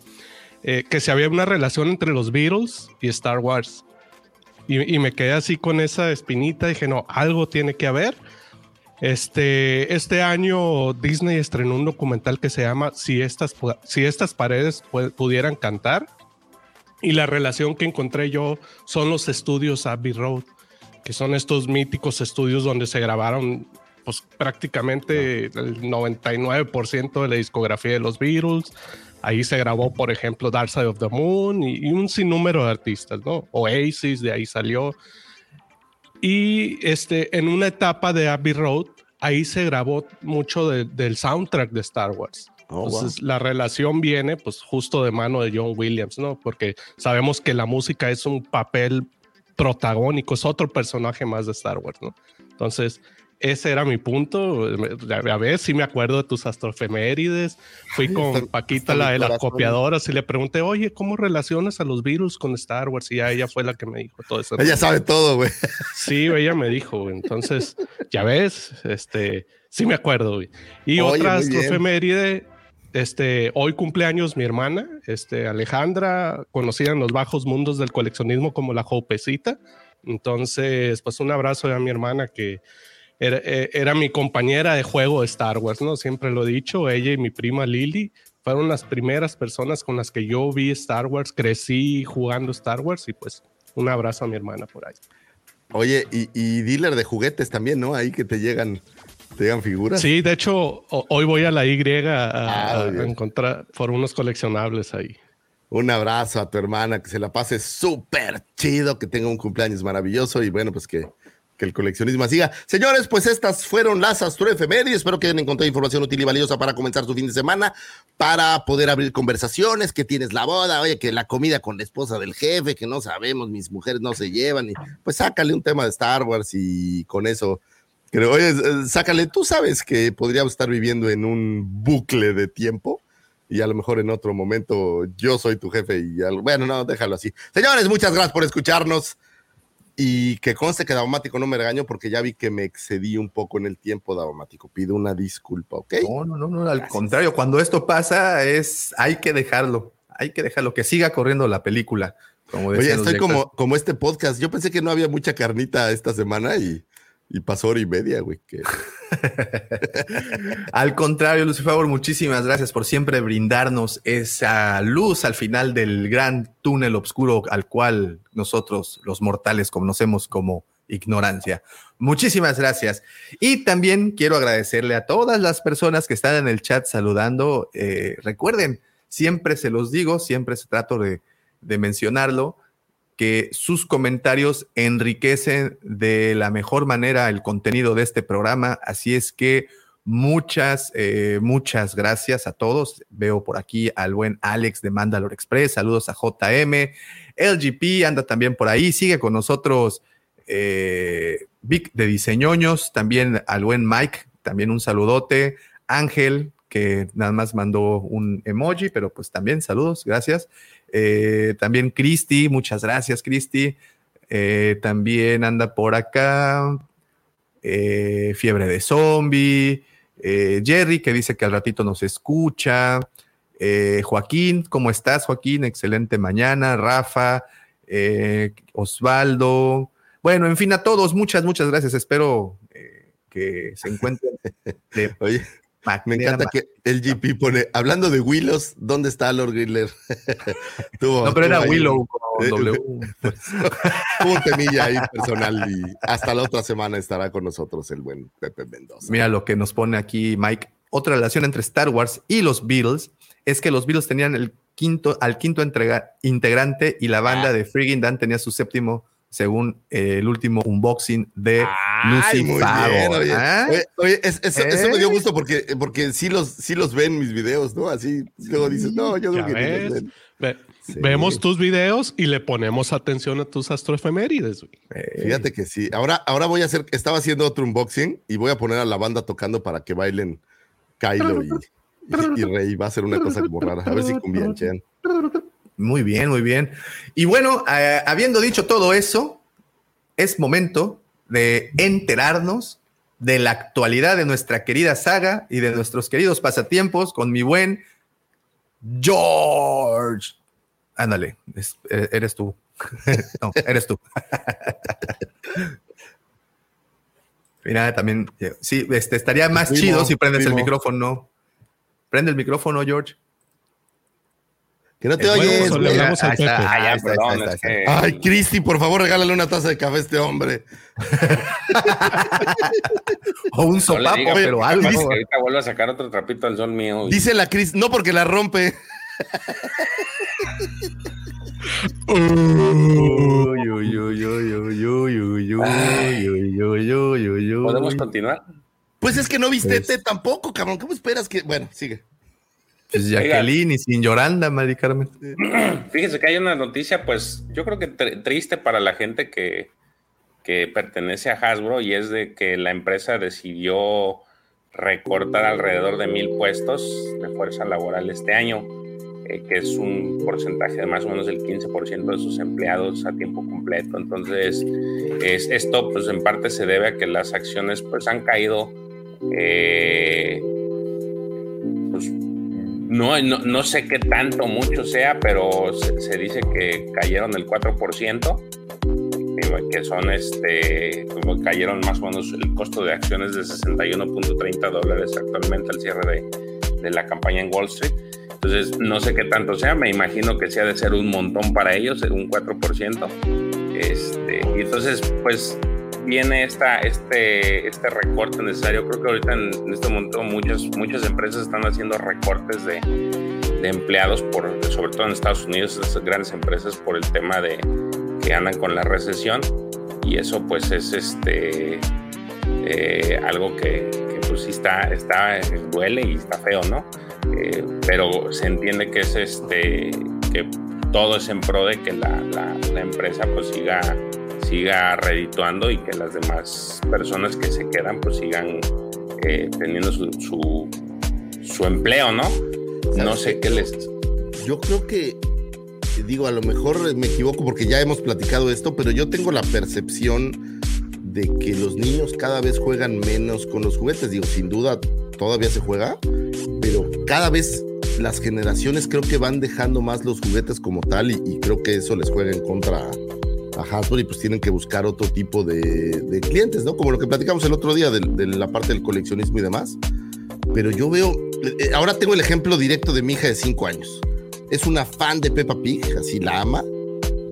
Speaker 5: Eh, que si había una relación entre los Beatles y Star Wars. Y, y me quedé así con esa espinita. Dije, no, algo tiene que haber. Este, este año Disney estrenó un documental que se llama Si estas, si estas paredes pu- pudieran cantar. Y la relación que encontré yo son los estudios Abbey Road, que son estos míticos estudios donde se grabaron pues, prácticamente el 99% de la discografía de los Beatles. Ahí se grabó, por ejemplo, Dark Side of the Moon y, y un sinnúmero de artistas, ¿no? Oasis, de ahí salió. Y este, en una etapa de Abbey Road, ahí se grabó mucho de- del soundtrack de Star Wars.
Speaker 1: Oh,
Speaker 5: Entonces, la relación viene, pues, justo de mano de John Williams, ¿no? Porque sabemos que la música es un papel protagónico, es otro personaje más de Star Wars, ¿no? Entonces, ese era mi punto. A ver si me acuerdo de tus astrofemérides. Fui con
Speaker 1: está-
Speaker 5: Paquita,
Speaker 1: está
Speaker 5: la de las copiadoras, y le pregunté, oye, ¿cómo relacionas a los virus con Star Wars? Y ya ella fue la que me dijo todo eso.
Speaker 1: Ella sabe todo, güey.
Speaker 5: Sí, ella me dijo, entonces, ya ves, este, sí me acuerdo, güey. Y
Speaker 1: Oye,
Speaker 5: otra astrofeméride, este, hoy cumpleaños mi hermana, este, Alejandra, conocida en los bajos mundos del coleccionismo como la Jopecita. Entonces, pues un abrazo a mi hermana que era, eh, era mi compañera de juego de Star Wars, ¿no? Siempre lo he dicho, ella y mi prima Lily fueron las primeras personas con las que yo vi Star Wars, crecí jugando Star Wars y pues un abrazo a mi hermana por ahí.
Speaker 1: Oye, y, y dealer de juguetes también, ¿no? Ahí que te llegan, te llegan figuras.
Speaker 5: Sí, de hecho, ho- hoy voy a la Y a,
Speaker 1: Ah,
Speaker 5: a encontrar por unos coleccionables ahí.
Speaker 1: Un abrazo a tu hermana, que se la pase súper chido, que tenga un cumpleaños maravilloso y bueno, pues que, que el coleccionismo siga. Señores, pues estas fueron las astroefemérides. Espero que hayan encontrado información útil y valiosa para comenzar su fin de semana, para poder abrir conversaciones, que tienes la boda, oye, que la comida con la esposa del jefe, que no sabemos, mis mujeres no se llevan, y pues sácale un tema de Star Wars y con eso. Creo, oye, eh, sácale, tú sabes que podríamos estar viviendo en un bucle de tiempo y a lo mejor en otro momento yo soy tu jefe y algo. Bueno, no, déjalo así. Señores, muchas gracias por escucharnos. Y que conste que Daumático no me regaño porque ya vi que me excedí un poco en el tiempo, Daumático. Pido una disculpa, ¿ok?
Speaker 3: No, no, no, no, al contrario, cuando esto pasa es, hay que dejarlo, hay que dejarlo, que siga corriendo la película. Como
Speaker 1: Oye, estoy como, como este podcast. Yo pensé que no había mucha carnita esta semana y, y pasó hora y media, güey. que-
Speaker 3: Al contrario, Lucifer, muchísimas gracias por siempre brindarnos esa luz al final del gran túnel oscuro al cual nosotros, los mortales, conocemos como ignorancia. Muchísimas gracias. Y también quiero agradecerle a todas las personas que están en el chat saludando. Eh, recuerden, siempre se los digo, siempre se trato de, de mencionarlo, que sus comentarios enriquecen de la mejor manera el contenido de este programa. Así es que muchas, eh, muchas gracias a todos. Veo por aquí al buen Alex de Mandalore Express. Saludos a JM. LGP anda también por ahí. Sigue con nosotros eh, Vic de Diseñoños. También al buen Mike. También un saludote. Ángel, que nada más mandó un emoji, pero pues también saludos, gracias. Eh, también Cristi, muchas gracias, Cristi. Eh, también anda por acá eh, Fiebre de Zombie. Jerry, que dice que al ratito nos escucha. Joaquín, ¿cómo estás, Joaquín? Excelente mañana. Rafa, Osvaldo. Bueno, en fin, a todos, muchas, muchas gracias. Espero que se encuentren. de
Speaker 1: Oye, me encanta que el GP pone, hablando de Willows, ¿dónde está Lord Griller?
Speaker 3: No, pero era Willow con
Speaker 1: eh,
Speaker 3: W.
Speaker 1: Hubo un temilla ahí personal y hasta la otra semana estará con nosotros el buen Pepe Mendoza.
Speaker 3: Mira lo que nos pone aquí Mike. Otra relación entre Star Wars y los Beatles es que los Beatles tenían el quinto, al quinto entrega- integrante y la banda de Friggin' Dan tenía su séptimo, según eh, el último unboxing de
Speaker 1: Ay, muy
Speaker 3: Lucifago.
Speaker 1: bien, oye,
Speaker 3: ¿Ah?
Speaker 1: Oye, oye, es- eso, eso me dio
Speaker 3: ¿Eh?
Speaker 1: gusto porque, porque sí, los, sí los ven mis videos, ¿no? Así, luego dices, no, yo creo que los
Speaker 5: ves.
Speaker 1: ven.
Speaker 5: Ve-
Speaker 1: Sí.
Speaker 5: Vemos tus videos y le ponemos atención a tus astroefemérides. güey.
Speaker 3: Eh,
Speaker 1: Fíjate que sí. Ahora, ahora voy a hacer, estaba haciendo otro unboxing y voy a poner a la banda tocando para que bailen Kylo y, Y, Rey va a ser una cosa como rara. A ver si conviene.
Speaker 3: Muy bien, muy bien. Y bueno, eh, habiendo dicho todo eso, es momento de enterarnos de la actualidad de nuestra querida saga y de nuestros queridos pasatiempos con mi buen George. Ándale, e, eres tú. no, eres tú. Mira, también, sí, este, estaría más chido si prendes el micrófono. Prende el micrófono, George.
Speaker 1: Que no te oyes. Ay, Cristi, por favor, regálale una taza de café a este hombre.
Speaker 3: o un sopapo, pero algo.
Speaker 4: ahorita vuelve a sacar otro trapito al sol mío.
Speaker 1: Dice la Cristi, no porque la rompe.
Speaker 4: ¿Podemos continuar?
Speaker 1: Pues es que no viste este tampoco, cabrón. ¿Cómo esperas que.? Bueno, sigue.
Speaker 3: Pues Jacqueline y sin Lloranda, Mari Carmen.
Speaker 4: Fíjese que hay una noticia, pues yo creo que triste para la gente que, que pertenece a Hasbro y es de que la empresa decidió recortar alrededor de mil puestos de fuerza laboral este año, eh, que es un porcentaje de más o menos el 15% de sus empleados a tiempo completo. Entonces, es, esto pues en parte se debe a que las acciones pues han caído eh, no, no, sé qué tanto, mucho sea, pero se, dice que cayeron el 4%, que son este, como cayeron más o menos el costo de acciones de 61.30 dólares actualmente al cierre de, de la campaña en Wall Street. Entonces, no sé qué tanto sea, me imagino que sea de ser un montón para ellos, un 4%. Este, y entonces, pues viene esta, este, este recorte necesario. Creo que ahorita en, este momento muchas, muchas empresas están haciendo recortes de, de, empleados, por, sobre todo en Estados Unidos, estas grandes empresas por el tema de que andan con la recesión y eso pues es este eh, algo que, pues sí está, está, duele y está feo, ¿no? Eh, pero se entiende que es este, que todo es en pro de que la, la, la empresa pues siga siga redituando y que las demás personas que se quedan pues sigan eh, teniendo su, su, empleo, ¿no? No sé qué les...
Speaker 1: Yo creo que, digo, a lo mejor me equivoco porque ya hemos platicado esto, pero yo tengo la percepción de que los niños cada vez juegan menos con los juguetes. Digo, sin duda todavía se juega, pero cada vez las generaciones creo que van dejando más los juguetes como tal y, y creo que eso les juega en contra a Hasbro y pues tienen que buscar otro tipo de, clientes, ¿no? Como lo que platicamos el otro día de, la parte del coleccionismo y demás. Pero yo veo, eh, ahora tengo el ejemplo directo de mi hija de 5 años. Es una fan de Peppa Pig, así la ama,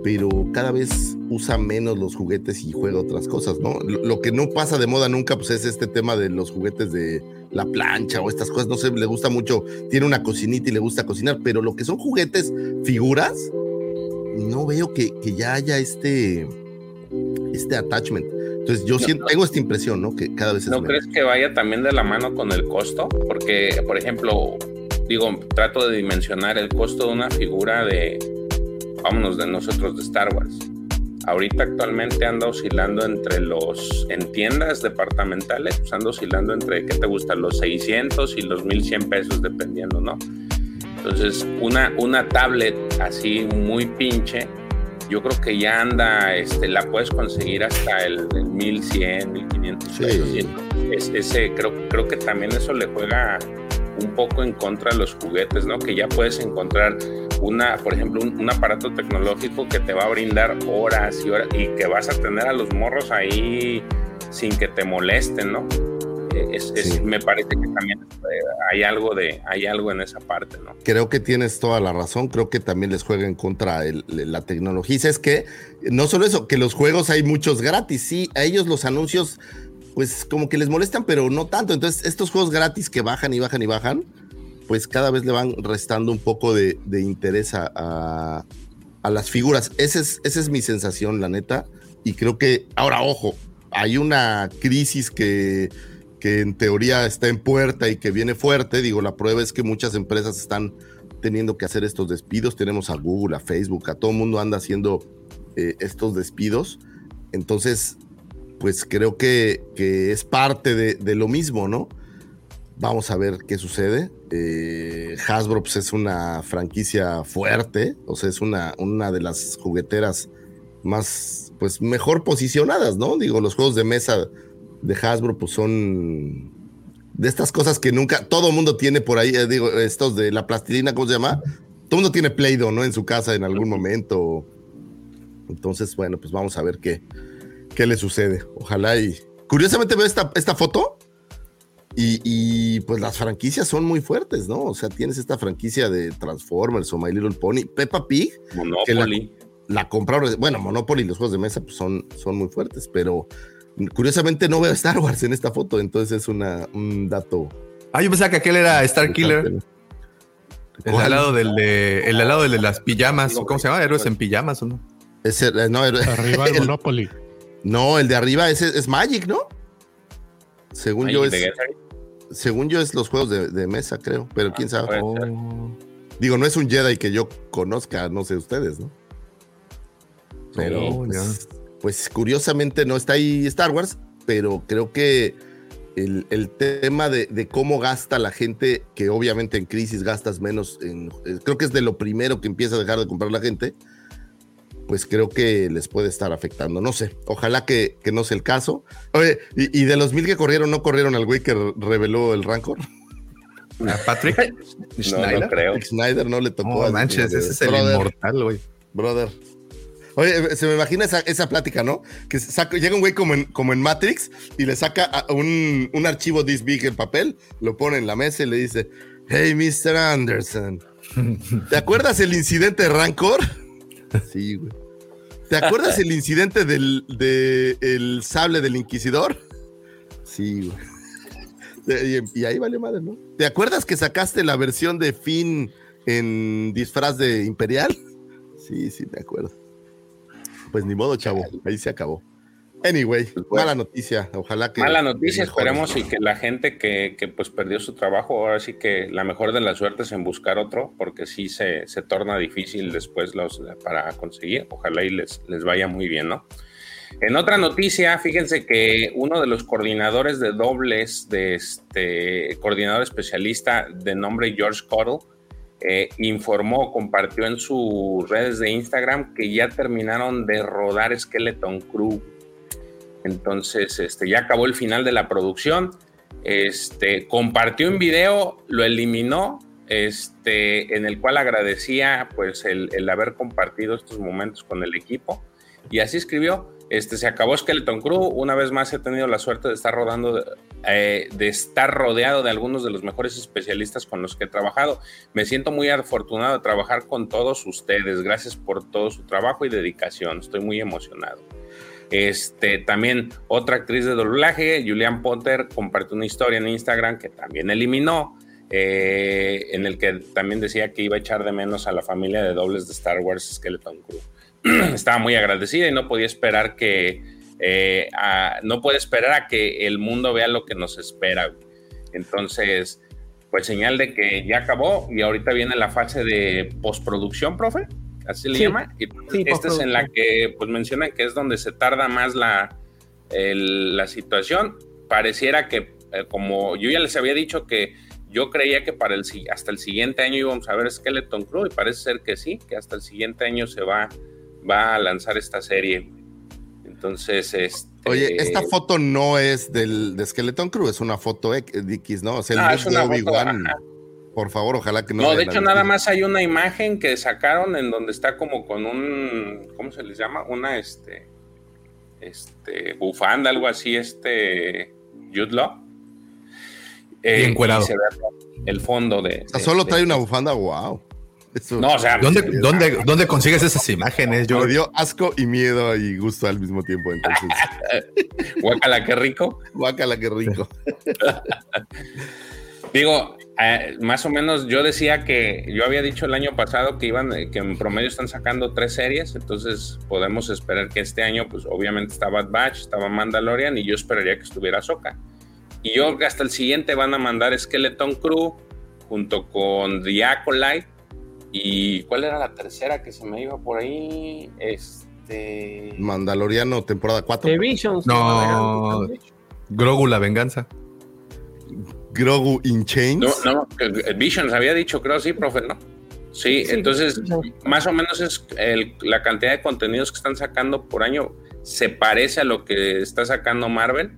Speaker 1: pero cada vez usa menos los juguetes y juega otras cosas, ¿no? Lo, que no pasa de moda nunca, pues es este tema de los juguetes de la plancha o estas cosas, no sé, le gusta mucho, tiene una cocinita y le gusta cocinar, pero lo que son juguetes, figuras, no veo que, ya haya este, este attachment. Entonces yo tengo esta impresión, ¿no? Que cada vez es
Speaker 4: ¿No crees que vaya también de la mano con el costo? Porque, por ejemplo, digo, trato de dimensionar el costo de una figura de, vámonos, de nosotros de Star Wars. Ahorita actualmente anda oscilando entre los, en tiendas departamentales, pues anda oscilando entre, ¿qué te gusta? Los 600 y los 1100 pesos, dependiendo, ¿no? Entonces, una, una tablet así muy pinche, yo creo que ya anda, este, la puedes conseguir hasta el, 1100, 1500 sí. ese, creo, creo que también eso le juega un poco en contra de los juguetes, ¿no? Que ya puedes encontrar una, por ejemplo, un, un, aparato tecnológico que te va a brindar horas y horas y que vas a tener a los morros ahí sin que te molesten, ¿no? Me parece que también eh, hay algo de hay algo en esa parte, ¿no?
Speaker 1: Creo que tienes toda la razón. Creo que también les juega en contra la tecnología. Y es que no solo eso, que los juegos hay muchos gratis. Sí, a ellos los anuncios, pues como que les molestan, pero no tanto. Entonces, estos juegos gratis que bajan y bajan y bajan, pues cada vez le van restando un poco de, interés a, las figuras. Esa es, esa es mi sensación, la neta. Y creo que, ahora, ojo, hay una crisis que que en teoría está en puerta y que viene fuerte. Digo, la prueba es que muchas empresas están teniendo que hacer estos despidos. Tenemos a Google, a Facebook, a todo el mundo anda haciendo eh, estos despidos. Entonces, pues creo que, es parte de, lo mismo, ¿no? Vamos a ver qué sucede. Eh, Hasbro es una franquicia fuerte, o sea, es una, una de las jugueteras más, pues, mejor posicionadas, ¿no? Digo, los juegos de mesa de Hasbro, pues son de estas cosas que nunca, todo mundo tiene por ahí, eh, digo, estos de la plastilina, ¿cómo se llama? Todo mundo tiene Play-Doh, ¿no? En su casa en algún momento. Entonces, bueno, pues vamos a ver qué, qué le sucede. Ojalá y... Curiosamente veo esta, esta foto y, y, pues las franquicias son muy fuertes, ¿no? O sea, tienes esta franquicia de Transformers o My Little Pony, Peppa Pig.
Speaker 4: Monopoly.
Speaker 1: La, la, compraron, bueno, Monopoly y los juegos de mesa pues son, son muy fuertes, pero curiosamente no veo Star Wars en esta foto, entonces es una, un dato.
Speaker 3: Ah, yo pensaba que aquel era Star Killer. El al lado del de, el al lado de las pijamas, ¿cómo se llama? Héroes en pijamas, ¿o no?
Speaker 1: Ese, no,
Speaker 5: arriba el Monopoly.
Speaker 1: No, el de arriba ese es Magic, ¿no? Según
Speaker 4: Magic
Speaker 1: yo es. Según yo es los juegos de, de mesa, creo, pero quién sabe.
Speaker 3: Oh.
Speaker 1: Digo, no es un Jedi que yo conozca, no sé ustedes, ¿no? Pero
Speaker 3: Oh,
Speaker 1: pues, pues, curiosamente no está ahí Star Wars, pero creo que el, el tema de, de cómo gasta la gente, que obviamente en crisis gastas menos, en, eh, creo que es de lo primero que empieza a dejar de comprar la gente, pues creo que les puede estar afectando. No sé, ojalá que, que no sea el caso. Oye, y, y de los mil que corrieron, ¿no corrieron al güey que reveló el Rancor?
Speaker 3: ¿A Patrick
Speaker 4: No,
Speaker 3: Schneider?
Speaker 4: no creo.
Speaker 1: No le tocó.
Speaker 3: No manches, ese es el
Speaker 1: brother,
Speaker 3: inmortal, güey.
Speaker 1: Brother. Oye, se me imagina esa, esa plática, ¿no? Que saca- llega un güey como en, como en Matrix y le saca un, un archivo this big en papel, lo pone en la mesa y le dice, hey, Mr. Anderson, ¿te acuerdas el incidente de Rancor? Sí, güey. ¿Te acuerdas el incidente del de el sable del Inquisidor? Sí, güey. Y, y ahí vale madre, ¿no? ¿Te acuerdas que sacaste la versión de Finn en disfraz de Imperial? Sí, sí, me acuerdo. Pues ni modo, chavo. Ahí se acabó. Anyway, mala noticia. Ojalá que.
Speaker 4: Mala noticia, esperemos y que la gente que, que, pues perdió su trabajo, ahora sí que la mejor de las suertes en buscar otro, porque sí se, se torna difícil después los, para conseguir. Ojalá y les, les vaya muy bien, ¿no? En otra noticia, fíjense que uno de los coordinadores de dobles de este coordinador especialista de nombre George Cottle eh, informó, compartió en sus redes de Instagram que ya terminaron de rodar Skeleton Crew. Entonces, este, ya acabó el final de la producción. Este, compartió un video, lo eliminó, este, en el cual agradecía pues el, el haber compartido estos momentos con el equipo. Y así escribió, este, se acabó Skeleton Crew, una vez más he tenido la suerte de estar rodando, eh, de estar rodeado de algunos de los mejores especialistas con los que he trabajado. Me siento muy afortunado de trabajar con todos ustedes, gracias por todo su trabajo y dedicación, estoy muy emocionado. Este, también otra actriz de doblaje, Julian Potter, compartió una historia en Instagram que también eliminó, eh, en el que también decía que iba a echar de menos a la familia de dobles de Star Wars Skeleton Crew. Estaba muy agradecida y no podía esperar que, eh, a, no puede esperar a que el mundo vea lo que nos espera. Entonces, pues señal de que ya acabó y ahorita viene la fase de postproducción, profe así le llama. Y pues,
Speaker 6: Sí,
Speaker 4: esta es en la que pues mencionan que es donde se tarda más la, el- la situación. Pareciera que, eh, como yo ya les había dicho que yo creía que para el si- hasta el siguiente año íbamos a ver Skeleton Crew y parece ser que sí, que hasta el siguiente año se va, va a lanzar esta serie. Entonces, este,
Speaker 1: Oye, esta foto no es del de Skeleton Crew, es una foto X, de X, ¿no? O sea, el
Speaker 4: Ah,
Speaker 1: look
Speaker 4: es
Speaker 1: de
Speaker 4: una
Speaker 1: Obi-Wan.
Speaker 4: ajá.
Speaker 1: Por favor, ojalá que no.
Speaker 4: No, de hecho nada más hay una imagen que sacaron en donde está como con un, ¿cómo se les llama? Una, este, este, bufanda, algo así, este, Jude Law. Eh, se ve el fondo de...
Speaker 1: O sea,
Speaker 4: de-
Speaker 1: solo
Speaker 4: de-
Speaker 1: trae una bufanda, wow. Eso
Speaker 4: No, o sea,
Speaker 3: ¿Dónde, dónde, ¿Dónde consigues esas imágenes,
Speaker 1: me
Speaker 3: George?
Speaker 1: dio asco y miedo y gusto al mismo tiempo. Entonces,
Speaker 4: guácala, qué rico.
Speaker 1: guácala, qué rico.
Speaker 4: Digo, eh, más o menos yo decía que yo había dicho el año pasado que iban, eh, que en promedio están sacando tres series, entonces podemos esperar que este año, pues obviamente está Bad Batch, estaba Mandalorian y yo esperaría que estuviera Soka. Y yo hasta el siguiente van a mandar Skeleton Crew junto con The Acolyte y ¿cuál era la tercera que se me iba por ahí? Este
Speaker 1: Mandaloriano, temporada 4.
Speaker 6: The Visions.
Speaker 3: No. Grogu, la venganza.
Speaker 1: Grogu in Chains.
Speaker 4: No, no, eh, Visions había dicho, creo, sí, profe, ¿no? Sí,
Speaker 6: Sí,
Speaker 4: entonces
Speaker 6: no.
Speaker 4: más o menos es el- la cantidad de contenidos que están sacando por año se parece a lo que está sacando Marvel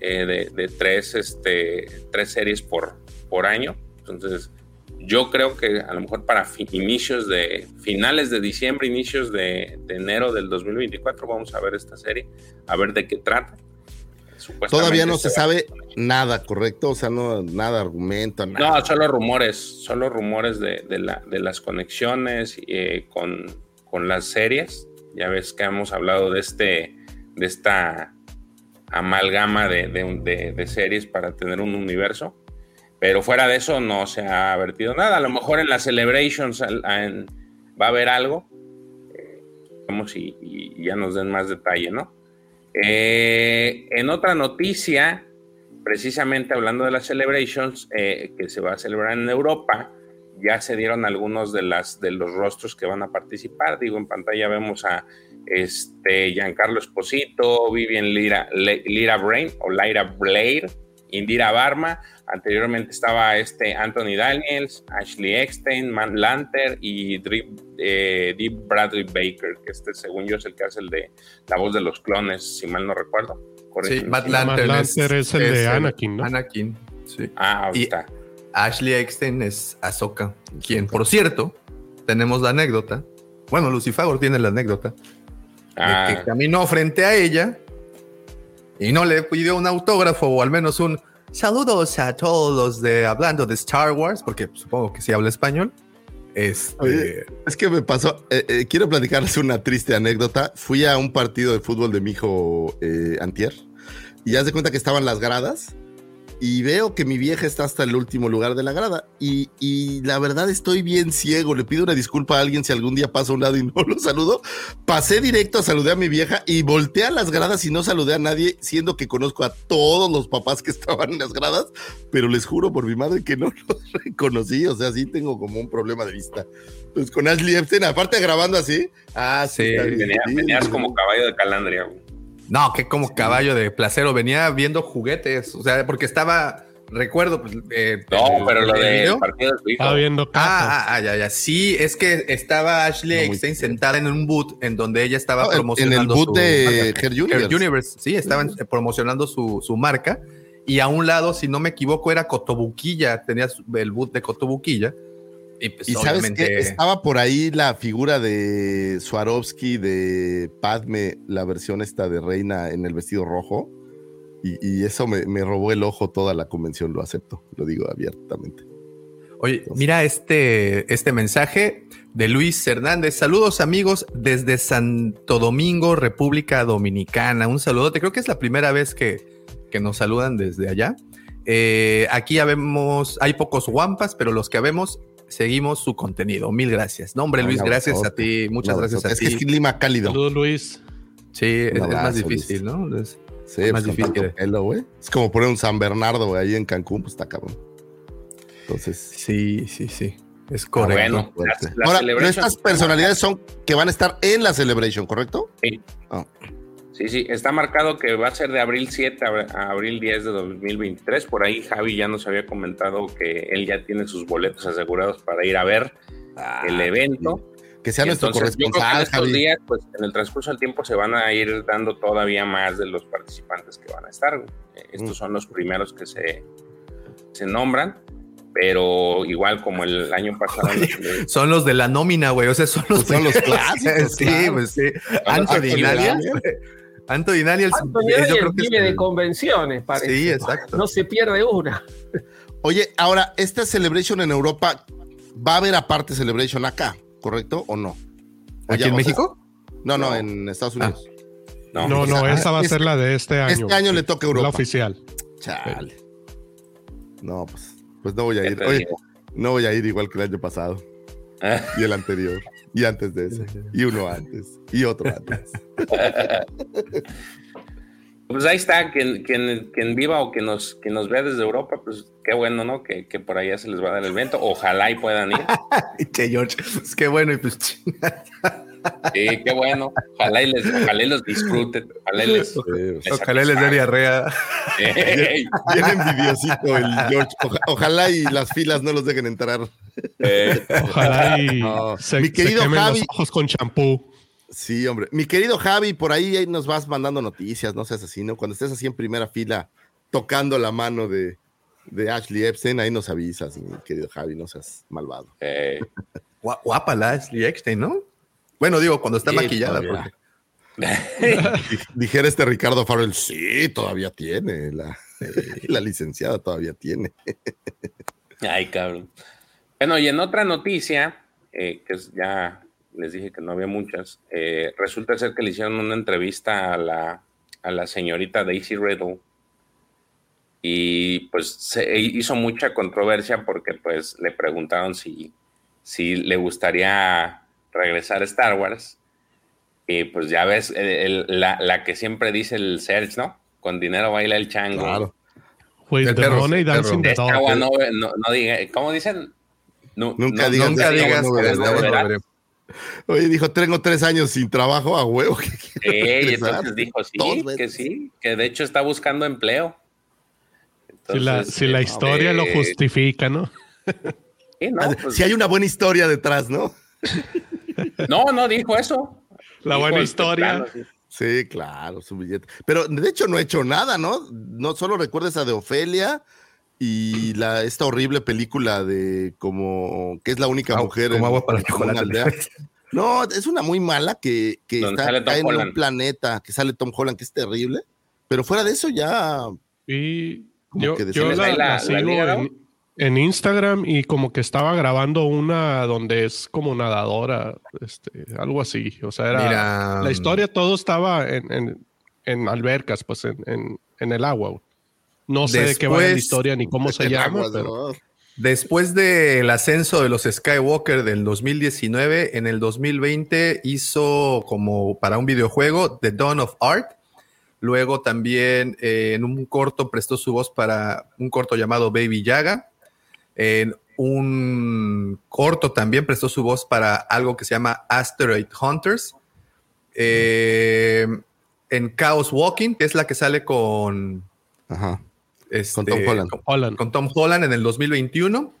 Speaker 4: eh, de, de tres, este, tres series por, por año. Entonces, yo creo que a lo mejor para inicios de finales de diciembre, inicios de, de enero del 2024 vamos a ver esta serie, a ver de qué trata.
Speaker 1: Todavía no se sabe nada, ¿correcto? O sea, no, nada argumento, nada.
Speaker 4: No, solo rumores, solo rumores de, de la- de las conexiones eh, con, con las series. Ya ves que hemos hablado de este, de esta amalgama de- de series para tener un universo. Pero fuera de eso no se ha vertido nada. A lo mejor en las celebrations va a haber algo. Eh, vamos y, y ya nos den más detalle, ¿no? Eh, en otra noticia, precisamente hablando de las celebrations eh, que se va a celebrar en Europa, ya se dieron algunos de las de los rostros que van a participar. Digo, en pantalla vemos a este Giancarlo Esposito, Vivian Lira, Lira Brain o Lyra Blair, Indira Barma. Anteriormente estaba este Anthony Daniels, Ashley Eckstein, Man Lanter y Drip, eh, Deep Bradley Baker, que este, según yo, es el que hace el de la voz de los clones, si mal no recuerdo.
Speaker 3: Sí, Matt Lanter,
Speaker 5: Matt Lanter es el de Anakin, ¿no?
Speaker 3: Anakin, sí.
Speaker 4: Ah, ahí
Speaker 3: Y-
Speaker 4: está.
Speaker 3: Ashley Eckstein es Ahsoka, quien, por cierto, tenemos la anécdota. Bueno, Lucifer tiene la anécdota de
Speaker 4: Ah,
Speaker 3: que caminó frente a ella y no le pidió un autógrafo o al menos un saludos a todos los de hablando de Star Wars, porque supongo que sí habla español. Este,
Speaker 1: Es que me pasó, eh, eh, quiero platicarles una triste anécdota. Fui a un partido de fútbol de mi hijo eh, Antier y ya se cuenta que estaban las gradas y veo que mi vieja está hasta el último lugar de la grada y, y la verdad estoy bien ciego. Le pido una disculpa a alguien si algún día paso a un lado y no lo saludo. Pasé directo a saludar a mi vieja y volteé a las gradas y no saludé a nadie, siendo que conozco a todos los papás que estaban en las gradas, pero les juro por mi madre que no los reconocí. O sea, sí tengo como un problema de vista. Pues con Ashley Epstein, aparte grabando así. Ah, sí.
Speaker 3: Sí,
Speaker 4: venías como caballo de calandria. güey.
Speaker 3: No, que como caballo de placero, venía viendo juguetes, o sea, porque estaba, recuerdo, pues, eh,
Speaker 4: No,
Speaker 3: el-
Speaker 4: pero lo del
Speaker 3: video.
Speaker 4: partido de tu hijo.
Speaker 5: Estaba viendo.
Speaker 3: Ah, ah, ah, ya, ya. Sí, es que estaba Ashley Eckstein sentada en un boot en donde ella estaba
Speaker 1: No, en- en el
Speaker 3: promocionando
Speaker 1: boot
Speaker 3: su
Speaker 1: de. Her Universe.
Speaker 3: Her Universe, sí, estaban eh, promocionando su, su marca. Y a un lado, si no me equivoco, era Cotobuquilla, tenía su- el boot de Cotobuquilla. Y pues
Speaker 1: Y sabes que estaba por ahí la figura de Swarovski de Padme, la versión esta de reina en el vestido rojo. Y, y eso me, me robó el ojo toda la convención, lo acepto, lo digo abiertamente.
Speaker 3: Oye, mira este, este mensaje de Luis Hernández. Saludos amigos desde Santo Domingo, República Dominicana. Un saludote. Creo que es la primera vez que, que nos saludan desde allá. Eh, aquí ya vemos, hay pocos guampas, pero los que vemos seguimos su contenido. Mil gracias. No, hombre, Luis, gracias a ti. Muchas gracias a ti.
Speaker 1: Es que es clima cálido.
Speaker 5: Saludos, Luis.
Speaker 3: Sí, es, es más difícil, ¿no? Es-
Speaker 1: Sí,
Speaker 3: más
Speaker 1: pues, con
Speaker 3: difícil.
Speaker 1: pelo. Es como poner un San Bernardo güey, ahí en Cancún, pues está cabrón. Entonces,
Speaker 3: sí, sí, sí. Es
Speaker 4: Ah,
Speaker 3: correcto.
Speaker 4: bueno, las
Speaker 1: Ahora, pero estas personalidades son que van a estar en la Celebration, ¿correcto?
Speaker 4: Sí.
Speaker 1: Ah.
Speaker 4: Sí, sí, está marcado que va a ser de abril 7 a abril 10 de 2023. Por ahí Javi ya nos había comentado que él ya tiene sus boletos asegurados para ir a ver el evento.
Speaker 1: Que sea
Speaker 4: Y
Speaker 1: nuestro
Speaker 4: entonces, yo creo que en
Speaker 1: corresponsal,
Speaker 4: estos
Speaker 1: Javi.
Speaker 4: días, pues en el transcurso del tiempo se van a ir dando todavía más de los participantes que van a estar. Eh, Estos
Speaker 1: Mm.
Speaker 4: son los primeros que se, se nombran, pero igual como el año pasado.
Speaker 3: Son los de la nómina, güey. O sea, son los,
Speaker 1: Pues son los clásicos,
Speaker 3: sí,
Speaker 1: claro.
Speaker 3: pues sí.
Speaker 4: Anthony
Speaker 3: Anthony Daniels. Anthony eh,
Speaker 6: Daniels
Speaker 3: yo creo que es
Speaker 6: vive de
Speaker 3: el-
Speaker 6: convenciones, parece.
Speaker 3: Sí, exacto.
Speaker 6: No se pierde una.
Speaker 1: Oye, ahora, esta Celebration en Europa, va a haber aparte Celebration acá, ¿correcto o no? O
Speaker 3: ¿Aquí
Speaker 1: ya,
Speaker 3: en
Speaker 1: sea,
Speaker 3: México?
Speaker 1: No, no, en Estados Unidos.
Speaker 4: no,
Speaker 5: No, no,
Speaker 1: sea,
Speaker 5: esa va a ser la de este año.
Speaker 1: este año le toca a Europa.
Speaker 5: La oficial.
Speaker 1: Chale. No, pues, pues no voy a
Speaker 4: ¿qué
Speaker 1: ir. Oye, no voy a ir igual que el año pasado.
Speaker 4: Ah.
Speaker 1: Y el anterior. Y antes de ese. Y uno antes. Y otro antes.
Speaker 4: Pues ahí está, quien, quien, quien viva o que nos, quien nos vea desde Europa, pues qué bueno, ¿no? Que, que por allá se les va a dar el evento. Ojalá y puedan ir.
Speaker 3: Che, George. Es que bueno, y pues.
Speaker 4: Sí, qué bueno. Ojalá y, les, ojalá y los disfruten. Ojalá y les, les
Speaker 3: Ojalá les dé diarrea.
Speaker 4: Ey,
Speaker 1: Bien envidiosito el George. Oja- ojalá y las filas no los dejen entrar.
Speaker 4: ey.
Speaker 5: Ojalá y
Speaker 1: No.
Speaker 5: se,
Speaker 1: Mi
Speaker 5: se
Speaker 1: querido
Speaker 5: quemen
Speaker 1: Javi.
Speaker 5: los ojos con champú.
Speaker 1: Sí, hombre. Mi querido Javi, por ahí, ahí nos vas mandando noticias, no seas así, ¿no? Cuando estés así en primera fila, tocando la mano de, de Ashley Epstein, ahí nos avisas, mi querido Javi, no seas malvado.
Speaker 4: Ey.
Speaker 3: Gua- Guapa la Ashley Eckstein, ¿no? Bueno, digo, cuando está
Speaker 1: Sí,
Speaker 3: maquillada. porque-
Speaker 1: Di- Dijera este Ricardo Farrell, sí, todavía tiene, la, la licenciada todavía tiene.
Speaker 4: Ay, cabrón. Bueno, y en otra noticia, eh, que es- ya les dije que no había muchas, eh, resulta ser que le hicieron una entrevista a la, a la señorita Daisy Riddle y pues se hizo mucha controversia porque pues le preguntaron si, si le gustaría regresar a Star Wars y pues ya ves el- el- la, la que siempre dice el Serge, ¿no? Con dinero baila el chango.
Speaker 1: Claro.
Speaker 5: With the money dancing the dog.
Speaker 4: agua no, no, no diga, ¿cómo dicen? Nu-
Speaker 1: Nunca
Speaker 4: no-
Speaker 1: digas
Speaker 3: Nunca digas
Speaker 1: no
Speaker 3: que no.
Speaker 1: Oye, dijo, tengo tres años sin trabajo a huevo.
Speaker 4: Sí, y entonces dijo sí, que
Speaker 1: veces.
Speaker 4: sí, que de hecho está buscando empleo.
Speaker 5: Si la,
Speaker 4: Entonces,
Speaker 5: si la
Speaker 4: eh,
Speaker 5: historia lo
Speaker 4: eh,
Speaker 5: justifica, ¿no?
Speaker 4: sí, no, pues,
Speaker 1: si hay una buena historia detrás, ¿no?
Speaker 4: no, no dijo eso.
Speaker 5: La
Speaker 4: Dijo
Speaker 5: buena historia.
Speaker 4: plano, sí.
Speaker 1: Sí, claro, su billete. Pero de hecho no he hecho nada, ¿no? No solo recuerdas a de Ofelia y la, esta horrible película de como que es la única mujer
Speaker 3: como
Speaker 1: en-
Speaker 3: agua para chocolate.
Speaker 1: aldea. No, es una muy mala que, está en un planeta, que sale Tom Holland, que es terrible. Pero fuera de eso ya
Speaker 5: Y yo,
Speaker 1: que
Speaker 5: yo la, sigo en, en Instagram y como que estaba grabando una donde es como nadadora, este, algo así. O sea, era
Speaker 3: Mira,
Speaker 5: la historia, todo estaba en, en, en albercas, pues en, en, en el agua. No sé de qué va la
Speaker 3: Después-
Speaker 5: historia ni cómo se llama, pero.
Speaker 3: Después del ascenso de los Skywalker del 2019, en el 2020 hizo como para un videojuego The Dawn of Art. Luego también eh, en un corto prestó su voz para un corto llamado Baby Yaga. En un corto también prestó su voz para algo que se llama Asteroid Hunters. Eh, en Chaos Walking, que es la que sale con,
Speaker 1: Ajá.
Speaker 3: este,
Speaker 1: Con Tom Holland.
Speaker 3: con-
Speaker 5: Holland.
Speaker 3: con Tom Holland en el 2021.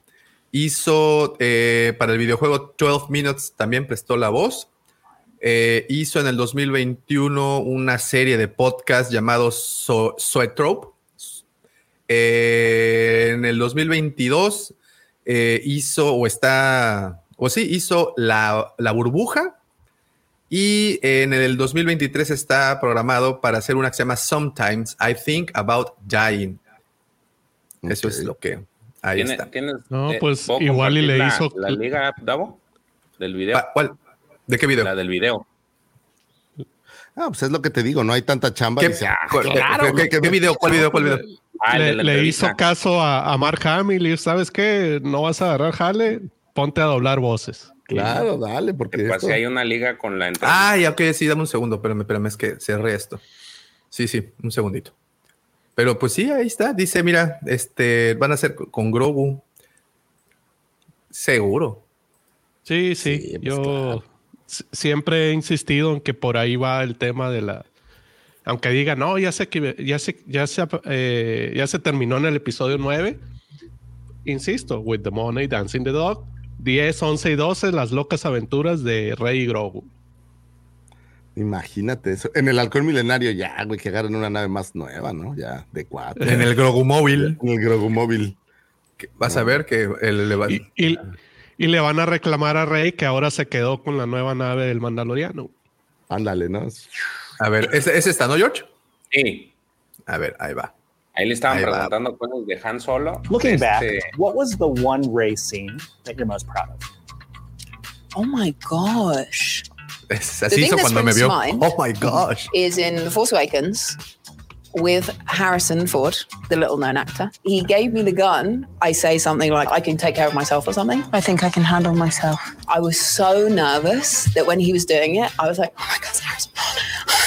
Speaker 3: Hizo eh, para el videojuego 12 Minutes, también prestó la voz. Eh, hizo en el 2021 una serie de podcast llamado so Zoetrope. Eh, en el 2022 eh, hizo o está, o sí, hizo La, la Burbuja. Y en el 2023 está programado para hacer una que se llama Sometimes I Think About Dying. Eso es lo que ahí
Speaker 4: ¿Tiene-
Speaker 3: está.
Speaker 4: tienes,
Speaker 5: No,
Speaker 4: eh,
Speaker 5: pues,
Speaker 4: ¿puedo
Speaker 5: igual y le
Speaker 4: compartir
Speaker 5: hizo-
Speaker 4: La, la liga, Davo, del video.
Speaker 3: Pa- ¿Cuál? ¿De qué video?
Speaker 4: La del video.
Speaker 1: Ah, pues es lo que te digo, no hay tanta chamba.
Speaker 3: ¿Qué,
Speaker 1: Dice, ah, claro,
Speaker 3: qué- qué- qué video? ¿Cuál video? ¿Cuál video?
Speaker 4: Ah,
Speaker 5: le, hizo caso a, a Mark Hamill y ¿sabes qué? No vas a agarrar jale, ponte a doblar voces.
Speaker 1: Claro, dale, porque
Speaker 4: Pues
Speaker 1: esto-
Speaker 4: si hay una liga con la entrevista.
Speaker 3: Ah, ya, ok, sí, dame un segundo, espérame, espérame, es que cerré esto. Sí, sí, un segundito. Pero pues sí, ahí está. Dice, mira, este, van a hacer con- Grogu. Seguro.
Speaker 5: Sí, sí,
Speaker 1: Sí, pues,
Speaker 5: yo
Speaker 1: claro.
Speaker 5: siempre he insistido en que por ahí va el tema de la... Aunque diga, no, ya se, que- ya se, ya se, eh, ya se terminó en el episodio 9. Insisto, With the Money, Dancing the Dog, 10, 11 y 12, las locas aventuras de Rey y Grogu.
Speaker 1: Imagínate eso. En el halcón milenario ya, güey, que agarren una nave más nueva, ¿no? Ya, de cuatro.
Speaker 3: En el Grogu móvil.
Speaker 1: En el Grogu móvil.
Speaker 3: Vas a ver que el, le va-
Speaker 5: Y, y- y le van a reclamar a Rey que ahora se quedó con la nueva nave del Mandaloriano.
Speaker 1: Ándale, ¿no?
Speaker 3: A ver, ¿es, es esta, no, George?
Speaker 4: Sí.
Speaker 3: A ver, ahí va.
Speaker 4: Ahí le estaban
Speaker 3: Ahí va.
Speaker 4: preguntando cosas de Han Solo.
Speaker 7: Looking
Speaker 4: Este,
Speaker 7: back, what was the one race scene that you're most proud of?
Speaker 8: Oh my gosh.
Speaker 3: Es-
Speaker 8: The
Speaker 3: así
Speaker 8: thing
Speaker 3: hizo cuando me vio. Oh my gosh.
Speaker 8: is in The Force Awakens with Harrison Ford, the little known actor. He gave me the gun. I say something like, I can take care of myself or something.
Speaker 9: I think I can handle myself.
Speaker 8: I was so nervous that when he was doing it, I was like, oh my God, it's Harrison Ford.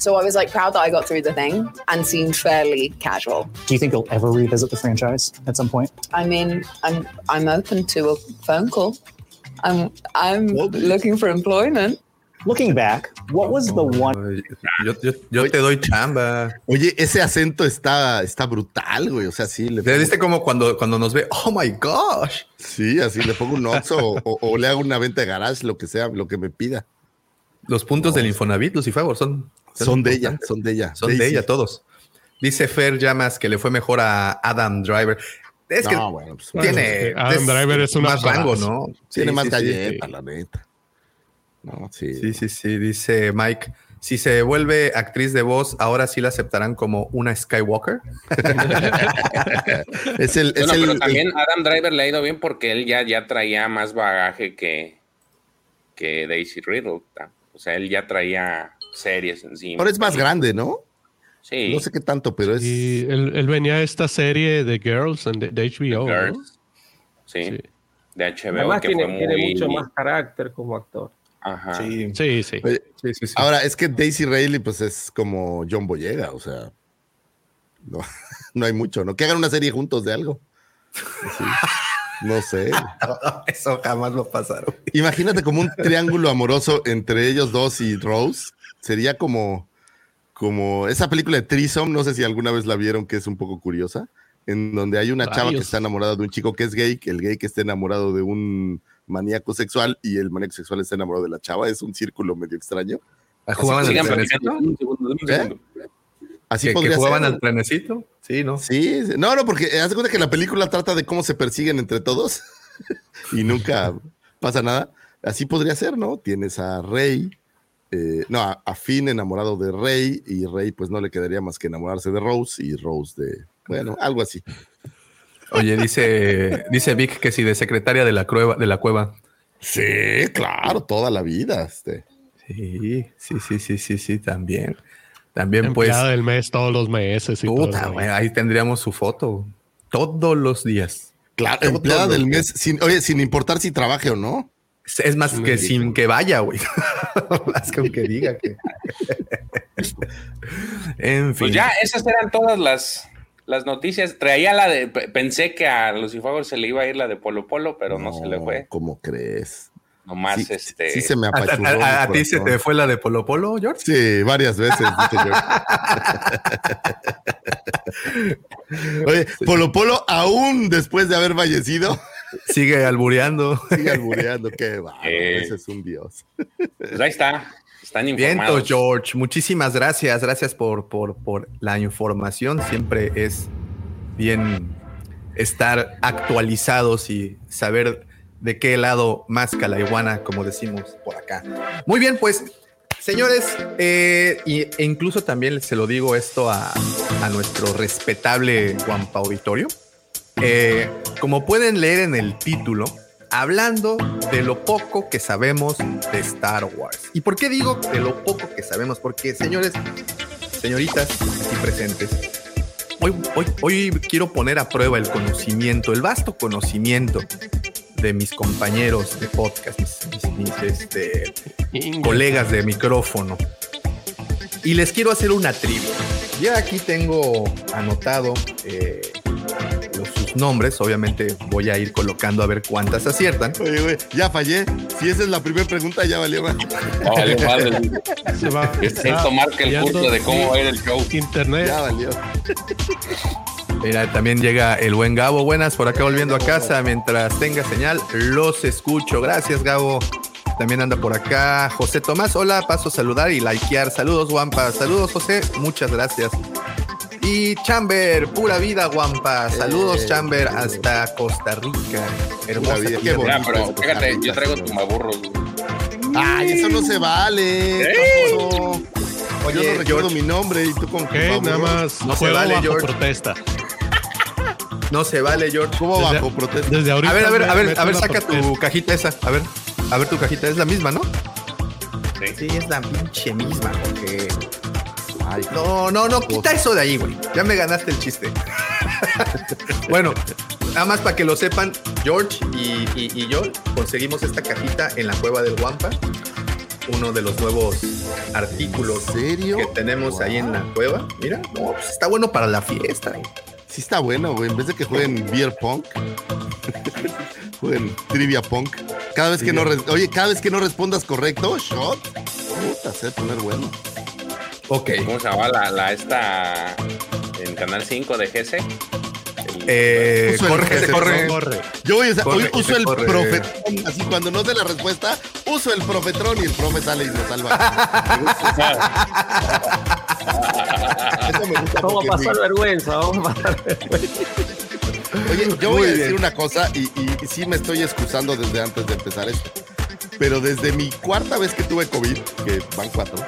Speaker 8: So I was like proud that I got through the thing and seemed fairly casual.
Speaker 7: Do you think you'll ever revisit the franchise at some point?
Speaker 8: I mean, I'm I'm open to a phone call. I'm I'm looking for employment.
Speaker 7: Looking back, what was the one?
Speaker 3: Yo, yo- yo te doy chamba.
Speaker 1: Oye, ese acento está, está brutal, güey. O sea, sí, le
Speaker 3: ¿Te viste como cuando, cuando nos ve? Oh my gosh.
Speaker 1: Sí, así le pongo un Oxxo o, o- o le hago una venta de garage, lo que sea, lo que me pida.
Speaker 3: Los puntos del Infonavit, Lucifer, son,
Speaker 1: Son de ella, son de ella.
Speaker 3: Son de ella todos. Dice Fer Llamas que le fue mejor a Adam Driver. Es que
Speaker 1: No, bueno, pues,
Speaker 3: tiene
Speaker 5: Bueno, Adam Driver es un
Speaker 3: más rango. ¿no?
Speaker 1: Tiene
Speaker 3: Sí,
Speaker 1: más
Speaker 3: sí, sí.
Speaker 1: galleta, la neta. No, sí.
Speaker 3: Sí, sí, sí, dice Mike. Si se vuelve actriz de voz, ahora sí la aceptarán como una Skywalker.
Speaker 1: es el, es
Speaker 4: Bueno,
Speaker 1: el-
Speaker 4: pero
Speaker 1: el-
Speaker 4: también Adam Driver le ha ido bien porque él ya, ya traía más bagaje que, que Daisy Riddle. O sea, él ya traía series encima.
Speaker 1: ahora es más grande, ¿no?
Speaker 4: Sí.
Speaker 1: No sé qué tanto, pero es.
Speaker 5: Y él, él venía de esta serie de Girls en- de, de HBO. ¿no?
Speaker 4: Girls. Sí. De HBO
Speaker 6: Además
Speaker 4: que
Speaker 6: tiene,
Speaker 4: fue
Speaker 6: tiene mucho más carácter como actor.
Speaker 4: Ajá.
Speaker 3: Sí,
Speaker 5: Sí, sí.
Speaker 1: Oye,
Speaker 3: sí, sí. sí.
Speaker 1: Ahora, es que Daisy Rayleigh, pues es como John Boyega, o sea. No, no hay mucho, ¿no? Que hagan una serie juntos de algo. No sé.
Speaker 3: Eso jamás lo pasaron.
Speaker 1: Imagínate como un triángulo amoroso entre ellos dos y Rose. Sería como, como esa película de Threesome, no sé si alguna vez la vieron, que es un poco curiosa, en donde hay una chava que está enamorada de un chico que es gay, que el gay que está enamorado de un maníaco sexual y el maníaco sexual está enamorado de la chava. Es un círculo medio extraño.
Speaker 3: ¿Jugaban al trenecito?
Speaker 1: ¿Eh? Así
Speaker 3: ¿Que, que
Speaker 1: podría
Speaker 3: jugaban
Speaker 1: ser.
Speaker 3: al trenecito? Sí, ¿no?
Speaker 1: Sí, no, no, porque eh, haz de cuenta que la película trata de cómo se persiguen entre todos y nunca pasa nada. Así podría ser, ¿no? Tienes a Rey, eh, no, a, a Finn enamorado de Rey y Rey pues no le quedaría más que enamorarse de Rose y Rose de, bueno, algo así.
Speaker 3: Oye, dice, dice Vic que si de secretaria de la cueva, de la cueva.
Speaker 1: Sí, claro, toda la vida. Este.
Speaker 3: Sí, sí, sí, sí, sí, sí, también. También pues.
Speaker 5: Empleada del mes todos los meses. Y
Speaker 3: Puta, ahí tendríamos su foto. Todos los días.
Speaker 1: Claro, empleada del
Speaker 3: días.
Speaker 1: mes, sin, oye, sin importar si trabaje o no.
Speaker 3: Es- más que sin que vaya, güey. más con que diga que. en fin.
Speaker 4: Pues ya, esas eran todas las, las noticias. Traía la de. pe- Pensé que a Lucifer se le iba a ir la de Polo Polo, pero no, se le fue.
Speaker 1: ¿Cómo crees?
Speaker 4: Nomás
Speaker 1: Sí,
Speaker 4: este.
Speaker 1: sí se me
Speaker 3: ¿A,
Speaker 1: apachurró.
Speaker 3: a- a- a ti se te fue la de Polo Polo, George?
Speaker 1: Sí, varias veces. Oye, Polo Polo, aún después de haber fallecido,
Speaker 3: Sigue albureando.
Speaker 1: sigue albureando. Qué va,
Speaker 4: Eh.
Speaker 1: ese es un dios.
Speaker 4: Pues ahí está. Están
Speaker 3: Vientos,
Speaker 4: informados.
Speaker 3: George. Muchísimas gracias. Gracias por, por, por la información. Siempre es bien estar actualizados y saber de qué lado más la iguana, como decimos por acá. Muy bien, pues, señores, eh, y- e incluso también se lo digo esto a, a nuestro respetable Juanpa Auditorio. Eh, como pueden leer en el título, hablando de lo poco que sabemos de Star Wars. ¿Y por qué digo de lo poco que sabemos? Porque, señores, señoritas aquí presentes, hoy, hoy, hoy quiero poner a prueba el conocimiento, el vasto conocimiento de mis compañeros de podcast, mis, mis- mis, este, colegas de micrófono. Y les quiero hacer una trivia. Ya aquí tengo anotado eh, nombres. Obviamente voy a ir colocando a ver cuántas aciertan.
Speaker 1: Oye, güey, ya fallé. Si esa es la primera pregunta, ya valió más.
Speaker 4: Vale, madre.
Speaker 5: Se va.
Speaker 4: Tomar que el curso de cómo va a ir el show.
Speaker 5: Internet.
Speaker 1: Ya valió.
Speaker 3: Mira, también llega el buen Gabo. Buenas, por acá volviendo a casa. Mientras tenga señal, los escucho. Gracias, Gabo. También anda por acá José Tomás. Hola, paso a saludar y likear. Saludos, Guampa. Saludos, José. Muchas gracias. Y Chamber, pura vida, Guampa. Saludos,
Speaker 1: Eh,
Speaker 3: Chamber,
Speaker 1: qué
Speaker 3: hasta Costa Rica. Hermosa
Speaker 1: vida, qué bonito.
Speaker 4: pero fíjate,
Speaker 1: Carlitos.
Speaker 4: yo traigo tumaburros. güey.
Speaker 1: Ay, eso no se vale. ¿qué pasó?
Speaker 3: Oye,
Speaker 1: Yo no recuerdo
Speaker 3: George.
Speaker 1: mi nombre y tú con
Speaker 5: Ok, nada más.
Speaker 3: No se vale,
Speaker 5: bajo
Speaker 3: George.
Speaker 5: protesta.
Speaker 3: No se vale, George.
Speaker 1: ¿Cómo
Speaker 5: Desde-
Speaker 1: bajo protesta?
Speaker 5: Desde ahorita.
Speaker 3: A ver, a ver, a ver, a ver, saca
Speaker 5: protesta.
Speaker 3: tu cajita esa. A ver, a ver tu cajita, es la misma, ¿no?
Speaker 4: Sí.
Speaker 3: Sí, es la pinche misma, porque. No, no, no, quita eso de ahí, güey. Ya me ganaste el chiste. bueno, nada más para que lo sepan, George y, y- y yo conseguimos esta cajita en la cueva del Wampa. Uno de los nuevos artículos
Speaker 1: ¿En serio?
Speaker 3: que tenemos ahí en la cueva. Mira, no, pues está bueno para la fiesta. güey.
Speaker 1: Sí está bueno, güey. En vez de que jueguen Beer Punk, jueguen Trivia Punk. Cada vez que no, oye, cada vez que no respondas correcto, shot. Puta, se va a poner bueno.
Speaker 3: Ok.
Speaker 4: ¿Cómo se llama la, la esta en Canal 5 de GC?
Speaker 3: Eh, corre, corre.
Speaker 1: corre. Yo voy a usar-
Speaker 3: Corre,
Speaker 1: hoy uso el
Speaker 3: corre.
Speaker 1: profetrón, así cuando no sé la respuesta, uso el profetrón y el profe sale y nos salva. Eso me gusta
Speaker 6: Vamos a pasar vergüenza, vamos a pasar vergüenza.
Speaker 1: Oye, yo
Speaker 3: Muy
Speaker 1: voy a
Speaker 3: bien.
Speaker 1: decir una cosa y, y- y sí me estoy excusando desde antes de empezar esto. Pero desde mi cuarta vez que tuve COVID, que van cuatro,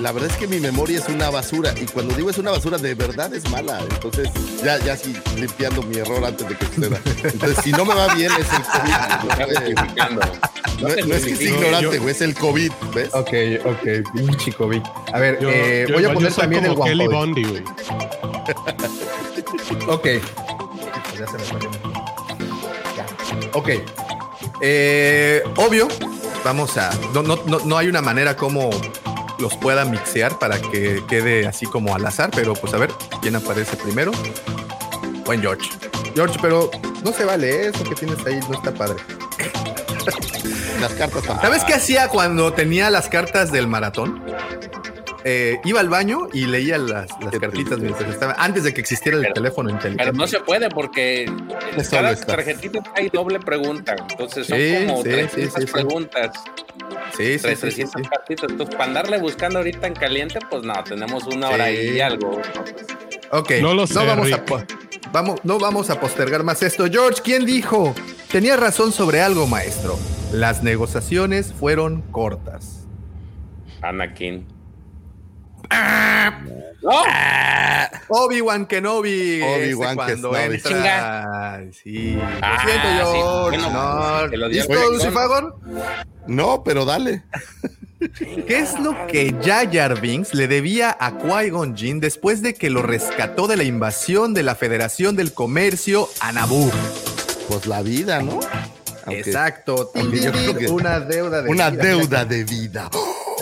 Speaker 1: la verdad es que mi memoria es una basura. Y cuando digo es una basura, de verdad es mala. Entonces, ya, ya sí, limpiando mi error antes de que suceda. Entonces, si no me va bien, es el COVID. No, no es que sea ignorante, güey, es el COVID, ¿ves?
Speaker 3: Ok, ok, pinche COVID. A ver,
Speaker 5: Yo,
Speaker 3: eh,
Speaker 5: yo
Speaker 3: voy a poner
Speaker 5: yo soy
Speaker 3: también el
Speaker 5: Kelly
Speaker 3: guapo.
Speaker 5: Bondi, güey.
Speaker 3: Ok. Ya se me salió. Ya. Ok. Eh, obvio, vamos a. No, no, no, no hay una manera como los pueda mixear para que quede así como al azar, pero pues a ver quién aparece primero. Buen George. George, pero no se vale eso que tienes ahí, no está padre.
Speaker 1: Las cartas.
Speaker 3: ¿Sabes qué hacía cuando tenía las cartas del maratón? Eh, iba al baño y leía las, las cartitas mientras estaba, antes de que existiera el
Speaker 4: Pero-
Speaker 3: teléfono inteligente.
Speaker 4: Pero no se puede porque cada tarjetita hay doble pregunta. Entonces son
Speaker 3: Sí,
Speaker 4: como
Speaker 3: sí,
Speaker 4: 300
Speaker 3: sí, sí, sí.
Speaker 4: preguntas.
Speaker 3: Sí, sí, sí, sí,
Speaker 4: 300
Speaker 3: sí.
Speaker 4: cartitas. Entonces, para andarle buscando ahorita en caliente, pues no, tenemos una hora
Speaker 3: Sí.
Speaker 4: y algo.
Speaker 3: Ok,
Speaker 5: No lo sé, Rick.
Speaker 3: vamos, no vamos a postergar más esto. George, ¿quién dijo? Tenía razón sobre algo, maestro. Las negociaciones fueron cortas.
Speaker 4: Anakin.
Speaker 3: Obi-Wan Kenobi.
Speaker 1: Obi-Wan
Speaker 3: este cuando
Speaker 1: Kenobi.
Speaker 3: entra. Sí. Lo
Speaker 4: Ah,
Speaker 3: siento,
Speaker 4: sí,
Speaker 3: George.
Speaker 4: bueno,
Speaker 3: no.
Speaker 4: que lo diga
Speaker 3: ¿Listo,
Speaker 4: Obi-Wan.
Speaker 3: Lucifagor?
Speaker 1: No, pero dale.
Speaker 3: ¿Qué es lo que Jar Binks le debía a Qui-Gon Jinn después de que lo rescató de la invasión de la Federación del Comercio a Naboo?
Speaker 1: Pues la vida, ¿no? Aunque-
Speaker 3: Exacto.
Speaker 1: aunque yo creo que-
Speaker 3: una deuda de
Speaker 1: Una
Speaker 3: vida.
Speaker 1: deuda de vida.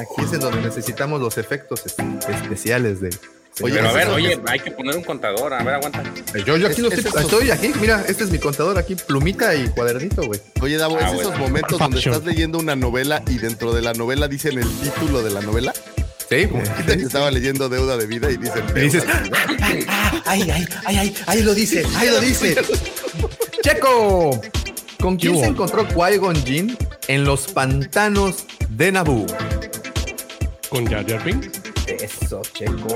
Speaker 3: Aquí es en donde necesitamos los efectos es- especiales de.
Speaker 1: Oye,
Speaker 4: Pero a ver, oye, hay que poner un contador. A ver, aguanta.
Speaker 3: Yo, yo aquí
Speaker 1: Es- es
Speaker 3: estoy, estoy aquí, mira, este es mi contador aquí, plumita y cuadernito, güey.
Speaker 1: Oye, Davo,
Speaker 4: Ah,
Speaker 1: es esos momentos donde estás leyendo una novela y dentro de la novela dicen el título de la novela.
Speaker 3: Sí,
Speaker 1: que estaba leyendo Deuda de Vida y dicen.
Speaker 3: Y dices, ay, ay, ay, ay, ahí lo dice, ahí lo dice. Checo, ¿con quién
Speaker 5: ¿Qué
Speaker 3: se encontró Qui-Gon Jinn en los pantanos de Naboo?
Speaker 5: Con Jar Jar Binks.
Speaker 3: Eso, Checo.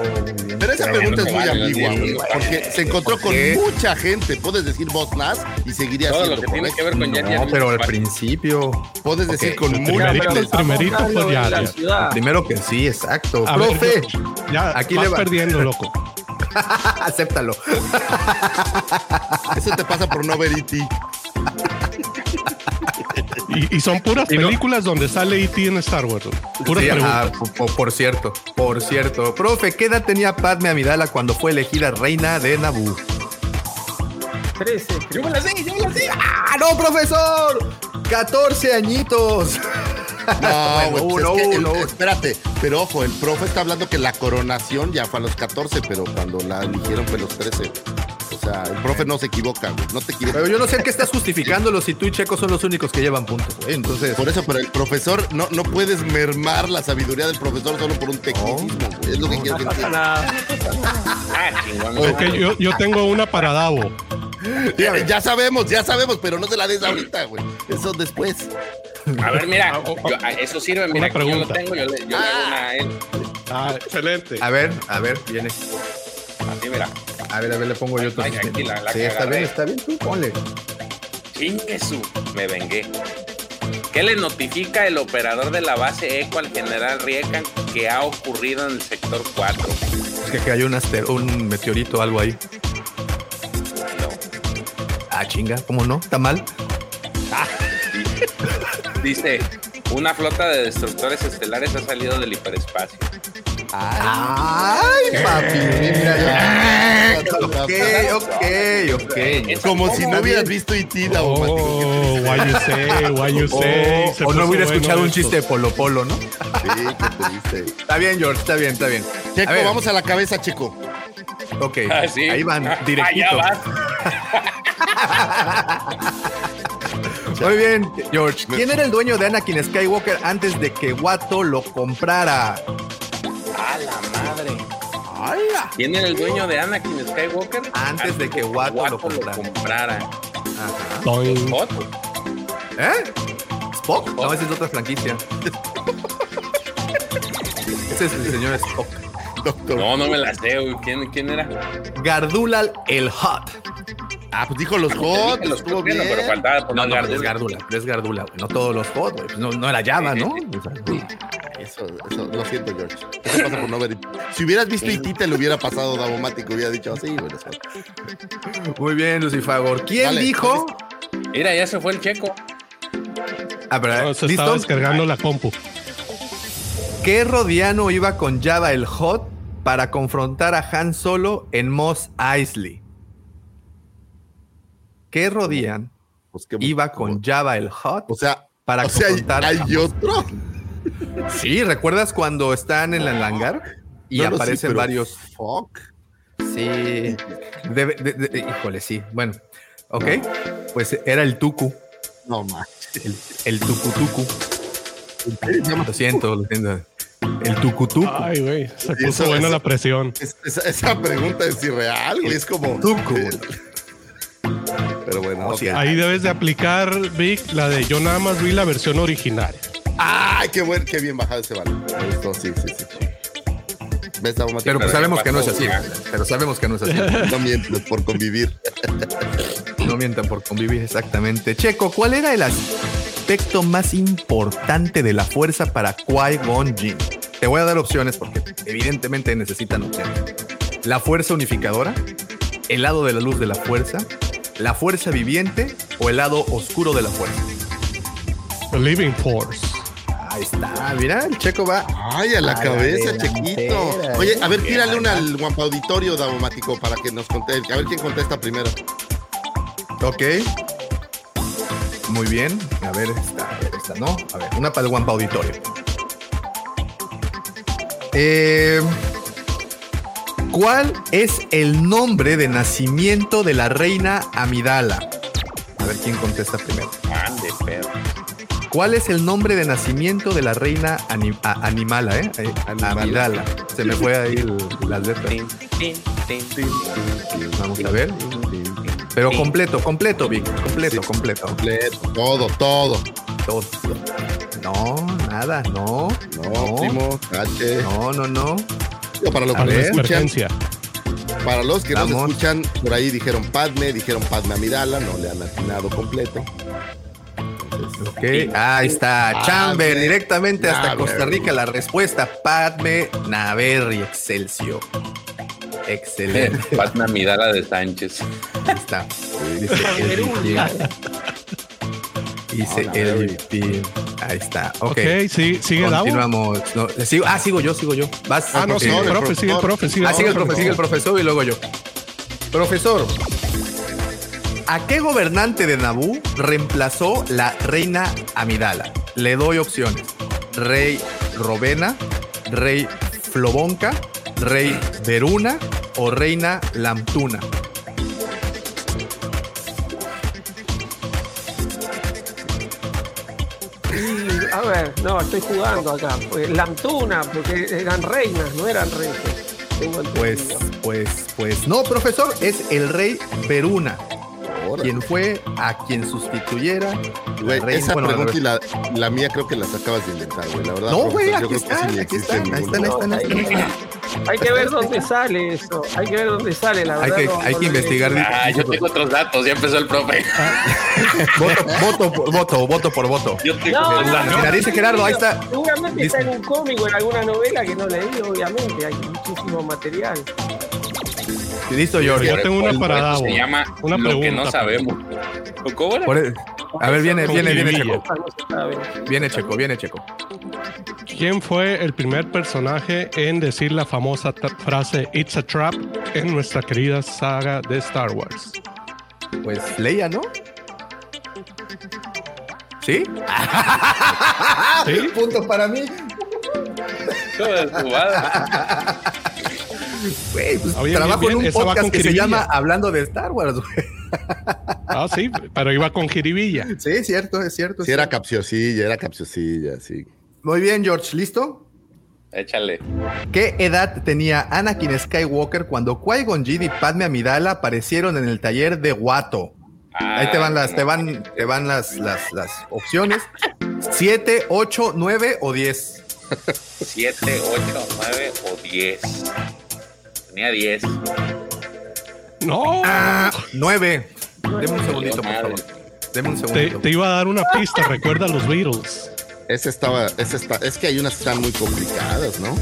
Speaker 1: Pero esa pregunta es muy ambigua, porque se encontró
Speaker 3: ¿Por
Speaker 1: con mucha gente. Puedes decir vos Nas y seguiría
Speaker 4: Todo lo
Speaker 1: siendo
Speaker 4: que tiene que ver con Jar Jar
Speaker 3: No, pero al principio.
Speaker 1: Puedes decir con
Speaker 5: El
Speaker 1: muy
Speaker 5: primerito, fue Jar Jar.
Speaker 6: ciudad.
Speaker 3: Primero que sí, exacto.
Speaker 5: A ver,
Speaker 3: Profe,
Speaker 5: yo- ya
Speaker 3: aquí
Speaker 5: vas
Speaker 3: le va-
Speaker 5: perdiendo, loco.
Speaker 3: acéptalo.
Speaker 1: Eso te pasa por no ver E E.T.
Speaker 5: Y, y son puras
Speaker 3: Y no-
Speaker 5: películas donde sale E.T. en Star Wars. Puras
Speaker 3: Sí, ah, por cierto, por cierto. Profe, ¿qué edad tenía Padme Amidala cuando fue elegida reina de Naboo?
Speaker 6: 13.
Speaker 4: Yo me la sé, yo me la sé.
Speaker 3: ¡Ah, no, profesor! 14 añitos.
Speaker 1: No, güey, pues
Speaker 3: uno,
Speaker 1: es que el-
Speaker 3: uno.
Speaker 1: espérate, pero ojo, el profe está hablando que la coronación ya fue a los 14, pero cuando la eligieron fue a los 13. Sea, el profe no se equivoca, güey, no te equivocas.
Speaker 3: Pero yo no sé qué estás justificándolo si tú y Checo son los únicos que llevan puntos, güey. Entonces,
Speaker 1: Por eso, pero el profesor, no, no puedes mermar la sabiduría del profesor solo por un tecnicismo, güey. Es lo que quiero que
Speaker 6: No pasa
Speaker 1: entiendas.
Speaker 6: nada.
Speaker 4: Ah, chingón.
Speaker 5: Ok, yo, yo tengo una para Davo.
Speaker 1: Ya, ya sabemos, ya sabemos, pero no se la des ahorita, güey. Eso después.
Speaker 4: A ver, mira,
Speaker 5: Ah, oh,
Speaker 4: yo- ah, eso sirve. Mira,
Speaker 5: Una
Speaker 4: que yo lo
Speaker 5: pregunta.
Speaker 4: tengo, yo le, yo le hago una a él.
Speaker 5: Ah, excelente.
Speaker 3: a ver, a ver, viene.
Speaker 4: Así.
Speaker 3: A ver, a ver, le pongo yo
Speaker 4: aquí la- la
Speaker 3: sí, está bien, está bien, tú ponle.
Speaker 4: Chingue su, me vengué. ¿Qué le notifica el operador de la base ECO al general Riekan que ha ocurrido en el sector 4?
Speaker 3: Es que cayó un, aster- un meteorito o algo ahí.
Speaker 4: No.
Speaker 3: Ah, chinga, ¿cómo no? ¿Está mal?
Speaker 4: Dice, una flota de destructores estelares ha salido del hiperespacio.
Speaker 3: Ay, papi, mira ya. Ok, ok, ok.
Speaker 1: Como si no hubieras visto E.T. Davo,
Speaker 5: Oh, why you say, why you say.
Speaker 3: O,
Speaker 5: Se
Speaker 3: o no hubiera escuchado un chiste de Polo Polo, ¿no?
Speaker 1: Sí, qué triste.
Speaker 3: Está bien, George, está bien, está bien.
Speaker 1: Checo, vamos a la cabeza, Checo.
Speaker 3: Ok,
Speaker 4: Ah, sí.
Speaker 3: ahí van, directito.
Speaker 4: vas.
Speaker 3: Muy bien, George. ¿Quién era el dueño de Anakin Skywalker antes de que Watto lo comprara?
Speaker 4: La madre.
Speaker 3: ¡Hala!
Speaker 4: ¿Quién era el dueño de Anakin Skywalker?
Speaker 3: Antes de que Watto lo comprara.
Speaker 4: comprara.
Speaker 3: Ajá.
Speaker 4: Spot.
Speaker 3: ¿Eh? ¿Spock? No, esa es otra franquicia. Ese es el señor Spock.
Speaker 1: Doctor.
Speaker 4: No, no me la sé, güey. ¿Quién, quién era?
Speaker 3: Gardulal el Hot.
Speaker 1: Ah, pues dijo los hot,
Speaker 4: los
Speaker 1: estuvo bien.
Speaker 4: pero faltaba
Speaker 3: No,
Speaker 4: poner
Speaker 3: no,
Speaker 4: Gardula.
Speaker 3: es Gardula, es Gardula, güey. No todos los Hot, güey. Pues No, no era Java, ¿no? O sea,
Speaker 1: Eso, eso, lo siento, George. Eso pasa por no ver. Si hubieras visto IT, te lo hubiera pasado Davomático, hubiera dicho así, güey. eso.
Speaker 3: Muy bien, Lucifagor. ¿Quién
Speaker 1: Dale,
Speaker 3: dijo?
Speaker 4: Mira, ya se fue el checo.
Speaker 3: Ah, pero,
Speaker 5: No, se
Speaker 3: ¿listo?
Speaker 5: estaba descargando la compu.
Speaker 3: ¿Qué Rodiano iba con Java el Hot para confrontar a Han Solo en Mos Eisley? ¿Qué Rodian
Speaker 1: Pues qué-
Speaker 3: iba con Java el Hot
Speaker 1: O sea,
Speaker 3: para
Speaker 1: o sea, hay, otro.
Speaker 3: Sí, ¿recuerdas cuando están en el hangar? Y
Speaker 1: No
Speaker 3: aparecen
Speaker 1: pero
Speaker 3: varios.
Speaker 1: Fuck.
Speaker 3: Sí. Debe- de- de- híjole, sí. Bueno, ok. Pues era el Tuku.
Speaker 1: No, más.
Speaker 3: El, el Tuku Tuku. Lo siento, lo siento. El Tuku Tuku.
Speaker 5: Ay, güey. Se puso
Speaker 1: eso-
Speaker 5: buena la presión.
Speaker 1: Es- esa, esa pregunta es irreal, güey. Es como.
Speaker 3: Tucu.
Speaker 1: Pero bueno,
Speaker 5: Ahí debes de aplicar, Vic, la de yo nada más vi la versión original.
Speaker 1: ¡Ay, qué, buen, qué bien bajado ese balón! Me gustó, sí, sí, sí. ¿Ves, Davomático?
Speaker 3: Pero pues sabemos que no es así. Pero sabemos que no es así.
Speaker 1: No mientes por convivir.
Speaker 3: No mientan por convivir exactamente. Checo, ¿cuál era el aspecto más importante de la fuerza para Qui-Gon Jinn? Te voy a dar opciones porque evidentemente necesitan opciones. La fuerza unificadora, el lado de la luz de la fuerza, la fuerza viviente o el lado oscuro de la fuerza.
Speaker 5: The Living Force.
Speaker 3: Ahí está, mira, el Checo va.
Speaker 1: ¡Ay, a la
Speaker 3: A la
Speaker 1: cabeza,
Speaker 3: delantera,
Speaker 1: chiquito! Oye, a ver, tírale una al Guampa Auditorio, Davomático, para que nos conteste. A ver quién contesta primero.
Speaker 3: Ok. Muy bien. A ver, esta, esta no. A ver, una para el Guampa Auditorio. Eh, ¿Cuál es el nombre de nacimiento de la reina Amidala? A ver quién contesta primero.
Speaker 4: Ande, perro.
Speaker 3: ¿Cuál es el nombre de nacimiento de la reina ani- a- Animala, eh? Eh,
Speaker 1: Animala.
Speaker 3: Amidala. Se me fue ahí las letras. Vamos a ver. Pero completo, completo, Vic. Completo,
Speaker 1: Sí.
Speaker 3: completo.
Speaker 1: Completo, todo, todo.
Speaker 3: Todo. No, nada, no.
Speaker 1: No, primo, cache.
Speaker 3: No, no, no.
Speaker 1: Digo, para los que nos escuchan, para los que nos escuchan, por ahí dijeron Padme, dijeron Padme Amidala, no le han atinado completo.
Speaker 3: Ok, ahí está.
Speaker 1: Padme
Speaker 3: Chamber, directamente hasta. Costa Rica. La respuesta, Padme Naverri, Excelsior. Excelente.
Speaker 4: Patna Midala de Sánchez.
Speaker 3: Ahí está. Dice. Dice
Speaker 1: Ah,
Speaker 3: el. Ahí está. Ok.
Speaker 5: Ok, sí, sigue.
Speaker 3: Continuamos. No, sigo- ah, sigo yo, sigo yo. Vas.
Speaker 5: Ah, no, sigue el profe, sigue el
Speaker 1: profesor.
Speaker 5: profe, sigue
Speaker 3: Ah, sigue el
Speaker 5: profe,
Speaker 3: profe, sigue el profesor y luego yo. Profesor, ¿a qué gobernante de Nabú reemplazó la reina Amidala? Le doy opciones. Rey Robena, Rey Flobonca, Rey Veruna o Reina Lamtuna.
Speaker 6: No, estoy jugando acá. Lamtuna, porque eran reinas, no eran reyes. Tengo
Speaker 3: Pues, pues, pues no, profesor, es el rey Veruna,
Speaker 1: Órale.
Speaker 3: quien fue a quien sustituyera
Speaker 1: Güey,
Speaker 3: reina-
Speaker 1: esa
Speaker 3: bueno,
Speaker 1: pregunta y la, la mía creo que las acabas de inventar, güey. La verdad,
Speaker 3: No, güey, aquí están, aquí están, ahí están, ahí están, ahí están.
Speaker 6: Hay que ver dónde sale eso. Hay que ver dónde sale, la
Speaker 3: Hay
Speaker 6: verdad.
Speaker 3: que-
Speaker 6: no-
Speaker 3: hay
Speaker 6: no
Speaker 3: que investigar.
Speaker 4: Ah, yo tengo otros datos. Ya empezó el profe.
Speaker 3: Voto, voto, por- voto, voto por voto.
Speaker 4: Yo tengo
Speaker 6: No.
Speaker 3: Mira, dice Gerardo, ahí está.
Speaker 6: Seguramente está en un cómic o en alguna novela que no leí, obviamente. Hay muchísimo material.
Speaker 3: Listo, George.
Speaker 5: Yo tengo una para.
Speaker 4: Se llama
Speaker 5: Una
Speaker 4: Lo que
Speaker 5: pregunta,
Speaker 4: no sabemos. ¿Cómo era?
Speaker 3: A ver, viene, viene, viene. Checo. Viene Checo, viene Checo.
Speaker 5: ¿Quién fue el primer personaje en decir la famosa frase It's a trap en nuestra querida saga de Star Wars?
Speaker 3: Pues Leia, ¿no? ¿Sí?
Speaker 5: ¿Sí?
Speaker 3: Punto para mí. Güey, pues
Speaker 5: Oye,
Speaker 3: trabajo
Speaker 5: bien,
Speaker 3: en un
Speaker 5: esa
Speaker 3: podcast que se llama Hablando de Star Wars, güey.
Speaker 5: Ah, sí, pero iba con jiribilla.
Speaker 3: Sí, es cierto, es cierto.
Speaker 1: Sí, era capciosilla, era capciosilla, sí.
Speaker 3: Muy bien, George, ¿listo?
Speaker 4: Échale.
Speaker 3: ¿Qué edad tenía Anakin Skywalker cuando Qui-Gon Jinn y Padme Amidala aparecieron en el taller de Watto? Ahí te van las, te van, te van las, las, las opciones. ¿Siete, ocho, nueve o diez?
Speaker 4: 7, 8, 9 o 10. Tenía 10.
Speaker 5: No.
Speaker 3: Ah, nueve. Deme un segundito, por favor. Deme un
Speaker 5: Te,
Speaker 3: segundito.
Speaker 5: te iba a dar una pista, recuerda los Beatles.
Speaker 1: Ese estaba, ese está, es que hay unas que están muy complicadas, ¿no?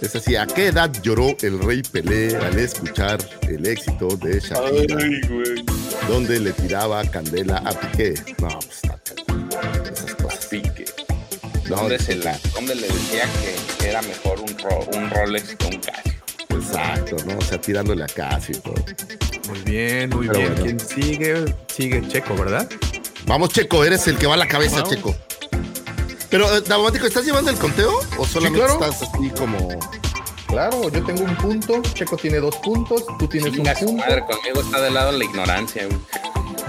Speaker 1: Es así, ¿a qué edad lloró el rey Pelé al escuchar el éxito de Shakira,
Speaker 4: Ay, güey.
Speaker 1: donde le tiraba candela a Piqué? No, pues está esas cosas.
Speaker 4: Pique.
Speaker 1: No,
Speaker 4: ¿Dónde, se la, ¿Dónde le decía que era mejor un, ro- un Rolex que un Casio?
Speaker 1: Exacto, ¿no? O sea, tirándole a Casio y todo.
Speaker 3: Muy bien, muy
Speaker 1: Pero
Speaker 3: bien.
Speaker 1: bueno.
Speaker 3: ¿Quién sigue? Sigue Checo, ¿verdad?
Speaker 1: Vamos, Checo, eres el que va a la cabeza. Checo. Pero, eh, Davomático, ¿estás llevando el conteo? ¿O solamente
Speaker 3: claro.
Speaker 1: estás así como.?
Speaker 3: Claro, yo tengo un punto, Checo tiene dos puntos, tú tienes
Speaker 4: Chinga
Speaker 3: un punto.
Speaker 4: madre, conmigo está de lado la ignorancia. güey.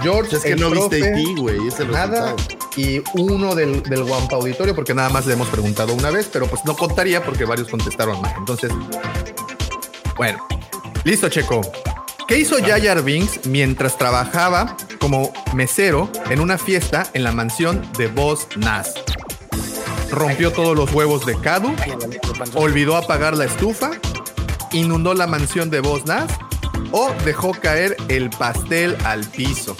Speaker 3: George,
Speaker 1: Es que
Speaker 3: el
Speaker 1: no viste
Speaker 3: profe,
Speaker 1: aquí, güey, es el
Speaker 3: Nada. Y uno del, del Wampa Auditorio, porque nada más le hemos preguntado una vez, pero pues no contaría porque varios contestaron mal. Entonces, bueno, listo, Checo. ¿Qué hizo Jar Binks mientras trabajaba como mesero en una fiesta en la mansión de Boss Nass? Rompió todos los huevos de Cadu, olvidó apagar la estufa, inundó la mansión de Boss Nass o dejó caer el pastel al piso.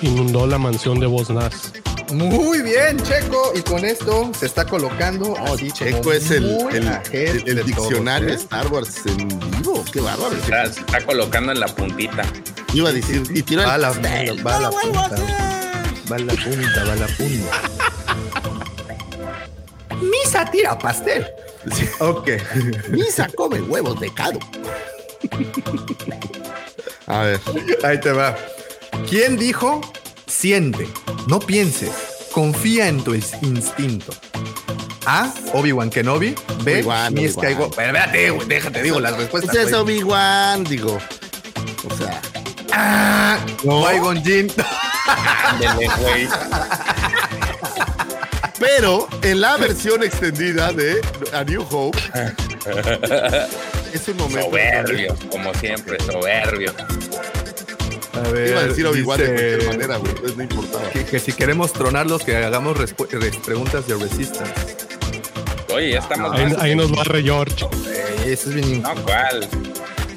Speaker 5: Inundó la mansión de Bosnas.
Speaker 3: Muy bien, Checo. Y con esto se está colocando.
Speaker 1: No,
Speaker 3: así
Speaker 1: Checo es el,
Speaker 3: muy
Speaker 1: el,
Speaker 3: ahead
Speaker 1: el- el
Speaker 3: de
Speaker 1: diccionario
Speaker 3: todos, ¿eh?
Speaker 1: Star Wars en vivo. Qué bárbaro.
Speaker 4: Está, se está colocando en la puntita.
Speaker 1: Iba a decir, y tiró
Speaker 3: Va la, va a la punta. Va a la punta, va a la punta. Misa tira pastel. Ok.
Speaker 1: Misa come huevos de cado. A ver,
Speaker 3: Ahí te va. ¿Quién dijo? Siente, no pienses, confía en tu instinto. A. Obi-Wan Kenobi. B. Mi. Skywalker. Pero espérate, güey, déjate, digo las respuestas.
Speaker 1: pues es. Obi-Wan, digo. O sea,
Speaker 3: Ah, Qui-Gon Jinn.
Speaker 4: Ándele, güey.
Speaker 1: pero en la versión extendida de A New Hope, es un momento.
Speaker 4: Soberbio, como siempre, soberbio.
Speaker 3: A ver,
Speaker 1: Iba a decir Obi-Wan de cualquier manera, güey. No importaba.
Speaker 3: Que, que si queremos tronarlos, que hagamos res- preguntas de Resistance.
Speaker 4: Oye, ya estamos
Speaker 5: Ahí, ahí nos barre George.
Speaker 3: Eh, eso es bien.
Speaker 4: No, ¿cuál?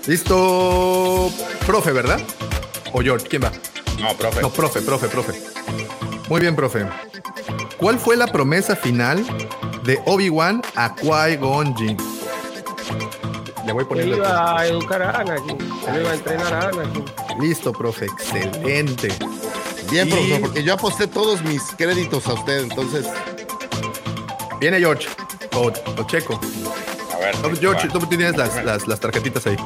Speaker 3: Listo, profe, ¿verdad? O George, ¿quién va?
Speaker 4: No, profe.
Speaker 3: No, profe, profe, profe. Muy bien, profe. ¿Cuál fue la promesa final de Obi-Wan a Qui-Gon Jinn? Le voy
Speaker 6: Que
Speaker 3: poniendo.
Speaker 6: iba a educar a Anakin, lo iba a entrenar a Anakin.
Speaker 3: Listo, profe, excelente.
Speaker 1: Bien,
Speaker 3: Y-
Speaker 1: profesor, porque yo aposté todos mis créditos a usted, entonces.
Speaker 3: Viene George. O, o Checo.
Speaker 4: A ver.
Speaker 3: No, George, tú tienes las, las, las tarjetitas ahí.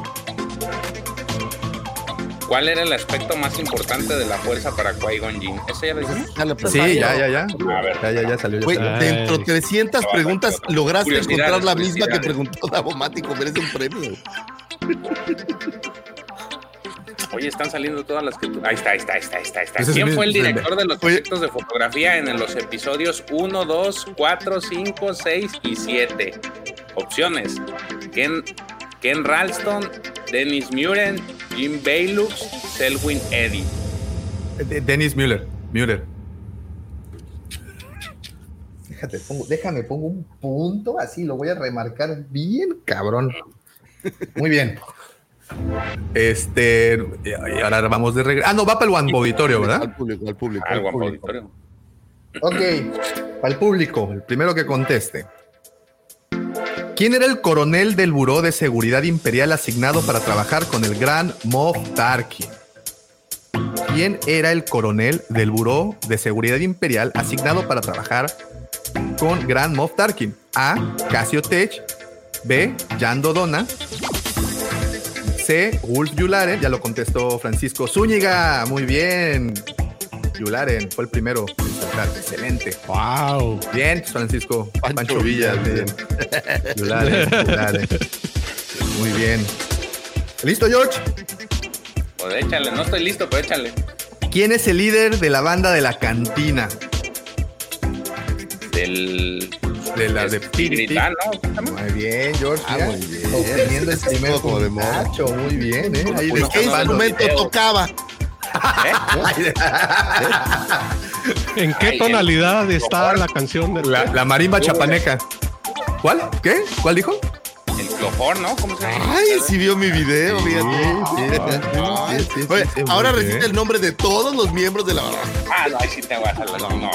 Speaker 4: ¿Cuál era el aspecto más importante de la fuerza para Qui-Gon ya lo dijiste?
Speaker 3: Sí, ya, ya, ya.
Speaker 4: A ver.
Speaker 3: Ya, ya, ya salió.
Speaker 1: Güey, dentro de 300
Speaker 4: No,
Speaker 1: preguntas lograste encontrar la misma que preguntó Davomático. Merece un premio.
Speaker 4: Oye, están saliendo todas las que tú... Ahí está, ahí está, ahí está, ahí está.
Speaker 3: Ese
Speaker 4: ¿Quién fue el director de los
Speaker 1: Oye.
Speaker 4: efectos de fotografía en los episodios 1, 2, 4, 5, 6 y 7? Opciones. Ken, Ken Ralston, Dennis Muren, Jim Baylux, Selwyn Eddy.
Speaker 3: De- Dennis Müller. Müller. Déjate, pongo, déjame, pongo un punto así, lo voy a remarcar bien, cabrón. Muy bien. Este, y ahora vamos de regreso. Ah, no, va para el One Auditorio, ¿verdad?
Speaker 1: Al público, al público.
Speaker 3: Al público.
Speaker 4: auditorio.
Speaker 3: Ok, para el público, el primero que conteste. ¿Quién era el coronel del Buró de Seguridad Imperial asignado para trabajar con el gran Moff Tarkin? ¿Quién era el coronel del Buró de Seguridad Imperial asignado para trabajar con Gran Moff Tarkin? A. Casio Tech. B. Yando Dona. C. Wolf Yularen. Ya lo contestó Francisco Zúñiga. Muy bien. Yularen fue el primero. Excelente.
Speaker 5: Wow.
Speaker 3: Bien, Francisco.
Speaker 1: Pancho
Speaker 3: Pancho,
Speaker 1: Villa.
Speaker 3: Bien. Yularen, Yularen. Muy bien. ¿Listo, George?
Speaker 4: Pues échale, no estoy listo, pero échale.
Speaker 3: ¿Quién es el líder de la banda de la cantina?
Speaker 4: Del.
Speaker 3: De la de
Speaker 4: Tiritán, ¿no?
Speaker 3: Muy bien, George.
Speaker 1: Ah, muy bien.
Speaker 3: Obteniendo el
Speaker 1: Ese
Speaker 3: primer puntacho, Muy bien, ¿eh? Ahí
Speaker 4: Uno
Speaker 1: ¿De qué instrumento tocaba?
Speaker 5: ¿En qué
Speaker 4: Ay,
Speaker 5: tonalidad
Speaker 4: el-
Speaker 5: está la canción de
Speaker 3: La, la marimba chapaneca. ¿Cuál? ¿Qué? ¿Cuál dijo?
Speaker 4: El clofón, ¿no? ¿Cómo se llama?
Speaker 1: Ay, sí vio mi video, fíjate.
Speaker 3: sí, sí,
Speaker 1: Oye,
Speaker 3: sí,
Speaker 1: ahora recita el nombre de todos los miembros de la banda.
Speaker 4: Ah, no, ahí sí te voy a hacer la. No, güey.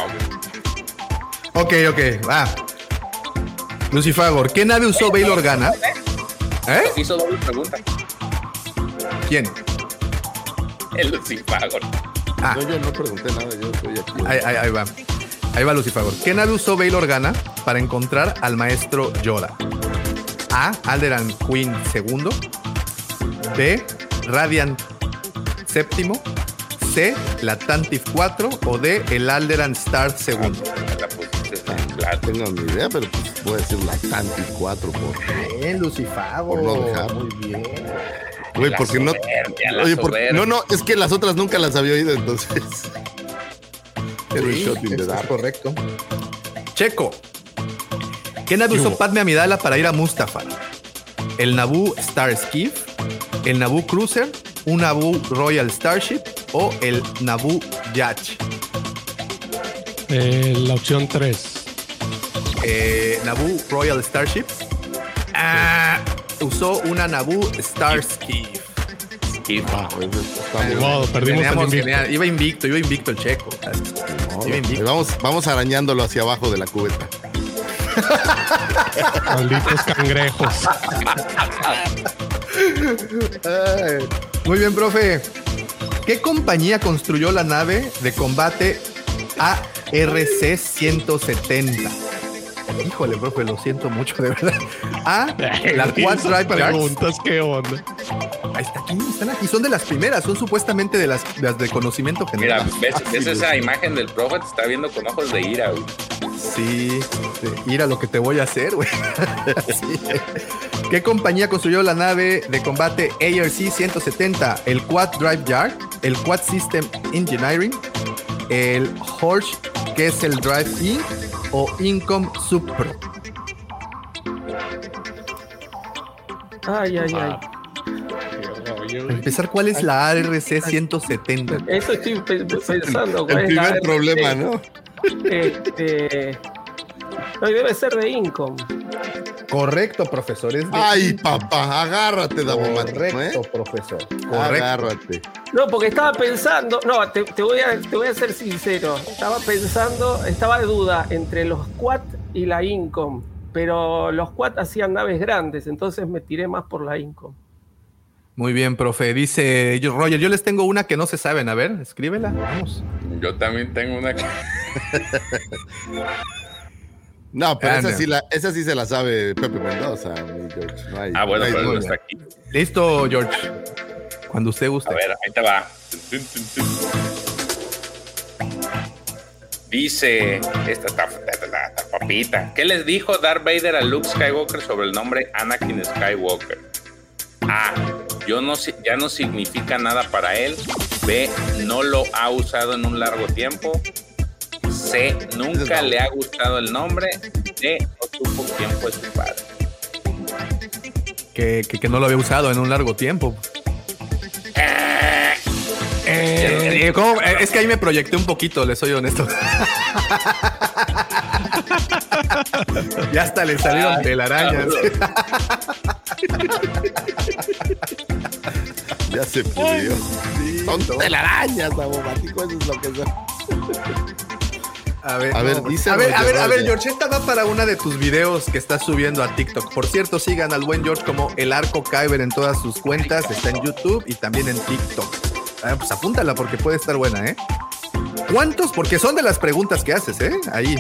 Speaker 3: Ok, ok, va. Lucifagor, ¿qué nave usó Bail Organa? ¿Eh?
Speaker 4: Hizo doble pregunta.
Speaker 3: ¿Quién?
Speaker 4: El Lucifagor.
Speaker 3: Ah,
Speaker 1: No, yo no pregunté nada, yo estoy aquí.
Speaker 3: ahí, ahí- ahí va. Ahí va Lucifagor. ¿Qué nave usó Bail Organa para encontrar al maestro Yoda? A. Alderan Queen II. B. Radiant VII. C. La Tantif 4. O D. El Alderan Star II.
Speaker 4: La pusiste
Speaker 1: tengo ni idea, pero pues voy a decir la Tanti 4 por. Por no dejar.
Speaker 3: Muy bien.
Speaker 1: Güey, porque no.
Speaker 4: soberbia,
Speaker 1: Oye, porque, no, no, es que las otras nunca las había oído, entonces. Era un
Speaker 3: Sí,
Speaker 1: shot in the dark.
Speaker 3: correcto. Checo. ¿Qué nave usó Padme Amidala para ir a Mustafar? ¿El Naboo Star Skiff? ¿El Naboo Cruiser? ¿Un Naboo Royal Starship? ¿O el Naboo Yacht?
Speaker 5: Eh, la opción 3.
Speaker 3: Eh, Naboo Royal Starship. Ah, usó una Naboo Star Skiff.
Speaker 1: Ah,
Speaker 5: perdimos el invicto.
Speaker 3: genial. Iba invicto, iba invicto el checo.
Speaker 1: No,
Speaker 3: Iba invicto.
Speaker 1: Vamos, vamos arañándolo hacia abajo de la cubeta.
Speaker 5: Malditos cangrejos.
Speaker 3: Ay, Muy bien, profe. ¿Qué compañía construyó la nave de combate ARC-170? Híjole, profe, lo siento mucho, de verdad. A, la Quad
Speaker 5: Esas
Speaker 3: Drive Yards.
Speaker 5: preguntas, ¿qué onda?
Speaker 3: Ahí está aquí, están aquí. Son de las primeras, son supuestamente de las, las de conocimiento
Speaker 4: Mira,
Speaker 3: general.
Speaker 4: ¿ves, ves esa imagen del profe? Te está viendo con ojos de ira, güey.
Speaker 3: Sí, mira lo que te voy a hacer, güey. Sí. ¿Qué compañía construyó la nave de combate ARC-170? ¿El Quad Drive Yard? ¿El Quad System Engineering? ¿El Horsch Kessel Drive Inc. o Incom Supro?
Speaker 6: Ay, ay, ay.
Speaker 3: Empezar, ¿cuál es la ARC-170?
Speaker 6: Eso estoy pe- pensando.
Speaker 1: El primer problema, ¿no?
Speaker 6: Este. No, debe ser de Income.
Speaker 3: Correcto, profesor. Es de
Speaker 1: Ay, papá, agárrate, Davomático,
Speaker 3: Correcto,
Speaker 1: ¿eh?
Speaker 3: profesor. Correcto.
Speaker 1: Agárrate.
Speaker 6: No, porque estaba pensando. No, te, te voy a, te voy a ser sincero. Estaba pensando, estaba de duda entre los Quad y la Income. Pero los Quad hacían naves grandes, entonces me tiré más por la Income.
Speaker 3: Muy bien, profe. Dice Roger, yo les tengo una que no se saben. A ver, escríbela. Vamos.
Speaker 4: Yo también tengo una que.
Speaker 1: No, pero
Speaker 3: Anda.
Speaker 1: esa sí, la, esa sí se la sabe Pepe Mendoza, mi George. No hay,
Speaker 4: Ah, bueno,
Speaker 1: no hay
Speaker 4: pero no está aquí.
Speaker 3: Listo, George. Cuando usted guste.
Speaker 4: A ver, ahí te va. Dice esta ta- ta- ta- ta- ta- papita. ¿Qué les dijo Darth Vader a Luke Skywalker sobre el nombre Anakin Skywalker? A. Yo no, ya no significa nada para él. B. No lo ha usado en un largo tiempo. C. Nunca le ha gustado el nombre. D. No supo quién fue su padre.
Speaker 3: Que, que- que no lo había usado en un largo tiempo. Eh, ¿cómo? Eh, Es que ahí me proyecté un poquito, les soy honesto. ya hasta le salieron telarañas.
Speaker 1: Ya se pudrió. Son telarañas, Davomático, eso es lo que son.
Speaker 3: A ver,
Speaker 1: A ver,
Speaker 3: no,
Speaker 1: dice
Speaker 3: a ver, a ver, a ver. George, esta va para una de tus videos que estás subiendo a TikTok. Por cierto, sigan al buen George como el Arco Kyber en todas sus cuentas. Está en YouTube y también en TikTok. Ah, pues apúntala porque puede estar buena, ¿eh? ¿Cuántos? Porque son de las preguntas que haces, ¿eh? Ahí.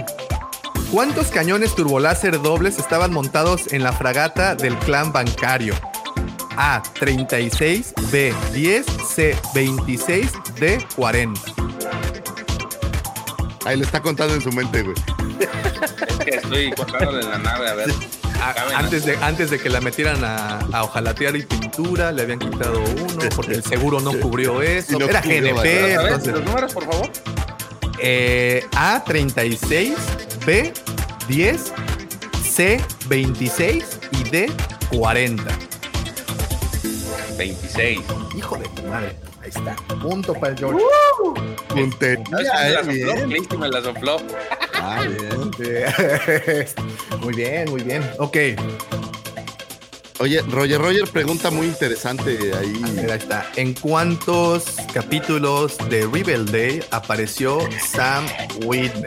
Speaker 3: ¿Cuántos cañones turboláser dobles estaban montados en la fragata del clan bancario? A, 36, B, 10, C, 26, D, 40.
Speaker 1: Ahí le está contando en su mente, güey.
Speaker 4: Es que estoy contándole en la nave, a ver.
Speaker 3: a-
Speaker 4: caben
Speaker 3: antes, de, antes de que la metieran a, a hojalatear y pintura, le habían quitado uno porque el seguro no cubrió eso.
Speaker 1: No
Speaker 3: Era
Speaker 1: cubrió,
Speaker 3: GNP.
Speaker 4: A ver,
Speaker 3: entonces,
Speaker 4: los números, por favor.
Speaker 3: eh, A36, B10, C26 y D40.
Speaker 4: 26.
Speaker 3: Hijo de tu madre. Ahí está. Punto para el George.
Speaker 1: Puntería,
Speaker 4: ¿Sabes quién me la sopló?
Speaker 1: bien.
Speaker 4: Cristi me la sopló.
Speaker 1: Ah, bien.
Speaker 3: muy bien, muy bien. Ok.
Speaker 1: Oye, Roger Roger pregunta muy interesante ahí.
Speaker 3: Ahí está. ¿En cuántos capítulos de Riverdale apareció Sam Whitney?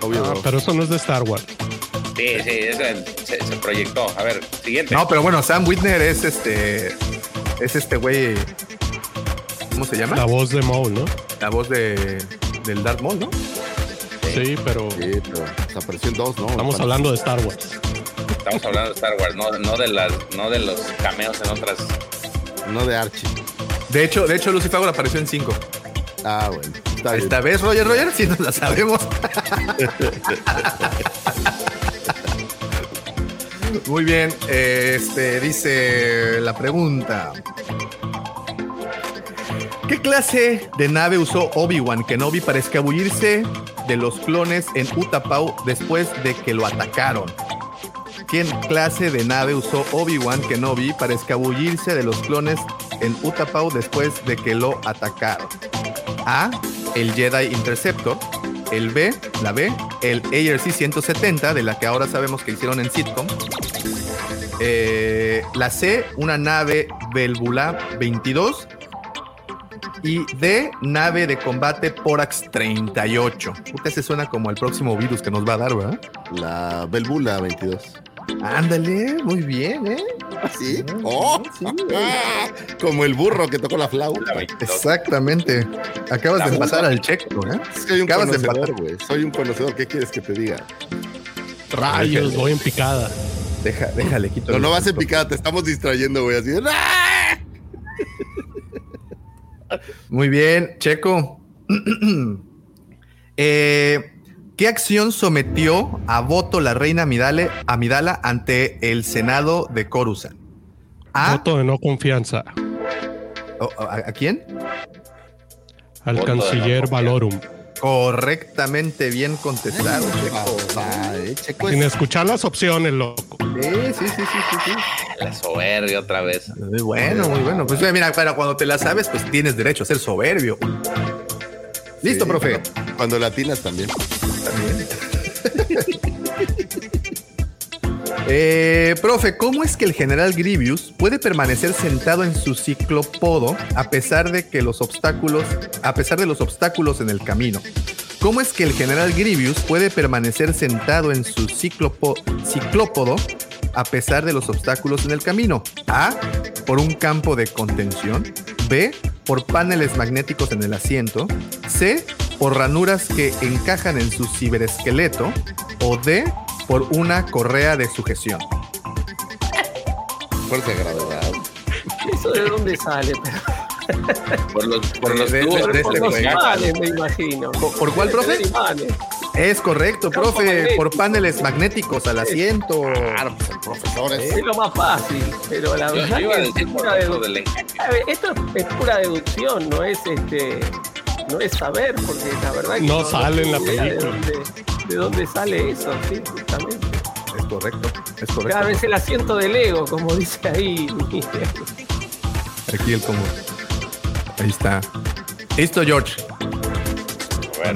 Speaker 1: Obvio.
Speaker 5: Ah, pero eso no es de Star Wars.
Speaker 4: Sí, sí, ese se, se proyectó. A ver, siguiente.
Speaker 3: No, pero bueno, Sam Whitner es este. Es este güey. ¿Cómo se llama?
Speaker 5: La voz de Maul, ¿no?
Speaker 3: La voz de, del Darth Maul, ¿no?
Speaker 5: Sí, pero
Speaker 1: Sí, pero se apareció en dos, ¿no?
Speaker 5: estamos hablando de Star Wars.
Speaker 4: Estamos hablando de Star Wars, no, no, de las, no de los cameos en otras.
Speaker 1: No de Archie.
Speaker 3: De hecho, de hecho, Lucy Fagor apareció en 5.
Speaker 1: Ah, bueno. Está bien.
Speaker 3: Esta vez, Roger Roger, si nos la sabemos. Muy bien, este dice la pregunta. ¿Qué clase de nave usó Obi-Wan Kenobi para escabullirse de los clones en Utapau después de que lo atacaron? ¿Qué clase de nave usó Obi-Wan Kenobi para escabullirse de los clones en Utapau después de que lo atacaron? A, el Jedi Interceptor. El B, la B, el ARC 170, de la que ahora sabemos que hicieron en sitcom. Eh, la C, una nave Belbula 22. Y D, nave de combate Porax 38. Puta, ese suena como el próximo virus que nos va a dar, ¿verdad?
Speaker 1: La Belbula 22.
Speaker 3: Ándale, muy bien, ¿eh?
Speaker 1: ¿Sí? ¡Oh! Como el burro que tocó la flauta.
Speaker 3: Exactamente. Acabas
Speaker 4: La
Speaker 3: de empatar
Speaker 4: musa.
Speaker 3: al checo, ¿eh?
Speaker 1: Soy un
Speaker 3: Acabas de
Speaker 1: conocedor, güey. Soy un conocedor. ¿Qué quieres que te diga?
Speaker 5: Rayos, voy en picada.
Speaker 3: Deja, déjale, quito.
Speaker 1: No, no vas en picada, te estamos distrayendo, güey. Así. ¡Ah!
Speaker 3: Muy bien, Checo. Eh, ¿Qué acción sometió a voto la reina Amidale- Amidala ante el Senado de Coruscant? A,
Speaker 5: Voto de no confianza
Speaker 3: o- ¿a, a quién?
Speaker 5: al
Speaker 4: Voto de no
Speaker 5: canciller
Speaker 4: confianza.
Speaker 5: Valorum.
Speaker 3: Correctamente bien contestado, Checo.
Speaker 1: Eh, Checo
Speaker 5: Sin
Speaker 1: es-
Speaker 5: escuchar las opciones, loco.
Speaker 3: Sí, sí, sí, sí, sí, sí.
Speaker 4: La soberbia otra vez.
Speaker 3: Muy bueno, muy bueno. Pues mira, pero cuando te la sabes, pues tienes derecho a ser soberbio. Listo,
Speaker 1: Sí,
Speaker 3: profe.
Speaker 1: Cuando latinas también.
Speaker 3: Eh, profe, ¿cómo es que el general Grievous puede permanecer sentado en su ciclopodo a pesar de que los obstáculos, a pesar de los obstáculos en el camino? ¿Cómo es que el general Grievous puede permanecer sentado en su ciclópodo a pesar de los obstáculos en el camino? A, por un campo de contención. B, por paneles magnéticos en el asiento. C, por ranuras que encajan en su ciberesqueleto. O D, por una correa de sujeción.
Speaker 1: Fuerza de gravedad.
Speaker 6: ¿Eso de dónde sale?
Speaker 4: Por los, por los
Speaker 3: De-
Speaker 4: tubos.
Speaker 3: de
Speaker 4: por
Speaker 3: este
Speaker 6: Por imanes, me imagino.
Speaker 3: ¿Por, por cuál, profe? Es correcto,
Speaker 6: Campo
Speaker 3: profe,
Speaker 6: magnético.
Speaker 3: por paneles magnéticos al asiento.
Speaker 1: Claro, pues, profesores.
Speaker 6: Es lo más fácil, pero la
Speaker 4: Yo,
Speaker 6: verdad
Speaker 4: yo
Speaker 6: es pura, esto es pura deducción, no es este, no es saber, porque la verdad que
Speaker 5: No sale en la película.
Speaker 6: De dónde, de dónde sale eso, sí, justamente.
Speaker 3: Es correcto, es
Speaker 6: Cada
Speaker 3: correcto.
Speaker 6: vez el asiento del ego, como dice ahí.
Speaker 3: Aquí el como. Ahí está. Listo, George.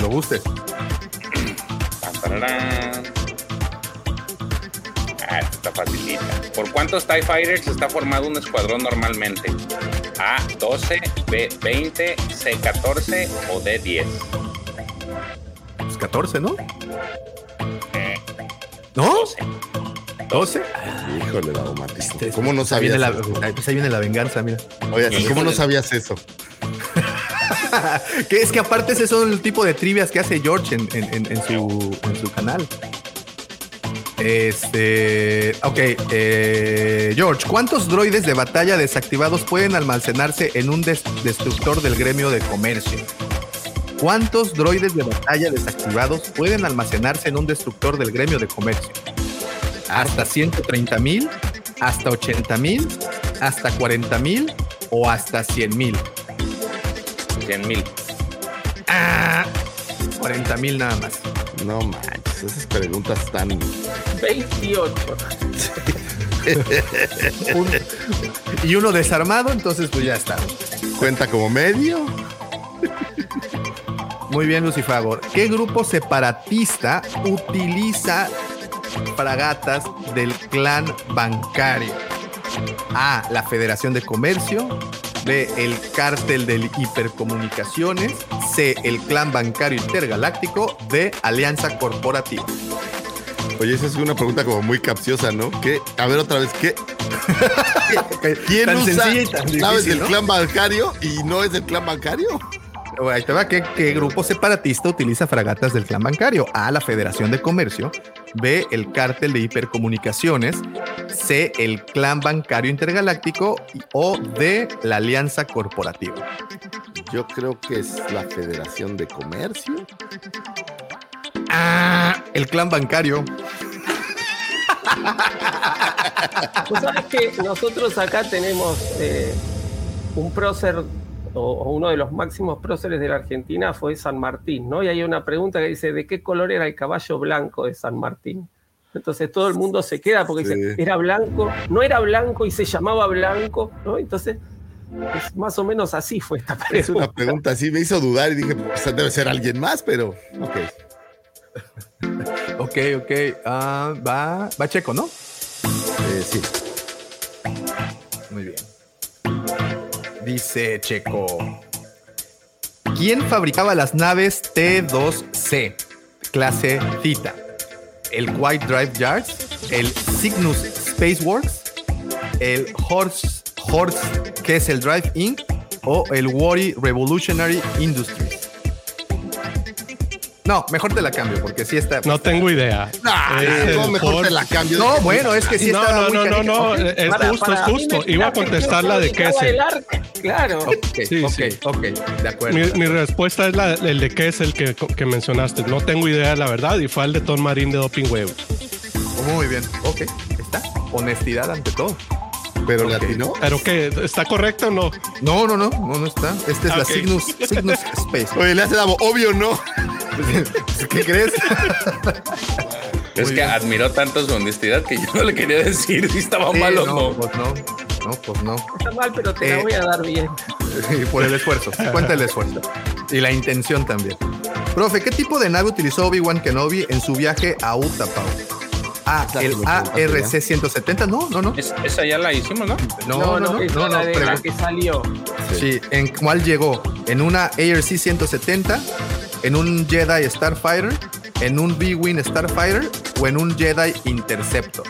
Speaker 3: Gustes.
Speaker 4: Tararán. Ah, esta está facilita. ¿Por cuántos TIE Fighters está formado un escuadrón normalmente? A, 12, B, 20, C, 14 o D, 10.
Speaker 3: Pues 14, ¿no? ¿No?
Speaker 4: 12.
Speaker 3: 12.
Speaker 1: Híjole, la domatista. ¿Cómo no
Speaker 3: Ahí viene,
Speaker 1: sabías?
Speaker 3: la, pues ahí viene la venganza, mira.
Speaker 1: Oye, ¿cómo no sabías eso?
Speaker 3: que es que aparte ese son el tipo de trivias que hace George en, en- en- en su, canal. Este. Ok, eh, George, ¿cuántos droides de batalla desactivados pueden almacenarse en un des- destructor del gremio de comercio? ¿Cuántos droides de batalla desactivados pueden almacenarse en un destructor del gremio de comercio? hasta 130 mil, hasta 80 mil, hasta 40 mil o hasta 100 mil.
Speaker 4: 100 mil.
Speaker 3: Ah, 40 mil nada más.
Speaker 1: No manches, esas preguntas están.
Speaker 6: 28.
Speaker 3: Un- y uno desarmado, entonces pues ya está.
Speaker 1: ¿Cuenta como medio?
Speaker 3: Muy bien, Lucifagor. ¿Qué grupo separatista utiliza fragatas del clan bancario? A. La Federación de Comercio. B. El Cártel de Hipercomunicaciones. C. El Clan Bancario Intergaláctico. D. Alianza Corporativa.
Speaker 1: Oye, esa es una pregunta como muy capciosa, ¿no? ¿Qué? A ver otra vez, ¿qué? ¿Quién
Speaker 3: Tan
Speaker 1: usa
Speaker 3: sencilla y tan difícil,
Speaker 1: del
Speaker 3: ¿no?
Speaker 1: clan bancario y no es del clan bancario?
Speaker 3: Ahí te va. ¿Qué, qué grupo separatista utiliza fragatas del clan bancario? A. La Federación de Comercio. B. El Cártel de Hipercomunicaciones. C. El Clan Bancario Intergaláctico. O D. La Alianza Corporativa.
Speaker 1: Yo creo que es la Federación de Comercio.
Speaker 3: Ah, el Clan Bancario.
Speaker 6: Pues sabes que nosotros acá tenemos eh, un prócer o, o uno de los máximos próceres de la Argentina fue San Martín, ¿no? Y hay una pregunta que dice, ¿de qué color era el caballo blanco de San Martín? Entonces todo el mundo se queda porque dice, era blanco, no era blanco y se llamaba blanco, ¿no? Entonces, es más o menos así fue esta pregunta.
Speaker 1: Es una pregunta así, me hizo dudar y dije, pues debe ser alguien más, pero ok.
Speaker 3: Ok, ok. Ah, va, va Checo, ¿no?
Speaker 1: Eh, sí.
Speaker 3: Muy bien. Dice Checo. ¿Quién fabricaba las naves T2C? Clase Theta. ¿El White Drive Yards? ¿El Cygnus Spaceworks? ¿El Horse, Horse Kessel Drive Inc? ¿O el Worry Revolutionary Industries? No, mejor te la cambio porque sí está.
Speaker 5: No tengo idea.
Speaker 1: Ah, no,
Speaker 5: el
Speaker 1: mejor te la cambio.
Speaker 3: No, bueno, es que sí
Speaker 5: no,
Speaker 3: estaba
Speaker 5: no, no, no, no,
Speaker 3: Ok.
Speaker 5: es
Speaker 6: Para-
Speaker 5: justo,
Speaker 6: para
Speaker 5: es justo. Iba a contestar la de Kessel.
Speaker 6: Claro.
Speaker 3: Ok,
Speaker 5: Sí,
Speaker 3: ok,
Speaker 5: sí.
Speaker 3: ok, de acuerdo.
Speaker 5: Mi, mi respuesta es la, el de Kessel que, que mencionaste. No tengo idea, la verdad, y fue el de Ton Marín de Doping Web.
Speaker 3: Muy bien, ok, está. Honestidad ante todo.
Speaker 1: Pero
Speaker 3: Ok.
Speaker 1: latino.
Speaker 5: ¿Pero qué? ¿Está correcto o no?
Speaker 3: No, no, no, no, no está. Esta es la Cygnus Space.
Speaker 1: Oye, le hace Davo, obvio no.
Speaker 3: ¿Qué crees?
Speaker 4: Es que admiró tanto su honestidad que yo no le quería decir si estaba
Speaker 3: Sí,
Speaker 4: mal o
Speaker 3: no,
Speaker 4: no.
Speaker 3: pues no. No, pues no.
Speaker 6: Está mal, pero te
Speaker 3: Eh,
Speaker 6: la voy a dar bien.
Speaker 3: Por el esfuerzo. Sí, Cuenta el esfuerzo. Y la intención también. Profe, ¿qué tipo de nave utilizó Obi-Wan Kenobi en su viaje a Utapau? A,
Speaker 1: Ya
Speaker 3: el
Speaker 1: se lo preguntaste,
Speaker 3: ARC-170. No, no, no.
Speaker 4: Es- esa ya la hicimos, ¿no?
Speaker 3: No, no, no.
Speaker 6: esa
Speaker 3: no,
Speaker 6: es la
Speaker 3: no,
Speaker 6: de la que salió.
Speaker 3: Sí, ¿en cuál llegó? ¿En una ARC 170? ¿En un Jedi Starfighter? ¿En un B-Wing Starfighter? ¿O en un Jedi Interceptor?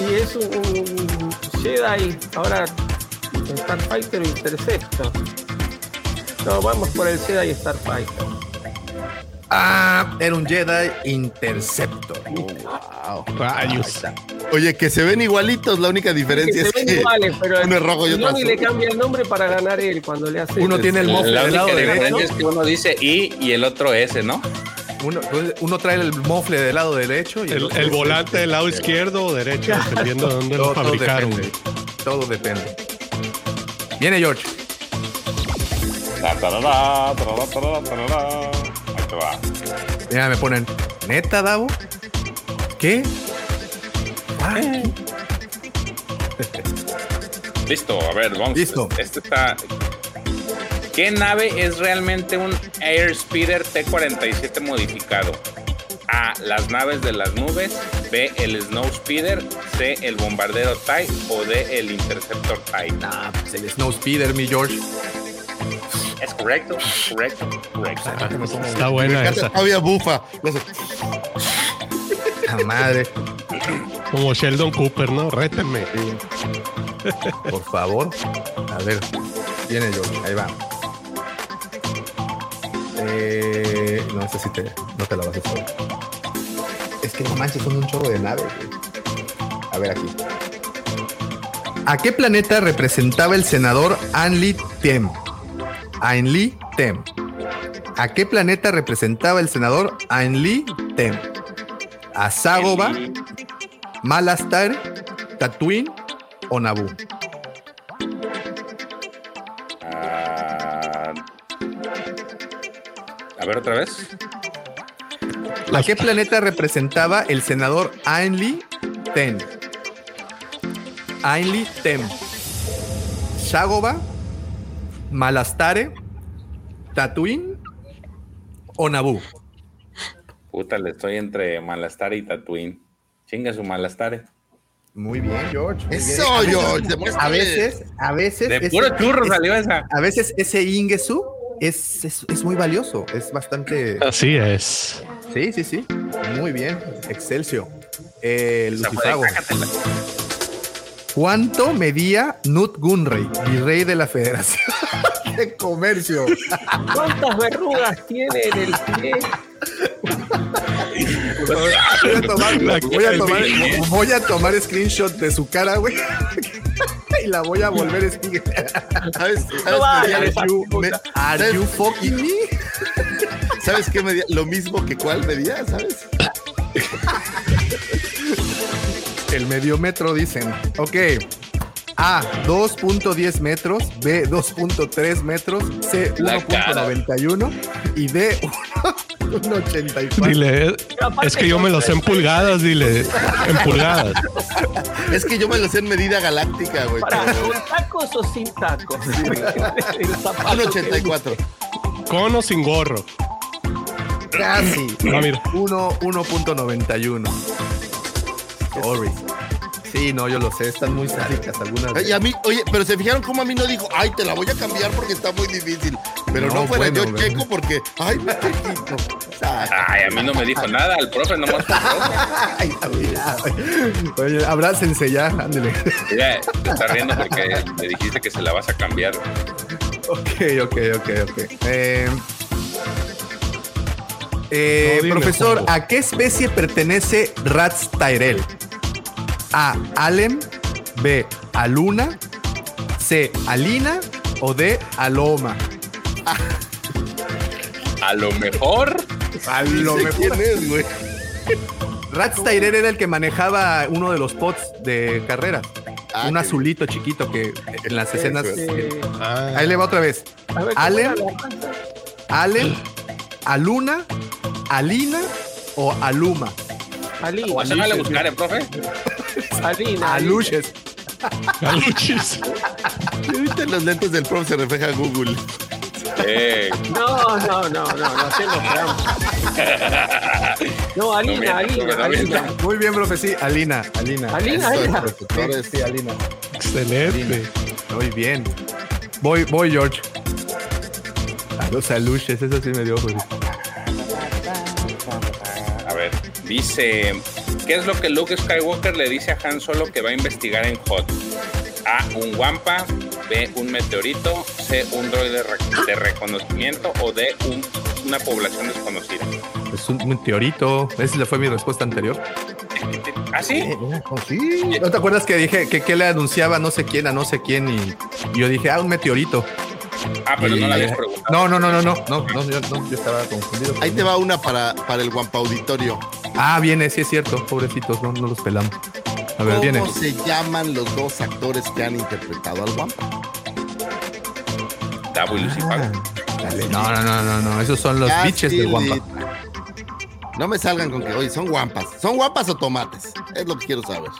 Speaker 6: Y es un, Jedi, ahora Starfighter Interceptor. No, vamos por el Jedi Starfighter.
Speaker 3: Ah, era un Jedi Interceptor.
Speaker 5: Rayos.
Speaker 1: Oye, que se ven igualitos, la única
Speaker 6: Que
Speaker 1: diferencia
Speaker 6: se
Speaker 1: es
Speaker 6: ven
Speaker 1: que
Speaker 6: iguales, pero
Speaker 1: uno es rojo y otro
Speaker 6: le cambia el nombre para ganar él cuando le hace.
Speaker 3: Uno tiene el mofle
Speaker 4: La
Speaker 3: del
Speaker 4: única
Speaker 3: lado
Speaker 4: diferencia
Speaker 3: derecho.
Speaker 4: es que uno dice I y el otro S, ¿no?
Speaker 3: Uno, uno trae el mofle del lado derecho y
Speaker 5: El,
Speaker 3: otro
Speaker 5: el volante del lado izquierdo o derecho, dependiendo de dónde lo
Speaker 3: todo
Speaker 5: fabricaron.
Speaker 3: depende. Todo depende. Viene George.
Speaker 4: Ta, te va.
Speaker 3: Mira, me ponen, ¿neta, Davo? ¿Qué? Ah,
Speaker 4: Listo, a ver, vamos.
Speaker 3: Listo.
Speaker 4: Este está. ¿Qué nave es realmente un Airspeeder T-47 modificado? A. Las naves de las nubes. B. El Snowspeeder. C. El bombardero TIE. O D. El Interceptor TIE.
Speaker 3: nah, pues el Snowspeeder, mi George.
Speaker 4: ¿Es correcto? ¿Correcto? Correcto.
Speaker 5: Está buena esa.
Speaker 1: todavía bufa.
Speaker 3: La madre.
Speaker 5: Como Sheldon Cooper, ¿no? Rétenme.
Speaker 3: Sí. Por favor. A ver. Viene George. Ahí va. Eh, no sé si te, no te la vas a hacer. Es que no manches, son un chorro de naves. A ver aquí. ¿A qué planeta representaba el senador Anli Tem? Anli Tem. ¿A qué planeta representaba el senador Ainli Tem? ¿A Sagoba, Malastar, Tatooine o Naboo?
Speaker 4: Ah, a ver otra vez.
Speaker 3: ¿A qué planeta representaba el senador Ainli Tem? Ainli Tem. ¿Sagoba, Malastare, Tatooine o Naboo?
Speaker 4: Puta, le estoy entre Malastare y Tatooine. Chinga su Malastare.
Speaker 3: Muy bien, George. muy
Speaker 1: Eso,
Speaker 3: bien.
Speaker 1: George,
Speaker 3: A veces, a veces.
Speaker 4: De
Speaker 3: ese-
Speaker 4: puro churro salió esa.
Speaker 3: A veces ese Ingesu es, es, es muy valioso, es bastante.
Speaker 5: Así es.
Speaker 3: Sí, sí, sí. Muy bien. Excelsior. Eh, ¿Cuánto medía Nut Gunray, virrey de la Federación de Comercio?
Speaker 6: ¿Cuántas verrugas tiene en el pie?
Speaker 3: Voy a tomar, voy a tomar, voy a tomar screenshot de su cara, güey. Y la voy a volver sticker.
Speaker 1: ¿Sabes,
Speaker 6: No
Speaker 1: sabes.
Speaker 3: Are
Speaker 1: ¿sabes-
Speaker 3: you fucking me?
Speaker 1: ¿Sabes qué medía? Lo mismo que cuál medía, ¿sabes?
Speaker 3: El mediometro dicen. Ok. A, 2.10 metros. B, 2.3 metros. C,
Speaker 4: La cara.
Speaker 3: 1.91. Y D, 1.84.
Speaker 5: Dile, es que yo me lo sé en pulgadas, dile. En pulgadas.
Speaker 1: Es que yo me lo sé en medida galáctica, güey.
Speaker 6: ¿Para con tacos o sin tacos? El zapato
Speaker 1: Un
Speaker 6: que-
Speaker 1: 84.
Speaker 5: Con o sin gorro.
Speaker 3: Casi.
Speaker 5: Ah, mira.
Speaker 3: 1, 1.91. Sorry. Sí, no, yo lo sé. Están muy cercas algunas.
Speaker 1: Y a mí, oye, pero se fijaron cómo a mí no dijo, ay, te la voy a cambiar porque está muy difícil. Pero no,
Speaker 3: No,
Speaker 1: fuera
Speaker 3: bueno,
Speaker 1: yo checo porque, ay, mi chiquito. Ah,
Speaker 4: Ay, a mí no me dijo nada, el profe nomás.
Speaker 3: Ay, mira. Oye, abrácense ya. Ándale.
Speaker 4: Mira, te está riendo porque le dijiste que se la vas a cambiar.
Speaker 3: Ok, ok, ok, ok. Eh, eh,
Speaker 5: No,
Speaker 3: profesor. ¿a qué especie pertenece Rats Tyrell? A. Alem. B. Aluna. C. Alina. O D. Aloma.
Speaker 4: A lo mejor.
Speaker 3: A lo
Speaker 1: quién es, güey.
Speaker 3: Rats Tyrell era el que manejaba uno de los pods de carrera.
Speaker 1: Ah,
Speaker 3: Un azulito chiquito que en las escenas.
Speaker 5: Ah,
Speaker 3: Ahí le va otra vez.
Speaker 6: a ver, ¿cómo
Speaker 3: Alem. Alem. Aluna. Alina. O Aluma.
Speaker 6: Alina.
Speaker 4: Pues hágale buscar, ¿eh, profe?
Speaker 6: Alina.
Speaker 3: Aluches.
Speaker 5: galuchis.
Speaker 1: ¿Viste los lentes del prof se refleja Google?
Speaker 4: Eh,
Speaker 6: No, no, no, no, no hacemos trampa. No,
Speaker 4: No
Speaker 6: Alina, Alina,
Speaker 4: no
Speaker 6: Alina.
Speaker 3: Muy bien, profe, sí. Alina, Alina.
Speaker 6: Alina, Alina.
Speaker 3: profe, Sí, sí, Alina.
Speaker 5: Excelente.
Speaker 3: Muy bien. Voy, voy, George. A los aluches, eso sí me dio. pues.
Speaker 4: Dice: ¿Qué es lo que Luke Skywalker le dice a Han Solo que va a investigar en Hot? A. Un Wampa. B. Un meteorito. C. Un droide de reconocimiento. O D. Un- una población desconocida.
Speaker 3: Es un meteorito. Esa fue mi respuesta anterior.
Speaker 4: ¿Ah, sí?
Speaker 3: ¿No te acuerdas que dije que, que le anunciaba no sé quién a no sé quién y, y yo dije, ah, un meteorito?
Speaker 4: Ah, pero no la habías preguntado.
Speaker 3: No, no, no, no, no, no, no, yo, no, yo estaba confundido.
Speaker 1: Ahí te va una para, para el Guampa Auditorio.
Speaker 3: Ah, viene, sí es cierto, pobrecitos, no, no los pelamos. A ver,
Speaker 1: ¿Cómo
Speaker 3: viene.
Speaker 1: se llaman los dos actores que han interpretado al Guampa?
Speaker 4: Davo y Lucifago.
Speaker 3: Dale, No, no, no, no, no, esos son los
Speaker 1: Casi
Speaker 3: biches del Wampa.
Speaker 1: li- No me salgan con que, oye, son guampas. ¿Son guampas o tomates? Es lo que quiero saber.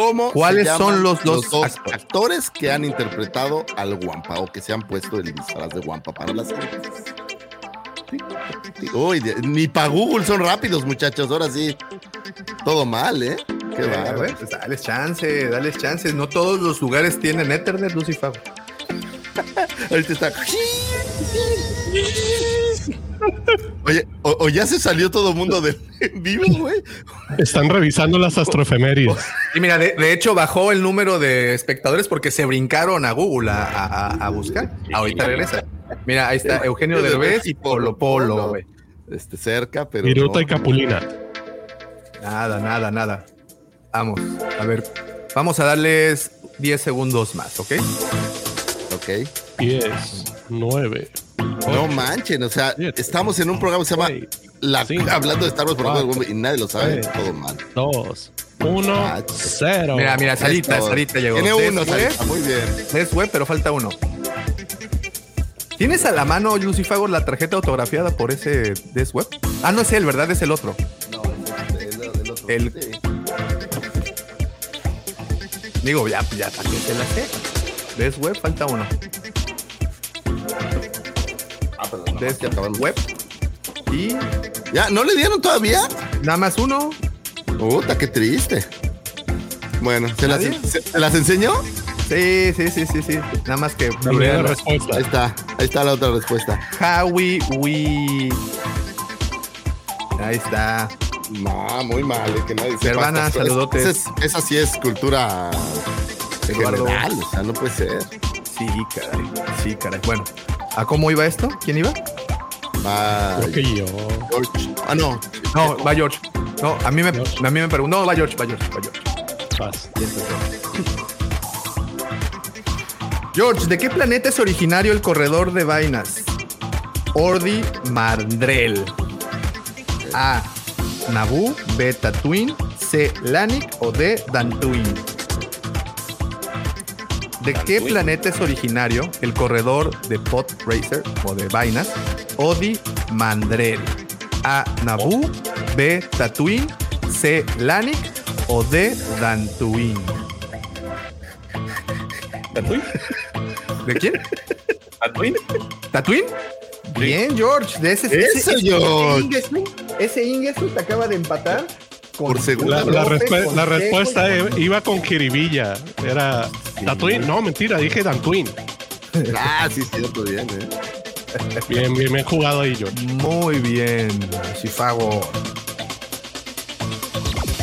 Speaker 1: ¿Cómo se
Speaker 3: ¿Cuáles son los dos
Speaker 1: actores?
Speaker 3: actores?
Speaker 1: que han interpretado al guampa o que se han puesto el disfraz de guampa para las series? Uy, ni para Google son rápidos, muchachos. Ahora sí, todo mal, ¿eh? Qué
Speaker 3: Eh, güey, pues dales chance, dales chance. No todos los lugares tienen Ethernet, Lucifago.
Speaker 1: Ahorita está. Oye, o, o ya se salió todo el mundo del en vivo, güey.
Speaker 5: Están revisando las astroefemérides.
Speaker 3: Y mira, de, de hecho bajó el número de espectadores porque se brincaron a Google a, a- a- a buscar. Ahorita regresa. Mira, ahí está Eugenio Derbez y Polo Polo, güey.
Speaker 1: Este, cerca, pero.
Speaker 5: Viruta
Speaker 1: no.
Speaker 5: y Capulina.
Speaker 3: Nada, nada, nada. Vamos, a ver. Vamos a darles 10 segundos más, ¿ok?
Speaker 1: Ok.
Speaker 5: 10, 9,
Speaker 1: No manchen, o sea, estamos en un programa que se llama la, hablando de Star Wars por ejemplo, y nadie lo sabe.
Speaker 5: tres,
Speaker 1: Todo mal.
Speaker 5: Dos, uno, cero.
Speaker 3: Mira, mira, Sarita,
Speaker 1: Esto-
Speaker 3: Sarita llegó.
Speaker 1: Tiene uno, Sarita, muy bien.
Speaker 3: Es web, pero falta uno. ¿Tienes a la mano, Lucifago, la tarjeta autografiada por ese Des Web? Ah, no es él, ¿verdad? Es el otro.
Speaker 1: No, es el, el- el otro.
Speaker 3: El-
Speaker 1: Sí.
Speaker 3: Digo, ya, ya, ¿para qué se la sé? Des Web, falta uno.
Speaker 1: Ah, perdón.
Speaker 3: Des
Speaker 1: que acaban.
Speaker 3: Web. Y
Speaker 1: ¿Ya? ¿No le dieron todavía?
Speaker 3: nada más uno.
Speaker 1: Puta, qué triste. Bueno, ¿se las, se- se las enseñó?
Speaker 3: Sí, sí, sí, sí, sí. Nada más que
Speaker 5: Primera respuesta.
Speaker 1: Ahí está, ahí está la otra respuesta.
Speaker 3: Howie We. Ahí está.
Speaker 1: No, muy mal, eh, que nadie sepa
Speaker 3: Hermana, saludotes.
Speaker 1: Esa, es- esa sí es cultura
Speaker 3: Eduardo.
Speaker 1: general, o sea, no puede ser.
Speaker 3: Sí, caray. Sí, caray. Bueno, ¿a cómo iba esto? ¿Quién iba?
Speaker 1: Va
Speaker 5: Creo que yo.
Speaker 1: George. Ah, no.
Speaker 3: No, va George. No, a mí me,
Speaker 5: George.
Speaker 3: a mí me preguntó. No, va George, va George, va George.
Speaker 5: Vas.
Speaker 3: George, ¿de qué planeta es originario el corredor de vainas? Ordi Mandrel. A. Naboo, B. Tatooine, C. Lanik o D. Dantooine. ¿De qué planeta es originario el corredor de Pod Racer o de vainas? Odi Mandrel. A. Naboo, B. Tatooine, C. Lanik o D. Dantooine.
Speaker 4: ¿Tatooine?
Speaker 3: ¿De quién?
Speaker 4: ¿Tatooine?
Speaker 3: ¿Tatooine? Bien, George. De ese,
Speaker 1: Eso,
Speaker 3: ese,
Speaker 1: George.
Speaker 3: Ingesu, ese Ingesu te acaba de empatar.
Speaker 1: Por segunda
Speaker 5: La,
Speaker 3: con
Speaker 5: respuesta
Speaker 3: con-
Speaker 5: eh, iba con Kiribilla. Era Tatooine. No, mentira, dije Dantooine.
Speaker 1: Ah, sí, cierto, bien, eh.
Speaker 5: Bien, bien, bien jugado ahí, George.
Speaker 3: Muy bien, Chifago.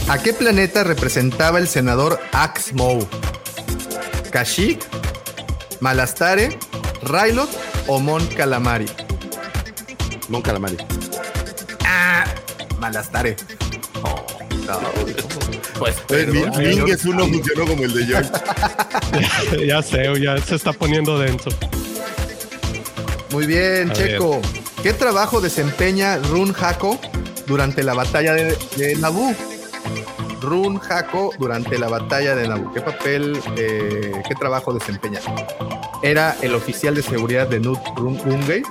Speaker 3: ¿A qué planeta representaba el senador Axmo? ¿Kashyyyk, Malastare, Rylot o Mon Calamari?
Speaker 1: Mon Calamari.
Speaker 3: Ah, Malastare. No. Pues
Speaker 1: Eh, mi-
Speaker 3: perdón,
Speaker 1: mi
Speaker 3: George.
Speaker 1: Ingesu no funcionó como el de George.
Speaker 5: ya sé, ya se está poniendo denso.
Speaker 3: Muy bien,
Speaker 5: A
Speaker 3: Checo. ¿Qué trabajo desempeña Run Hako durante la batalla de, de Naboo? Run Hako durante la batalla de Naboo. ¿Qué papel, eh, qué trabajo desempeña? Era el oficial de seguridad de Nut Run Ungay.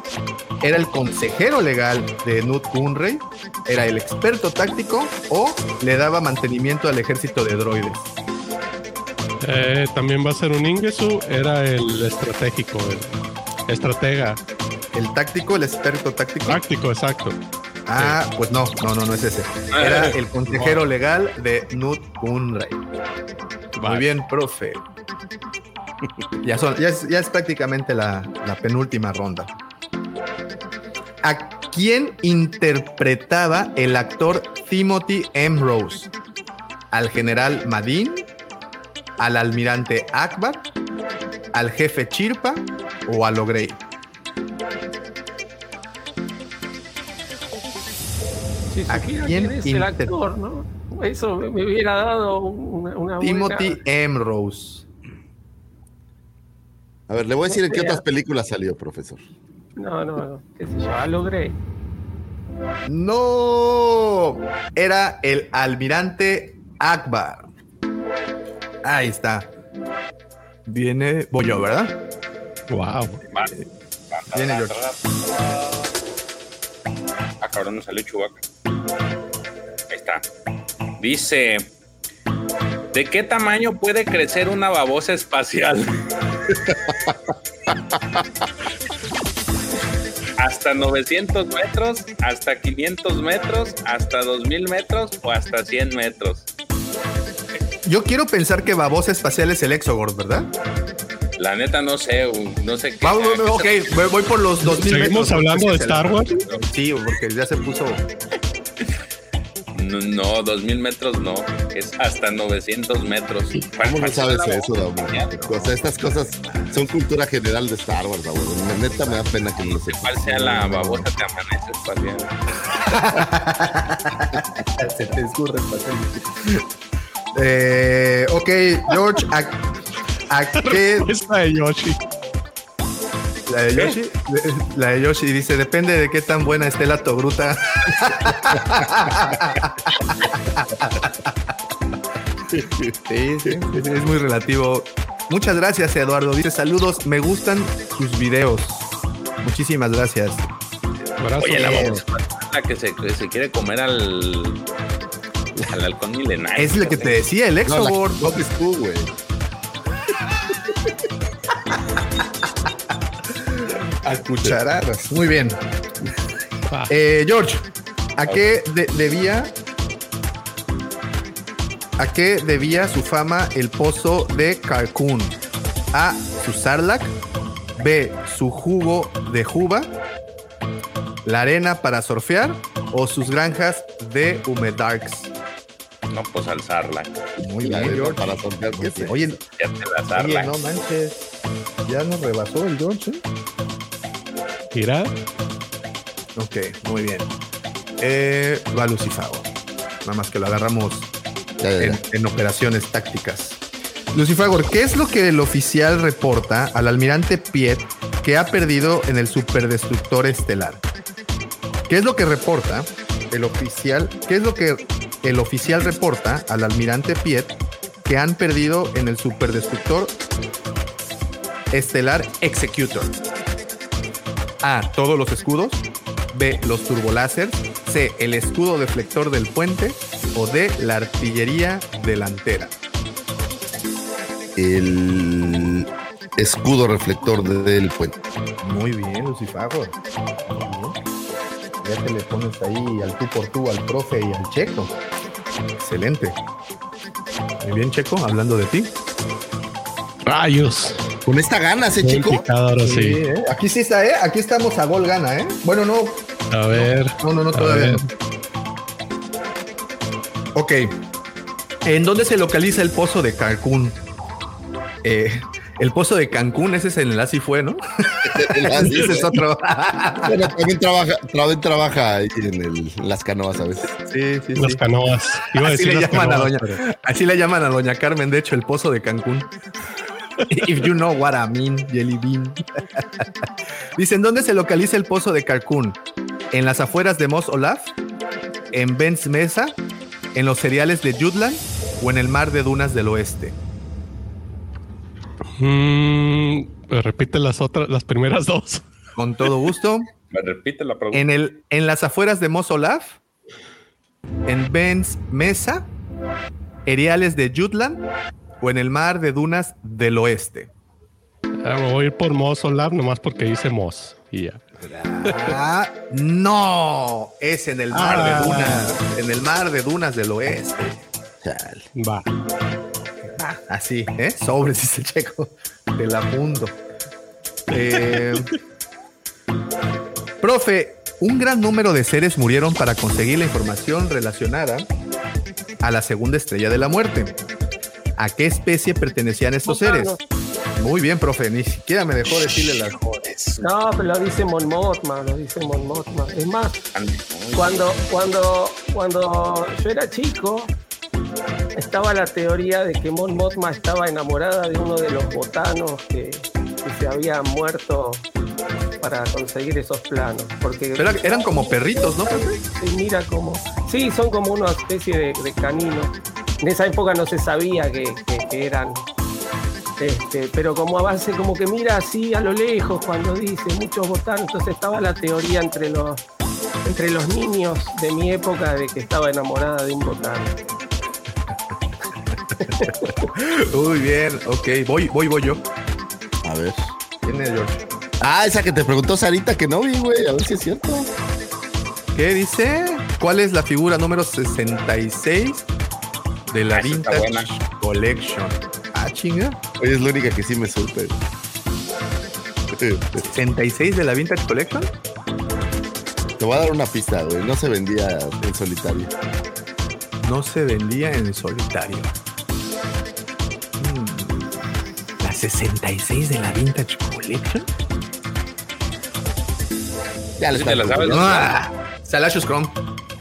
Speaker 3: Era el consejero legal de Nut Gunray. Era el experto táctico o le daba mantenimiento al ejército de droides.
Speaker 5: Eh, también va a ser un Ingesu. Era el estratégico, el estratega.
Speaker 3: El táctico, el experto táctico.
Speaker 5: Táctico, exacto.
Speaker 3: Ah, pues no, no, no, no es ese. Era el consejero legal de Nut Gunray. Muy bien, profe. Ya, son, ya, es, ya es prácticamente la, la penúltima ronda. ¿A quién interpretaba el actor Timothy M. Rose? ¿Al general Madin? ¿Al almirante Akbar? ¿Al jefe Chirpa? ¿O a Logrey?
Speaker 6: Si
Speaker 3: ¿A
Speaker 6: supiera
Speaker 3: quién
Speaker 6: quién es el actor, ¿no? Eso me, me hubiera dado una, una
Speaker 3: Timothy
Speaker 6: buena...
Speaker 3: M. Rose.
Speaker 1: A ver, le voy a decir en qué otras películas salió, profesor.
Speaker 6: No, no, no. ¿Qué sé yo? Ah, logré.
Speaker 3: No, era el almirante Akbar. Ahí está. Viene, voy yo, ¿verdad?
Speaker 5: Wow.
Speaker 3: Viene George.
Speaker 4: Ah, cabrón, no salió Chubaca. Ahí está. Dice: ¿De qué tamaño puede crecer una babosa espacial? hasta 900 metros, hasta 500 metros, hasta 2000 metros o hasta 100 metros.
Speaker 3: Yo quiero pensar que babosa espacial es el Exogord, ¿verdad?
Speaker 4: La neta no sé, no sé qué. Qué
Speaker 3: ok,
Speaker 4: se-
Speaker 3: voy, por los 2000 metros.
Speaker 5: ¿Seguimos hablando de Star Wars?
Speaker 3: Sí, porque ya se puso.
Speaker 4: No, no, 2000 metros no, es hasta 900 metros.
Speaker 1: ¿Cómo no sabes
Speaker 4: la
Speaker 1: eso,
Speaker 4: espacial?
Speaker 1: O sea, estas cosas son cultura general de Star Wars, Damo. La neta me da pena que no lo sepas.
Speaker 4: ¿Cuál sea la babosa que amanece espacial?
Speaker 3: se te escurre espacial. Eh, ok, George, ¿a, qué
Speaker 5: Esta de Yoshi.
Speaker 3: La de Yoshi, la de Yoshi dice, depende de qué tan buena esté la togruta. Sí, sí, sí, es muy relativo. Muchas gracias, Eduardo. Dice saludos, me gustan sus videos. Muchísimas gracias.
Speaker 4: Oye, la voz la que se, que se quiere comer al, al halcón milenario.
Speaker 3: Es lo que te decía, el Exobor.
Speaker 1: No, la- tú, güey.
Speaker 3: A cucharadas. Muy bien. Eh, George, ¿a qué de- debía ¿A qué debía su fama el pozo de Cancún? A. Su Sarlac. B. Su jugo de juba. La arena para surfear. O sus granjas de humedarks.
Speaker 4: No, pues alzarla.
Speaker 3: Muy
Speaker 1: La
Speaker 3: bien, George.
Speaker 1: para sortear, ¿qué es?
Speaker 3: Oye,
Speaker 4: Ya te la
Speaker 3: oye, no manches. Ya nos rebasó el George. ¿eh? Ok, muy bien. Eh, va Lucifago. Nada más que lo agarramos
Speaker 1: Ya, ya, ya.
Speaker 3: en, en operaciones tácticas. Lucifagor, ¿qué es lo que el oficial reporta al almirante Piet que ha perdido en el superdestructor estelar? ¿Qué es lo que reporta el oficial? ¿Qué es lo que el oficial reporta al almirante Piet que han perdido en el superdestructor estelar Executor? A. Todos los escudos. B. Los turboláser. C. El escudo deflector del puente. O D. La artillería delantera.
Speaker 1: El escudo reflector del puente.
Speaker 3: Muy bien, Lucifago. Ya te le pones ahí al tú por tú al profe y al checo. Excelente. Muy bien, Checo, hablando de ti.
Speaker 5: rayos.
Speaker 1: Con esta ganas, ¿eh, chico?
Speaker 5: picado ahora sí.
Speaker 3: ¿eh? Aquí sí está, ¿eh? Aquí estamos a gol gana, ¿eh? Bueno, no,
Speaker 5: A ver.
Speaker 3: no, no, no, todavía no. Ok. ¿En dónde se localiza el pozo de Cancún? Eh, el pozo de Cancún, ese es en el así fue, ¿no?
Speaker 1: Así
Speaker 3: ese es otro.
Speaker 1: Bueno, también trabaja, también trabaja ahí en, el- en las canoas a veces.
Speaker 3: Sí, sí,
Speaker 5: Las
Speaker 3: sí.
Speaker 5: canoas. Iba a
Speaker 3: Así
Speaker 5: decir
Speaker 3: le
Speaker 5: las
Speaker 3: llaman a
Speaker 5: canoas,
Speaker 3: doña,
Speaker 5: pero-
Speaker 3: así le llaman a doña Carmen, de hecho, el pozo de Cancún. If you know what I mean, Jelly Bean. Dicen, ¿dónde se localiza el pozo de Cancún? ¿En las afueras de Mos Olaf? ¿En Benz Mesa? ¿En los cereales de Jutland? ¿O en el mar de dunas del oeste?
Speaker 5: Mm, repite las otras, las primeras dos.
Speaker 3: Con todo gusto.
Speaker 4: Me repite la pregunta.
Speaker 3: ¿En, el, en las afueras de Mos Olaf? ¿En Benz Mesa? ¿Cereales de Jutland? ¿O en el mar de dunas del oeste?
Speaker 5: Ah, me voy a ir por Moss Olaf nomás porque dice Moss. Y ya.
Speaker 3: Ah, no, es en el mar
Speaker 5: Ah.
Speaker 3: de dunas, en el mar de dunas del oeste.
Speaker 1: Chale.
Speaker 5: Va.
Speaker 3: Así, ¿eh? Sobres, dice Checo. Te la apunto. Eh, profe, un gran número de seres murieron para conseguir la información relacionada a la segunda estrella de la muerte. ¿A qué especie pertenecían estos seres? Muy bien, profe, ni siquiera me dejó decirle las
Speaker 6: No, pero lo dice Mon Mothma, lo dice Mon Mothma. Es más, cuando, cuando, cuando yo era chico, estaba la teoría de que Mon Mothma estaba enamorada de uno de los botanos que, que se habían muerto para conseguir esos planos. Porque
Speaker 3: Pero eran como perritos, ¿no, profe?
Speaker 6: Sí, mira cómo. Sí, son como una especie de, de canino. En esa época no se sabía que, que- que eran. Este, pero como avance, como que mira así a lo lejos cuando dice muchos botanos. Entonces estaba la teoría entre los, entre los niños de mi época de que estaba enamorada de un botano.
Speaker 3: Muy bien, ok, voy, voy, voy yo.
Speaker 1: A ver.
Speaker 3: ¿Quién es George?
Speaker 1: Ah, esa que te preguntó Sarita que no vi, güey. A ver si es cierto.
Speaker 3: ¿Qué dice? ¿Cuál es la figura número 66 de la
Speaker 4: Ah,
Speaker 3: Vintage
Speaker 4: buena.
Speaker 3: Collection? Ah, chinga.
Speaker 1: Oye, es la única que sí me supe.
Speaker 3: 66 de la Vintage Collection.
Speaker 1: Te voy a dar una pista, güey. No se vendía en solitario.
Speaker 3: No se vendía en solitario. Hmm. ¿La 66 de la Vintage Collection?
Speaker 1: Ya le
Speaker 4: Sí, la sabes.
Speaker 3: Ah, Salacious Chrome.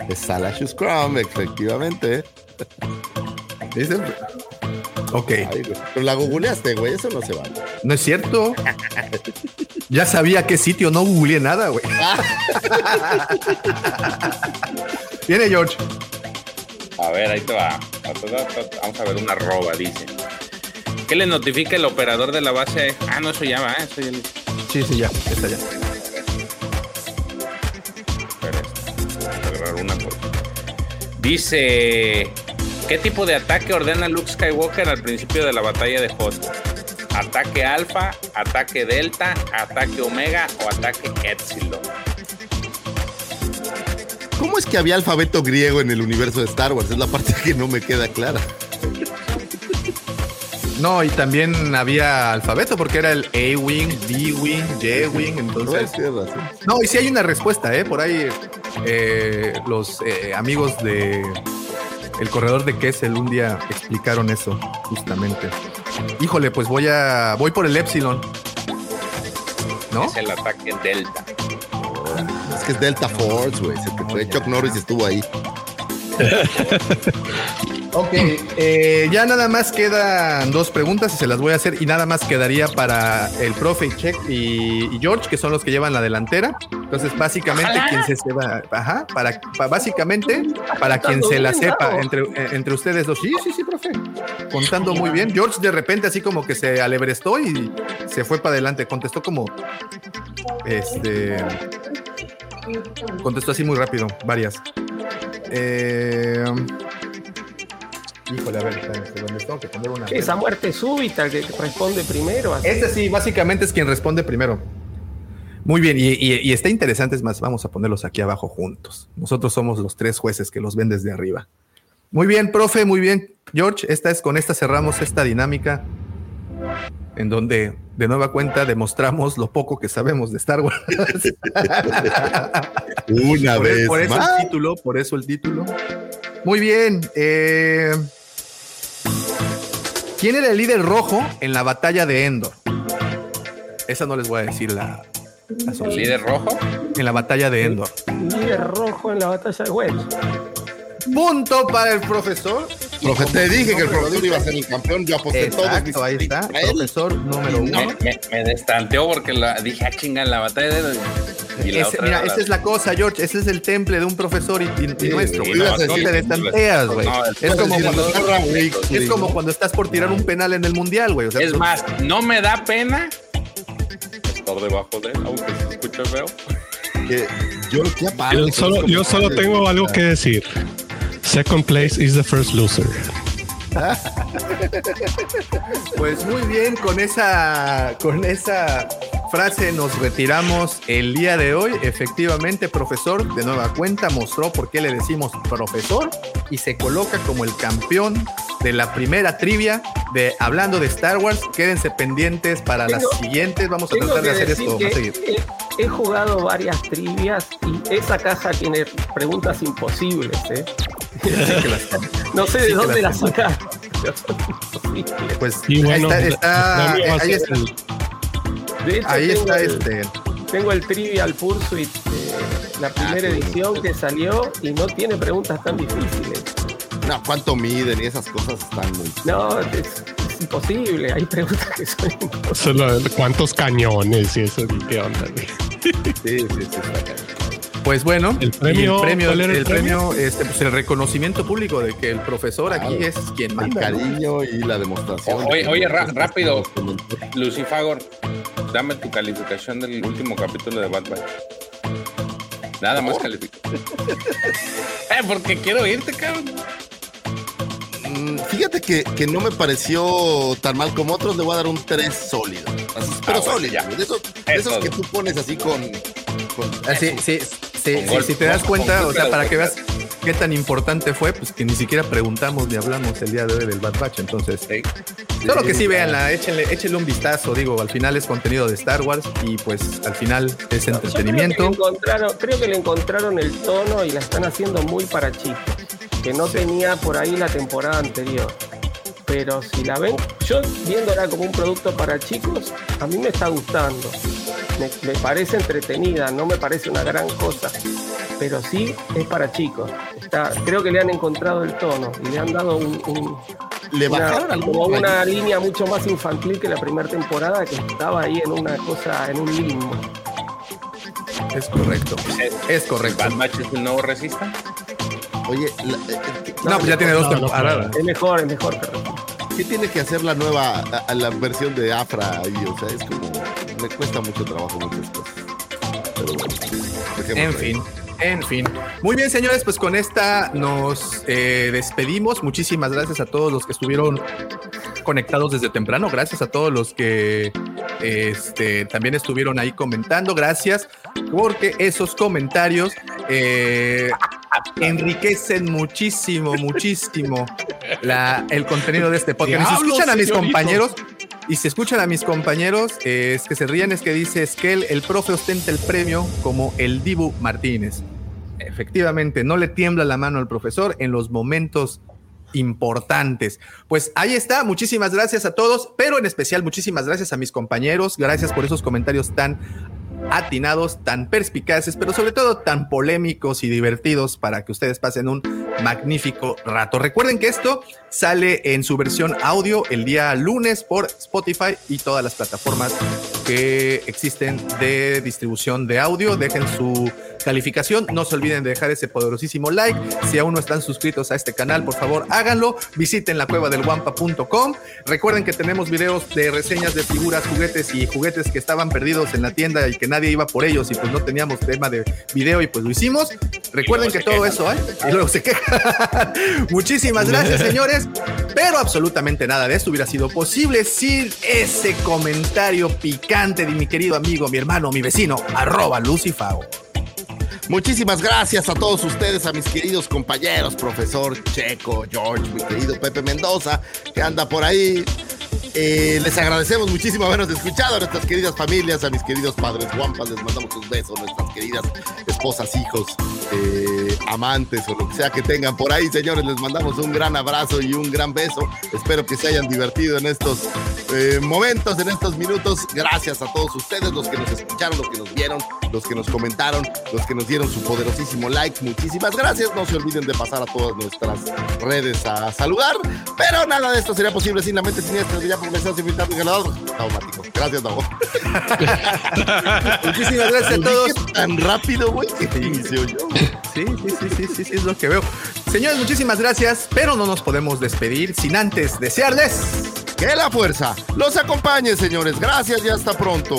Speaker 1: Es Salacious Chrome, efectivamente.
Speaker 3: ¿Dice? Ok.
Speaker 1: Ay. Pero la googleaste, güey. Eso no se vale.
Speaker 3: No es cierto. Ya sabía qué sitio, no googleé nada, güey. Viene George.
Speaker 4: A ver, ahí te va. Vamos a ver una arroba, dice. ¿Qué le notifica el operador de la base? Ah, no, eso ya va, ¿eh? eso ya.
Speaker 3: Sí, sí, ya, está ya.
Speaker 4: Espera, agarrar una por- Dice, ¿qué tipo de ataque ordena Luke Skywalker al principio de la batalla de Hoth? ¿Ataque alfa, ataque delta, ataque omega o ataque epsilon?
Speaker 1: ¿Cómo es que había alfabeto griego en el universo de Star Wars? Es la parte que no me queda clara.
Speaker 3: No, y también había alfabeto porque era el A-Wing, B-Wing, J-Wing, entonces... No, y sí hay una respuesta, ¿eh? Por ahí eh, los eh, amigos de El Corredor de Kessel un día explicaron eso, justamente. Híjole, pues voy a... voy por el Epsilon. ¿No?
Speaker 4: Es el ataque delta.
Speaker 1: Es que es Delta Force, güey. Se te fue. Chuck Norris estuvo ahí.
Speaker 3: Ok, eh, ya nada más quedan dos preguntas y se las voy a hacer y nada más quedaría para el profe Check y, y George, que son los que llevan la delantera. Entonces, básicamente, quien se sepa, ajá, para, pa- básicamente, para quien se la sepa entre, eh, entre ustedes dos. Sí, sí, sí, profe. Contando muy bien. George de repente así como que se alebrestó y se fue para adelante. Contestó como, este, contestó así muy rápido, varias. Eh, Híjole, a ver, espérame, ¿dónde tengo que poner una?
Speaker 6: Esa muerte súbita, que responde primero. así.
Speaker 3: Este sí, básicamente es quien responde primero. Muy bien, y, y- y está interesante, es más, vamos a ponerlos aquí abajo juntos. Nosotros somos los tres jueces que los ven desde arriba. Muy bien, profe, muy bien. George, esta es con esta cerramos esta dinámica en donde de nueva cuenta demostramos lo poco que sabemos de Star Wars.
Speaker 1: Una
Speaker 3: por,
Speaker 1: vez
Speaker 3: por eso
Speaker 1: más.
Speaker 3: el título, por eso el título. Muy bien. eh, ¿Quién era el líder rojo en la batalla de Endor? Esa no les voy a decir la. la
Speaker 4: ¿El
Speaker 3: solución.
Speaker 4: líder rojo?
Speaker 3: En la batalla de Endor.
Speaker 6: Líder rojo en la batalla de Wedge.
Speaker 3: Punto para el profesor.
Speaker 1: Profe, te dije que el profesor iba a ser el campeón. Yo aposté
Speaker 3: Exacto, ahí está. Profesor número uno.
Speaker 4: Me, me, me destanteó porque la, dije, ah, chinga, en la batalla de... Y la
Speaker 3: Ese- mira, esa es la cosa, George. Ese es el temple de un profesor y, y- y nuestro. güey.
Speaker 4: no,
Speaker 3: te destanteas, güey.
Speaker 4: no,
Speaker 3: es
Speaker 4: a
Speaker 3: como cuando
Speaker 1: no,
Speaker 3: estás, por tirar un penal en el mundial, güey. O sea,
Speaker 4: Es más, no me da pena estar debajo de él, aunque se escuche feo.
Speaker 1: Que yo qué aparte,
Speaker 5: Yo solo, yo solo tengo algo que decir. Second place is the first loser.
Speaker 3: Pues muy bien, con esa, con esa frase nos retiramos el día de hoy. Efectivamente, profesor, de nueva cuenta, mostró por qué le decimos profesor y se coloca como el campeón de la primera trivia de Hablando de Star Wars. Quédense pendientes para las
Speaker 6: Tengo-
Speaker 3: siguientes. Vamos a tratar de hacer esto.
Speaker 6: que
Speaker 3: más seguido.
Speaker 6: he, he jugado varias trivias y esa caja tiene preguntas imposibles. ¿eh? no sé de dónde.
Speaker 3: Pues
Speaker 5: Y bueno,
Speaker 3: ahí está,
Speaker 5: la- la
Speaker 3: está-
Speaker 5: mía va a
Speaker 3: ahí está,
Speaker 5: el-
Speaker 6: De hecho,
Speaker 3: ahí
Speaker 6: tengo
Speaker 3: está
Speaker 6: el,
Speaker 3: este.
Speaker 6: tengo el Trivial Pursuit, eh, la primera edición que salió y no tiene preguntas tan difíciles.
Speaker 1: No, cuánto miden y esas cosas están muy.
Speaker 6: No, es, es imposible. Hay preguntas que son imposibles.
Speaker 5: ¿Cuántos cañones y eso? ¿Qué onda? güey?
Speaker 1: Sí, sí, sí, está cañón.
Speaker 3: Pues bueno,
Speaker 5: ¿El premio?
Speaker 3: el premio,
Speaker 5: ¿Cuál era el
Speaker 3: el este, pues el reconocimiento público de que el profesor aquí
Speaker 1: Claro.
Speaker 3: es quien
Speaker 1: El
Speaker 3: manda. ¿no?
Speaker 1: cariño y la demostración.
Speaker 4: Oye, oye, rápido. Lucifagor, dame tu calificación del último capítulo de Bad Batch. Nada más califica. eh, porque quiero irte, cabrón.
Speaker 1: Mm, Fíjate que, que no me pareció tan mal como otros, le voy a dar un 3 sólido. Así, pero
Speaker 4: Ah, bueno,
Speaker 1: sólido.
Speaker 4: ya.
Speaker 1: De esos, de que tú pones así con. con
Speaker 3: Ah, sí, sí, sí,
Speaker 4: golpe,
Speaker 3: si te das cuenta, o sea, para que veas qué tan importante fue, pues que ni siquiera preguntamos ni hablamos el día de hoy del Bad Batch. Entonces,
Speaker 4: Sí.
Speaker 3: solo que sí, véanla, échenle, échenle un vistazo. Digo, al final es contenido de Star Wars y pues al final es
Speaker 6: Yo creo que,
Speaker 3: entretenimiento.
Speaker 6: encontraron, creo que le encontraron el tono y la están haciendo muy para chicos, que no tenía por ahí la temporada anterior. Pero si la ven, yo viéndola como un producto para chicos, a mí me está gustando. Me, me parece entretenida, no me parece una gran cosa, pero sí es para chicos. Está, creo que le han encontrado el tono y le han dado un, un-
Speaker 1: le
Speaker 6: Una-
Speaker 1: bajaron
Speaker 6: como una línea mucho más infantil que la primera temporada que estaba ahí en una cosa, en un limbo.
Speaker 3: Es correcto. Es correcto.
Speaker 4: ¿Bad Batch es el nuevo Resista?
Speaker 1: Oye, la- eh, eh,
Speaker 3: No, pues ya tiene dos
Speaker 5: No, no,
Speaker 3: temporadas.
Speaker 6: Es mejor, es mejor que
Speaker 1: ¿qué tiene que hacer la nueva, la versión de Afra ahí? O sea, es como, me cuesta mucho trabajo muchas cosas. Pero bueno,
Speaker 3: En fin, en fin. Muy bien, señores, pues con esta nos eh, despedimos. Muchísimas gracias a todos los que estuvieron conectados desde temprano. Gracias a todos los que este, también estuvieron ahí comentando. Gracias, porque esos comentarios eh, enriquecen muchísimo, muchísimo la, el contenido de este podcast. Si escuchan a mis
Speaker 5: señorito.
Speaker 3: compañeros, y si escuchan a mis compañeros, eh, es que se ríen, es que dice es que el, el profe ostenta el premio como el Dibu Martínez. Efectivamente, no le tiembla la mano al profesor en los momentos importantes. Pues ahí está, muchísimas gracias a todos, pero en especial muchísimas gracias a mis compañeros, gracias por esos comentarios tan atinados, tan perspicaces, pero sobre todo tan polémicos y divertidos para que ustedes pasen un magnífico rato. Recuerden que esto sale en su versión audio el día lunes por Spotify y todas las plataformas que existen de distribución de audio. Dejen su calificación. No se olviden de dejar ese poderosísimo like. Si aún no están suscritos a este canal, por favor háganlo. Visiten la cueva del guampa.com. Recuerden que tenemos videos de reseñas de figuras, juguetes y juguetes que estaban perdidos en la tienda y que nadie iba por ellos y pues no teníamos tema de video y pues lo hicimos. Recuerden que todo eso, ¿eh? Y luego se quejan. Muchísimas gracias, señores. Pero absolutamente nada de esto hubiera sido posible sin ese comentario picante de mi querido amigo, mi hermano, mi vecino, arroba Lucifao.
Speaker 1: Muchísimas gracias a todos ustedes, a mis queridos compañeros, profesor Checo, George, mi querido Pepe Mendoza, que anda por ahí. Eh, les agradecemos muchísimo habernos escuchado, a nuestras queridas familias, a mis queridos padres guampas, les mandamos un beso, nuestras queridas esposas, hijos, eh, amantes o lo que sea que tengan por ahí, señores, les mandamos un gran abrazo y un gran beso. Espero que se hayan divertido en estos eh, momentos, en estos minutos. Gracias a todos ustedes, los que nos escucharon, los que nos vieron, los que nos comentaron, los que nos dieron su poderosísimo like. Muchísimas gracias. No se olviden de pasar a todas nuestras redes a saludar. Pero nada de esto sería posible sin la mente siniestra invitados y ganador. Automático. Gracias, Davo.
Speaker 3: Muchísimas gracias a todos.
Speaker 1: tan rápido, güey, que inició yo.
Speaker 3: Sí, sí, sí, sí, sí, sí, es lo que veo. Señores, muchísimas gracias, pero no nos podemos despedir sin antes desearles
Speaker 1: Que la fuerza los acompañe, señores. Gracias y hasta pronto.